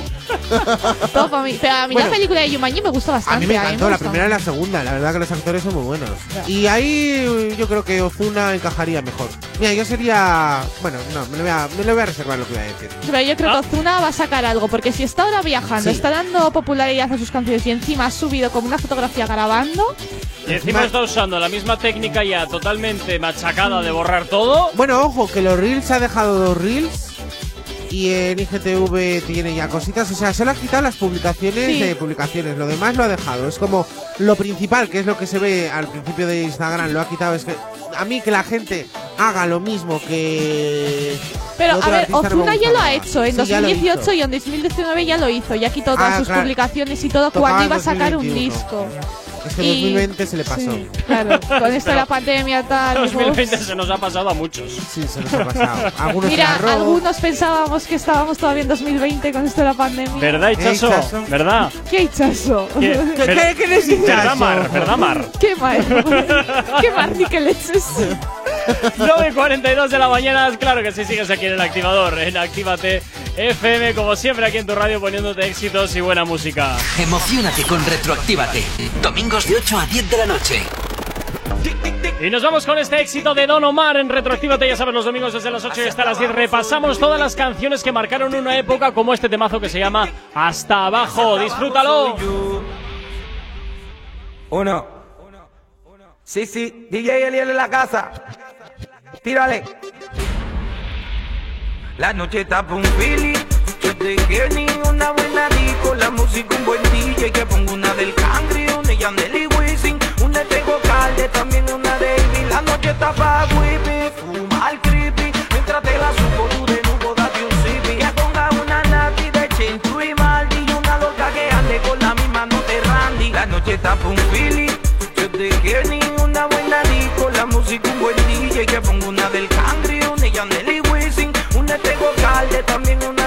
[SPEAKER 3] Todo para mí. Pero a mí
[SPEAKER 4] Bueno.
[SPEAKER 3] la película de Jumanji me gusta bastante.
[SPEAKER 4] A mí me encantó, la
[SPEAKER 3] gustó.
[SPEAKER 4] primera y la segunda. La verdad que los actores son muy buenos. Y ahí yo creo que Ozuna encajaría mejor. Mira, yo sería. Bueno, no, me lo voy a, me lo voy a reservar lo que voy a decir.
[SPEAKER 3] Pero yo creo que Ozuna va a sacar algo, porque si está ahora viajando,
[SPEAKER 4] Sí.
[SPEAKER 3] está dando popularidad a sus canciones y encima ha subido como una fotografía grabando,
[SPEAKER 2] Y encima está usando la misma técnica ya totalmente machacada de borrar todo.
[SPEAKER 4] Bueno, ojo, que los Reels ha dejado dos Reels. Y en IGTV tiene ya cositas. O sea, solo ha quitado las publicaciones
[SPEAKER 3] Sí.
[SPEAKER 4] de publicaciones. Lo demás lo ha dejado. Es como lo principal, que es lo que se ve al principio de Instagram. Lo ha quitado. Es que a mí que la gente haga lo mismo que.
[SPEAKER 3] Pero a ver, Ozuna ya lo ha hecho en
[SPEAKER 4] Sí, ya lo
[SPEAKER 3] 2018
[SPEAKER 4] hizo.
[SPEAKER 3] y en 2019 ya lo hizo. Ya quitó todas
[SPEAKER 4] Ah,
[SPEAKER 3] sus
[SPEAKER 4] claro.
[SPEAKER 3] publicaciones y todo
[SPEAKER 4] Tocaba
[SPEAKER 3] cuando iba a sacar un
[SPEAKER 4] 2021.
[SPEAKER 3] disco.
[SPEAKER 4] Es que
[SPEAKER 3] Y-
[SPEAKER 4] 2020 se le pasó.
[SPEAKER 3] Sí, claro, con esto de la pandemia tal.
[SPEAKER 2] 2020 se nos ha pasado a muchos.
[SPEAKER 4] Sí, se nos ha pasado. Algunos
[SPEAKER 3] Mira, algunos pensábamos que estábamos todavía en 2020 con esto de la pandemia.
[SPEAKER 2] ¿Verdad, Hichazo?
[SPEAKER 4] Eh.
[SPEAKER 2] ¿Verdad?
[SPEAKER 3] ¿Qué hichazo?
[SPEAKER 2] ¿Qué,
[SPEAKER 4] ¿Qué- qué- qué?
[SPEAKER 2] ¿Verdad, Mar? ¿Verdad, Mar? [laughs]
[SPEAKER 3] ¿Qué mar? [laughs] ¿Qué mar ni qué leches?
[SPEAKER 2] 9.42 de la mañana, claro que sí, sigues aquí en el activador, en Actívate FM, como siempre aquí en tu radio poniéndote éxitos y buena música.
[SPEAKER 1] Emocionate con Retroactívate. Domingos de 8 a 10 de la noche.
[SPEAKER 2] Y nos vamos con este éxito de Don Omar en Retroactívate, ya sabes, los domingos desde las 8 y hasta las 10 repasamos todas las canciones que marcaron una época como este temazo que se llama Hasta Abajo, disfrútalo.
[SPEAKER 31] Uno. Sí, sí, DJ Eliel en la casa. Tírale. La noche está un Philly. Yo te quiero ni una buena disco. La música un buen DJ. Que pongo una del Cangri, una de Yandel y Wisin. Una de Calde, también una de Ivy. La noche está pa' Whippy. Fumar creepy. Mientras te la subo tú de nuevo, date un sipi. Que ponga una nati de Chentu y Maldi. Y una loca que ande con la misma no te randy. La noche está pa' un Philly. Yo te quiero ni DJ. Que pongo una del Cangri, una de Yandel y Wisin. Una Tego Calde, también una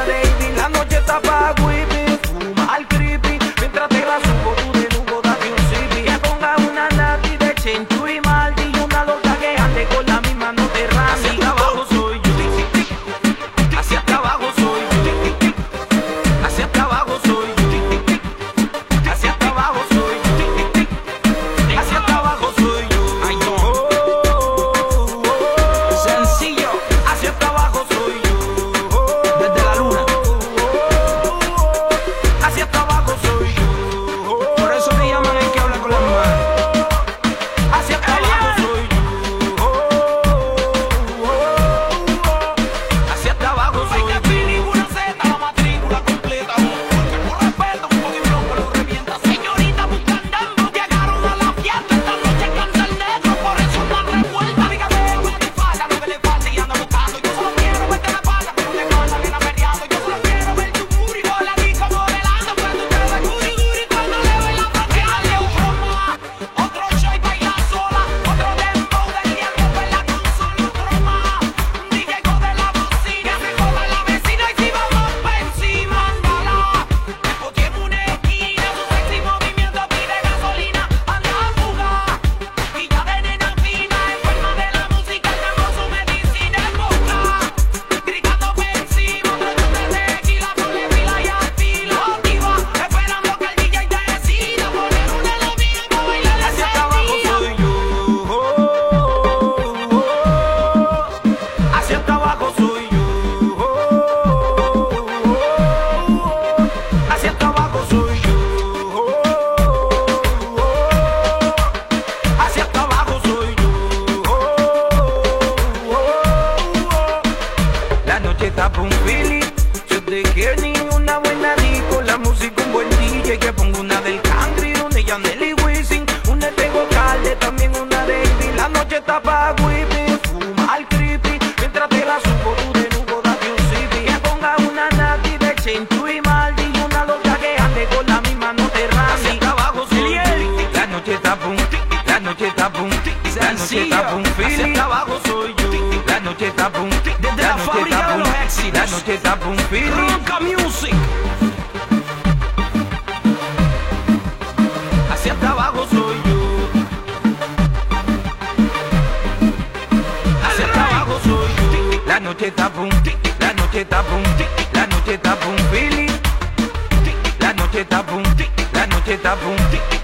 [SPEAKER 31] noche está boom, la noche está boom,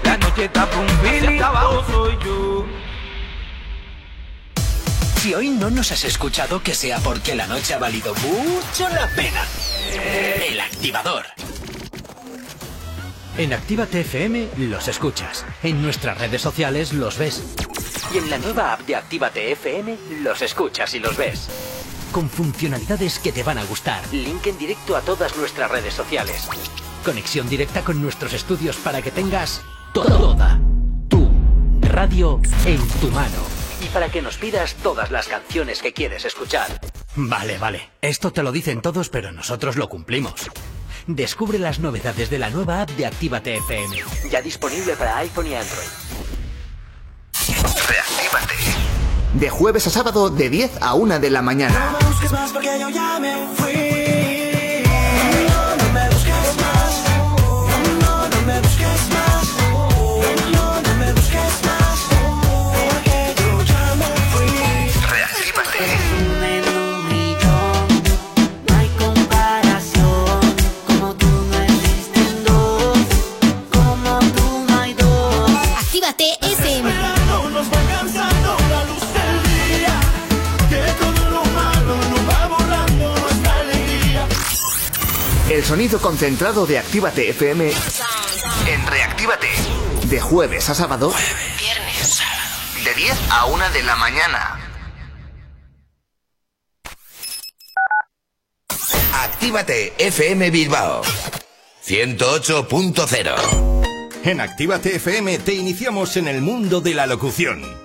[SPEAKER 31] la noche está boom. Hacia abajo soy yo.
[SPEAKER 36] Si hoy no nos has escuchado, que sea porque la noche ha valido mucho la pena. El activador.
[SPEAKER 1] En Actívate FM los escuchas. En nuestras redes sociales los ves.
[SPEAKER 36] Y en la nueva app de Actívate FM, los escuchas y los ves.
[SPEAKER 1] Con funcionalidades que te van a gustar.
[SPEAKER 36] Link en directo a todas nuestras redes sociales.
[SPEAKER 1] Conexión directa con nuestros estudios para que tengas toda tu radio en tu mano.
[SPEAKER 36] Y para que nos pidas todas las canciones que quieres escuchar.
[SPEAKER 1] Vale, vale. Esto te lo dicen todos, pero nosotros lo cumplimos. Descubre las novedades de la nueva app de Actívate FM.
[SPEAKER 36] Ya disponible para iPhone y Android.
[SPEAKER 37] Reactívate. De jueves a sábado de 10 a 1 de la mañana.
[SPEAKER 15] No me busques más porque yo ya me fui.
[SPEAKER 37] El sonido concentrado de Actívate FM en Reactívate. De jueves a sábado.
[SPEAKER 36] Viernes,
[SPEAKER 37] De 10 a 1 de la mañana.
[SPEAKER 8] Actívate FM Bilbao 108.0
[SPEAKER 38] En Actívate FM te iniciamos en el mundo de la locución.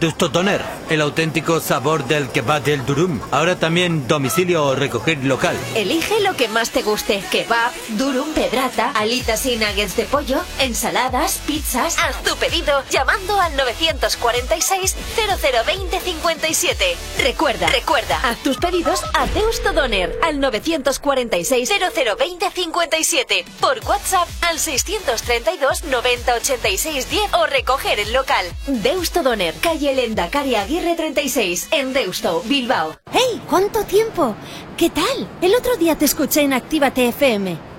[SPEAKER 39] Dusto Doner, el auténtico sabor del kebab del durum. Ahora también domicilio o recoger local.
[SPEAKER 10] Elige lo que más te guste. Kebab, durum, pedrata, alitas y nuggets de pollo, ensaladas, pizzas. Haz tu pedido llamando al 946 0020 57. Recuerda, recuerda, haz tus pedidos a Deusto Doner al 946 0020 57. Por WhatsApp al 632 90 86 10 o recoger el local. Deusto Doner, calle Lendakari Aguirre 36, en Deusto, Bilbao.
[SPEAKER 40] ¡Hey! ¿Cuánto tiempo? ¿Qué tal? El otro día te escuché en Actívate FM.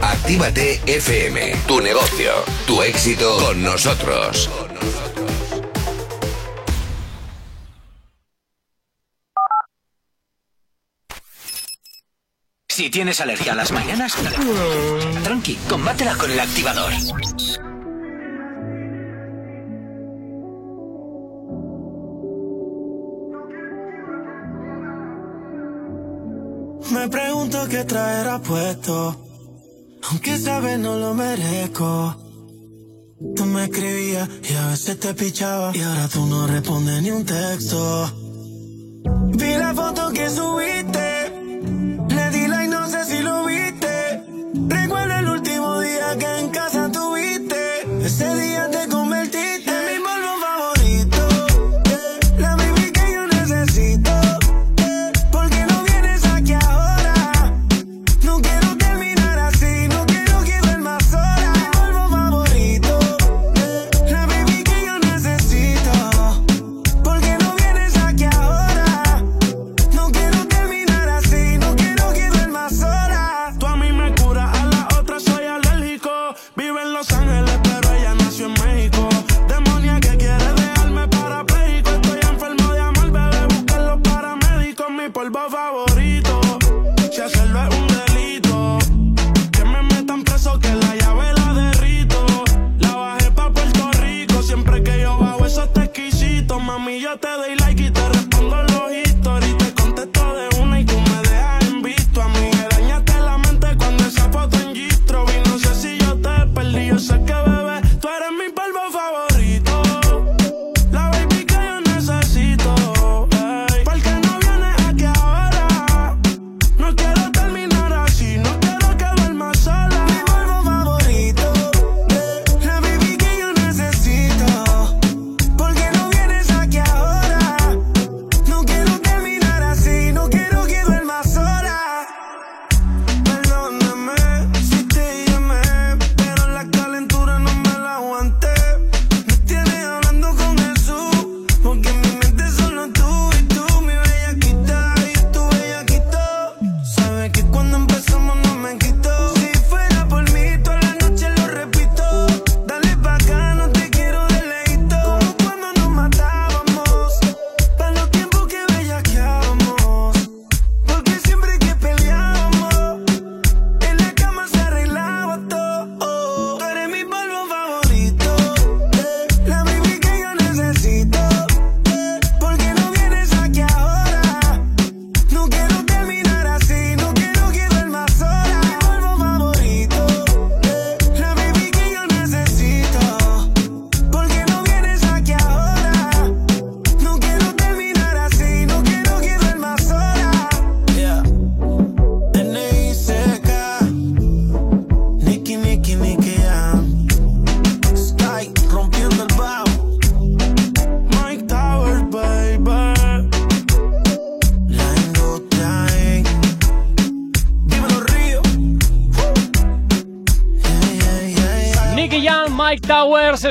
[SPEAKER 8] Actívate FM, tu negocio, tu éxito con nosotros.
[SPEAKER 1] Si tienes alergia a las mañanas, tranqui, combátela con el activador.
[SPEAKER 12] Me pregunto qué traerá puesto aunque sabes no lo merezco. Tú me escribías y a veces te pichaba y ahora tú no respondes ni un texto. Vi la foto que subiste, le di like, no sé si lo viste. Recuerdo el último día que en casa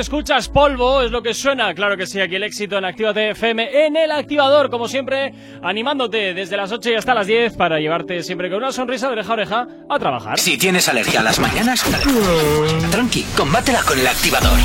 [SPEAKER 2] escuchas polvo, es lo que suena. Claro que sí, aquí el éxito en Actívate FM en el activador, como siempre, animándote desde las 8 y hasta las 10 para llevarte siempre con una sonrisa de oreja a oreja a trabajar.
[SPEAKER 1] Si tienes alergia a las mañanas, tranqui, combátela con el activador.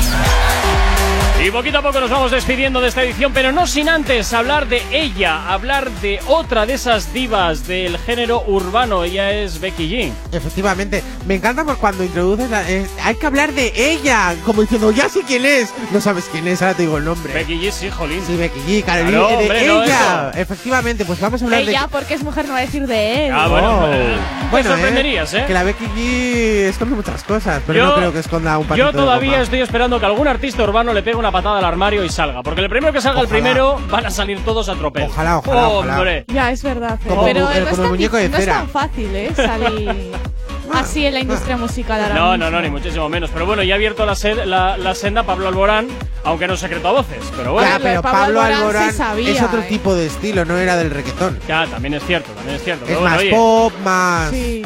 [SPEAKER 2] Y poquito a poco nos vamos despidiendo de esta edición, pero no sin antes hablar de ella, hablar de otra de esas divas del género urbano. Ella es Becky G.
[SPEAKER 4] Efectivamente, me encanta por cuando introduces. la- eh, hay que hablar de ella, como diciendo, ya sé quién es. No sabes quién es, ahora te digo el nombre.
[SPEAKER 2] Becky G, sí, jolín.
[SPEAKER 4] Sí, Becky G, Carolina,
[SPEAKER 2] Claro,
[SPEAKER 4] de
[SPEAKER 2] hombre, no
[SPEAKER 4] ella.
[SPEAKER 2] eso.
[SPEAKER 4] Efectivamente, pues vamos a hablar de.
[SPEAKER 3] Ella, porque es mujer, no va a decir de él.
[SPEAKER 2] Ah, bueno,
[SPEAKER 4] Oh.
[SPEAKER 2] eh, te
[SPEAKER 4] Bueno,
[SPEAKER 2] sorprenderías, ¿eh?
[SPEAKER 4] Que la Becky G esconde muchas cosas, pero no creo que esconda un patito
[SPEAKER 2] yo todavía estoy esperando que algún artista urbano le pegue una patada al armario y salga. Porque el primero que salga el
[SPEAKER 4] Ojalá.
[SPEAKER 2] primero van a salir todos a tropel.
[SPEAKER 4] Ojalá, ojalá, ojalá.
[SPEAKER 2] Hombre.
[SPEAKER 3] Ya, es verdad.
[SPEAKER 4] Como
[SPEAKER 3] pero no,
[SPEAKER 4] eh,
[SPEAKER 3] es
[SPEAKER 4] el
[SPEAKER 3] tan,
[SPEAKER 4] muñeco de
[SPEAKER 3] no es tan fácil, ¿eh? Salir [laughs] así en la industria musical ahora
[SPEAKER 2] No, no,
[SPEAKER 3] mismo.
[SPEAKER 2] no, ni muchísimo menos. Pero bueno, ya ha abierto la, sed- la, la senda Pablo Alborán, aunque no es secreto a voces. Pero bueno.
[SPEAKER 4] Ya, pero
[SPEAKER 3] Pablo
[SPEAKER 4] Pablo
[SPEAKER 3] Alborán
[SPEAKER 4] Alborán
[SPEAKER 3] se sabía,
[SPEAKER 4] es otro
[SPEAKER 3] eh.
[SPEAKER 4] tipo de estilo, no era del reggaetón.
[SPEAKER 2] Ya, también es cierto, también es cierto.
[SPEAKER 4] Es
[SPEAKER 2] Pero bueno,
[SPEAKER 4] más
[SPEAKER 2] oye,
[SPEAKER 4] pop, más.
[SPEAKER 3] Sí.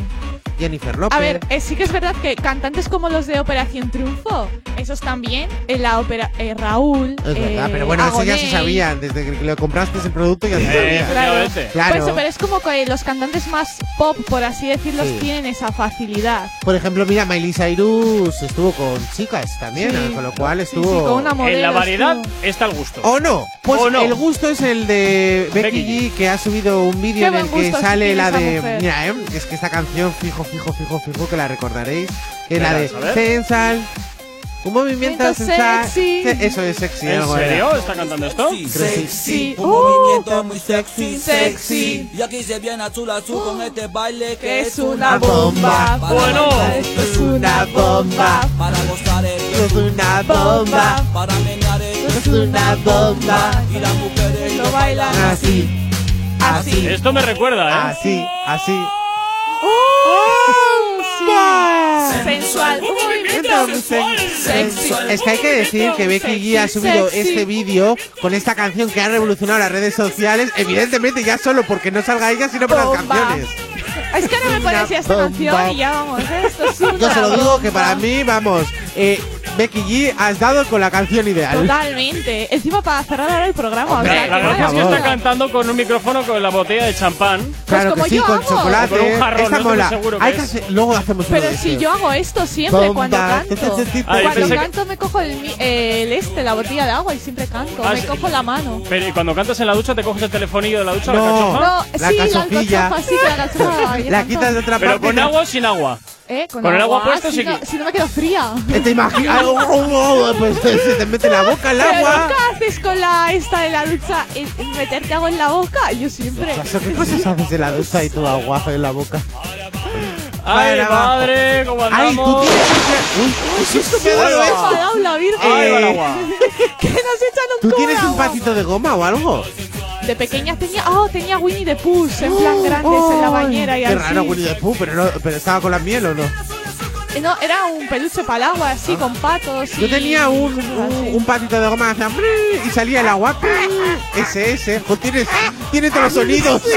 [SPEAKER 4] Jennifer López.
[SPEAKER 3] A ver, eh, sí que es verdad que cantantes como los de Operación Triunfo, esos también, en la ópera, eh, Raúl.
[SPEAKER 4] Es verdad,
[SPEAKER 3] eh,
[SPEAKER 4] pero bueno, eso ya se sabían. Desde que le compraste ese producto ya se
[SPEAKER 2] Eh,
[SPEAKER 4] sabía.
[SPEAKER 3] Claro.
[SPEAKER 4] Claro.
[SPEAKER 3] Pues, pero es como que los cantantes más pop, por así decirlo,
[SPEAKER 4] Sí.
[SPEAKER 3] tienen esa facilidad.
[SPEAKER 4] Por ejemplo, mira, Miley Cyrus estuvo con chicas también,
[SPEAKER 3] Sí.
[SPEAKER 4] con lo cual
[SPEAKER 3] sí,
[SPEAKER 4] estuvo.
[SPEAKER 3] con una modelo
[SPEAKER 2] En la variedad
[SPEAKER 3] estuvo.
[SPEAKER 2] está el gusto.
[SPEAKER 4] ¿O no? Pues
[SPEAKER 2] ¿O no?
[SPEAKER 4] el gusto es el de Becky, G, que ha subido un vídeo en el que sale la de. Mira, eh, es que esta canción, fijo, fijo, fijo, fijo, que la recordaréis. Que es la de. Sensual. Un movimiento sensual.
[SPEAKER 3] sexy.
[SPEAKER 4] Se- Eso es sexy.
[SPEAKER 2] ¿En
[SPEAKER 4] algo era.
[SPEAKER 2] serio? ¿Está cantando esto?
[SPEAKER 4] Sí.
[SPEAKER 34] Un
[SPEAKER 3] Uh,
[SPEAKER 34] movimiento muy sexy,
[SPEAKER 3] sexy.
[SPEAKER 34] Y aquí se viene azul azul con este baile
[SPEAKER 3] que es una bomba.
[SPEAKER 2] Bueno.
[SPEAKER 3] Esto es una bomba.
[SPEAKER 34] Para gozar el
[SPEAKER 4] Esto es una bomba.
[SPEAKER 34] para menear el
[SPEAKER 3] Esto es una bomba.
[SPEAKER 34] y las mujeres
[SPEAKER 3] Lo bailan
[SPEAKER 4] Así, así,
[SPEAKER 2] Esto me recuerda, ¿eh?
[SPEAKER 4] así, así.
[SPEAKER 3] Sensual. Un movimiento sexy.
[SPEAKER 4] Es que hay que decir que Becky G ha subido este vídeo con esta canción que ha revolucionado las redes sociales, evidentemente ya solo porque no salga ella, sino por las canciones.
[SPEAKER 3] Es que no me parecía esta canción y ya vamos, ¿eh? esto es una
[SPEAKER 4] Yo se lo digo que para mí, vamos, eh, Becky G has dado con la canción ideal.
[SPEAKER 3] Totalmente. Encima para cerrar ahora el programa.
[SPEAKER 4] Hombre,
[SPEAKER 3] o sea,
[SPEAKER 2] La
[SPEAKER 3] que
[SPEAKER 2] gracia es que está cantando con un micrófono con la botella de champán.
[SPEAKER 4] Claro
[SPEAKER 3] como
[SPEAKER 4] que sí,
[SPEAKER 3] yo
[SPEAKER 4] con
[SPEAKER 3] hago.
[SPEAKER 4] chocolate.
[SPEAKER 2] Con un jarrón,
[SPEAKER 4] Esta
[SPEAKER 2] no
[SPEAKER 4] mola.
[SPEAKER 2] seguro que
[SPEAKER 4] Hay que hacer- luego hacemos uno
[SPEAKER 3] Pero
[SPEAKER 4] de
[SPEAKER 3] si yo hago esto siempre
[SPEAKER 4] Bomba.
[SPEAKER 3] cuando canto.
[SPEAKER 2] Yo
[SPEAKER 3] cuando
[SPEAKER 2] que-
[SPEAKER 3] canto me cojo el, el este, la botella de agua y siempre canto.
[SPEAKER 2] Ah,
[SPEAKER 3] me
[SPEAKER 2] sí.
[SPEAKER 3] cojo la mano.
[SPEAKER 2] Pero ¿y cuando cantas en la ducha te coges el telefonillo de la ducha, la
[SPEAKER 4] No.
[SPEAKER 2] cachofa?
[SPEAKER 3] No,
[SPEAKER 4] La
[SPEAKER 3] sí,
[SPEAKER 4] cachofilla.
[SPEAKER 3] la alcachofa, sí, [laughs] la alcachofa. yo
[SPEAKER 4] La quitas de otra
[SPEAKER 2] Pero
[SPEAKER 4] parte.
[SPEAKER 2] con agua o sin agua.
[SPEAKER 3] ¿Eh?
[SPEAKER 2] con el agua puesto,
[SPEAKER 3] si
[SPEAKER 2] sí
[SPEAKER 3] no,
[SPEAKER 2] que-
[SPEAKER 3] si no me quedo fría.
[SPEAKER 4] ¿Te imaginas? Oh, oh, oh, pues se te mete en la boca el
[SPEAKER 3] Pero
[SPEAKER 4] agua.
[SPEAKER 3] ¿qué haces con la esta de la ducha? ¿En- en ¿Meterte agua en la boca? Yo siempre.
[SPEAKER 4] ¿Qué cosas haces en la ducha y tu agua en la boca?
[SPEAKER 2] ¡Ay, madre! ¿Cómo
[SPEAKER 4] Ay, tú
[SPEAKER 2] andamos?
[SPEAKER 4] tienes un... Uy, qué susto me ha dado
[SPEAKER 2] Ahí va.
[SPEAKER 4] eso.
[SPEAKER 3] Enfadado la virgen.
[SPEAKER 2] Ahí va el agua. [laughs]
[SPEAKER 3] que nos echan un
[SPEAKER 4] ¿Tú
[SPEAKER 3] cubo
[SPEAKER 4] tienes
[SPEAKER 3] de
[SPEAKER 4] un
[SPEAKER 3] agua.
[SPEAKER 4] patito de goma o algo?
[SPEAKER 3] De pequeña tenía. Oh, tenía Winnie the Pooh en plan grandes en la bañera y
[SPEAKER 4] Qué
[SPEAKER 3] así.
[SPEAKER 4] raro Winnie the Pooh, pero, no, pero estaba con la miel o no.
[SPEAKER 3] Eh, No, era un peluche para el agua, así, con patos.
[SPEAKER 4] Yo
[SPEAKER 3] y
[SPEAKER 4] tenía un, un, un patito de goma "Brrr", y salía el agua. Ese, ese. Jo, tienes, tiene todos los sonidos. [laughs]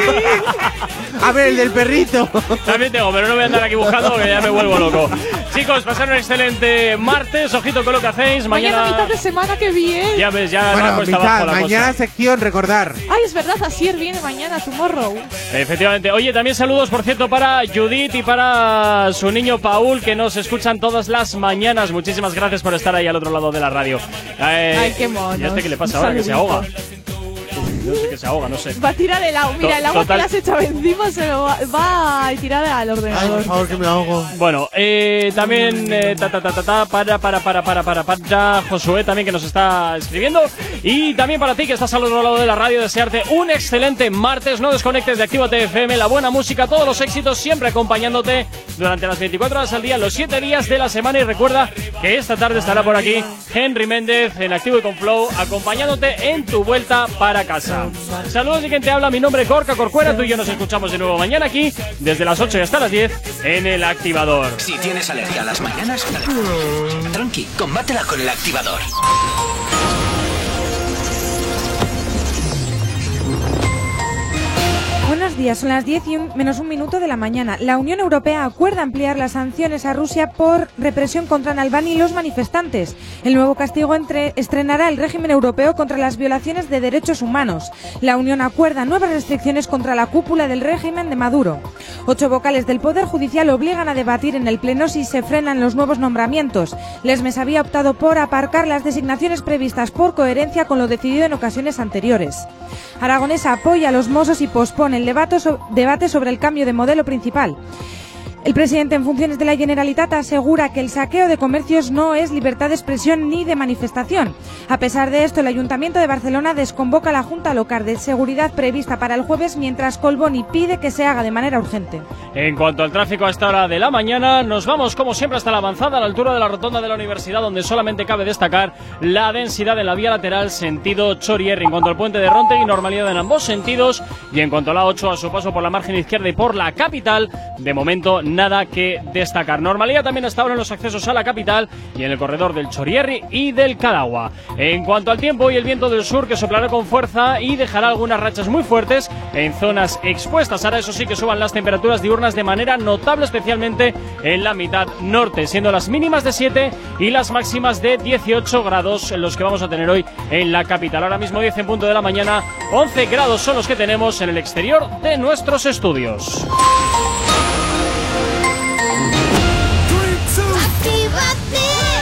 [SPEAKER 4] A ver, el del perrito.
[SPEAKER 2] También tengo, pero no voy a andar aquí buscando porque ya me vuelvo loco. Chicos, pasar un excelente martes. Ojito con lo que hacéis.
[SPEAKER 3] Mañana,
[SPEAKER 2] Mañana.
[SPEAKER 3] mitad de semana, que bien.
[SPEAKER 2] Ya ves, ya
[SPEAKER 4] Bueno, mitad,
[SPEAKER 2] abajo la
[SPEAKER 4] mañana
[SPEAKER 2] cosa.
[SPEAKER 4] sección, recordar.
[SPEAKER 3] Ay, es verdad, Asier viene mañana, tomorrow.
[SPEAKER 2] Efectivamente. Oye, también saludos, por cierto, para Judith y para su niño Paul, que nos escuchan todas las mañanas. Muchísimas gracias por estar ahí al otro lado de la radio. Eh,
[SPEAKER 3] Ay, qué monos.
[SPEAKER 2] ¿Y a este qué le pasa ahora? Que se ahoga. [laughs] No sé que se ahoga, no sé.
[SPEAKER 3] Va a tirar el agua. Mira, el agua
[SPEAKER 2] total-
[SPEAKER 3] que le has echado encima se lo va, va a tirar al
[SPEAKER 4] Ay,
[SPEAKER 3] ordenador.
[SPEAKER 4] por favor, que me ahogo.
[SPEAKER 2] Bueno, eh, también eh, ta, ta, ta, ta, ta, para, para, para, para, para, para, Josué también que nos está escribiendo. Y también para ti que estás al otro lado de la radio, desearte un excelente martes. No desconectes de Actívate FM, la buena música, todos los éxitos, siempre acompañándote durante las 24 horas al día, los 7 días de la semana. Y recuerda que esta tarde estará por aquí Henry Méndez en Activo y con Flow, acompañándote en tu vuelta para casa. Saludos de quien te habla, mi nombre es Gorka Corcuera. Tú y yo nos escuchamos de nuevo mañana aquí, desde las 8 y hasta las 10, en el activador.
[SPEAKER 1] Si tienes alergia a las mañanas, tranqui, combátela con el activador.
[SPEAKER 25] Buenos días, son las 10 y un- menos un minuto de la mañana. La Unión Europea acuerda ampliar las sanciones a Rusia por represión contra Navalny y los manifestantes. El nuevo castigo entre- estrenará el régimen europeo contra las violaciones de derechos humanos. La Unión acuerda nuevas restricciones contra la cúpula del régimen de Maduro. Ocho vocales del Poder Judicial obligan a debatir en el Pleno si se frenan los nuevos nombramientos. Lesmes había optado por aparcar las designaciones previstas por coherencia con lo decidido en ocasiones anteriores. Aragonesa apoya a los Mossos y pospone el debate, so- debate sobre el cambio de modelo principal. El presidente en funciones de la Generalitat asegura que el saqueo de comercios no es libertad de expresión ni de manifestación. A pesar de esto, el Ayuntamiento de Barcelona desconvoca la Junta Local de Seguridad prevista para el jueves, mientras Colboni pide que se haga de manera urgente.
[SPEAKER 2] En cuanto al tráfico a esta hora de la mañana, nos vamos como siempre hasta la avanzada a la altura de la rotonda de la universidad, donde solamente cabe destacar la densidad en la vía lateral sentido Chorierri. En cuanto al puente de Ronte y normalidad en ambos sentidos. Y en cuanto a la 8, a su paso por la margen izquierda y por la capital, de momento nada que destacar. Normalidad también hasta ahora en los accesos a la capital y en el corredor del Chorierri y del Cadagua. En cuanto al tiempo, y el viento del sur que soplará con fuerza y dejará algunas rachas muy fuertes en zonas expuestas. Ahora eso sí que suban las temperaturas diurnas de manera notable, especialmente en la mitad norte, siendo las mínimas de 7 y las máximas de 18 grados los que vamos a tener hoy en la capital. Ahora mismo 10 en punto de la mañana, 11 grados son los que tenemos en el exterior de nuestros estudios. Happy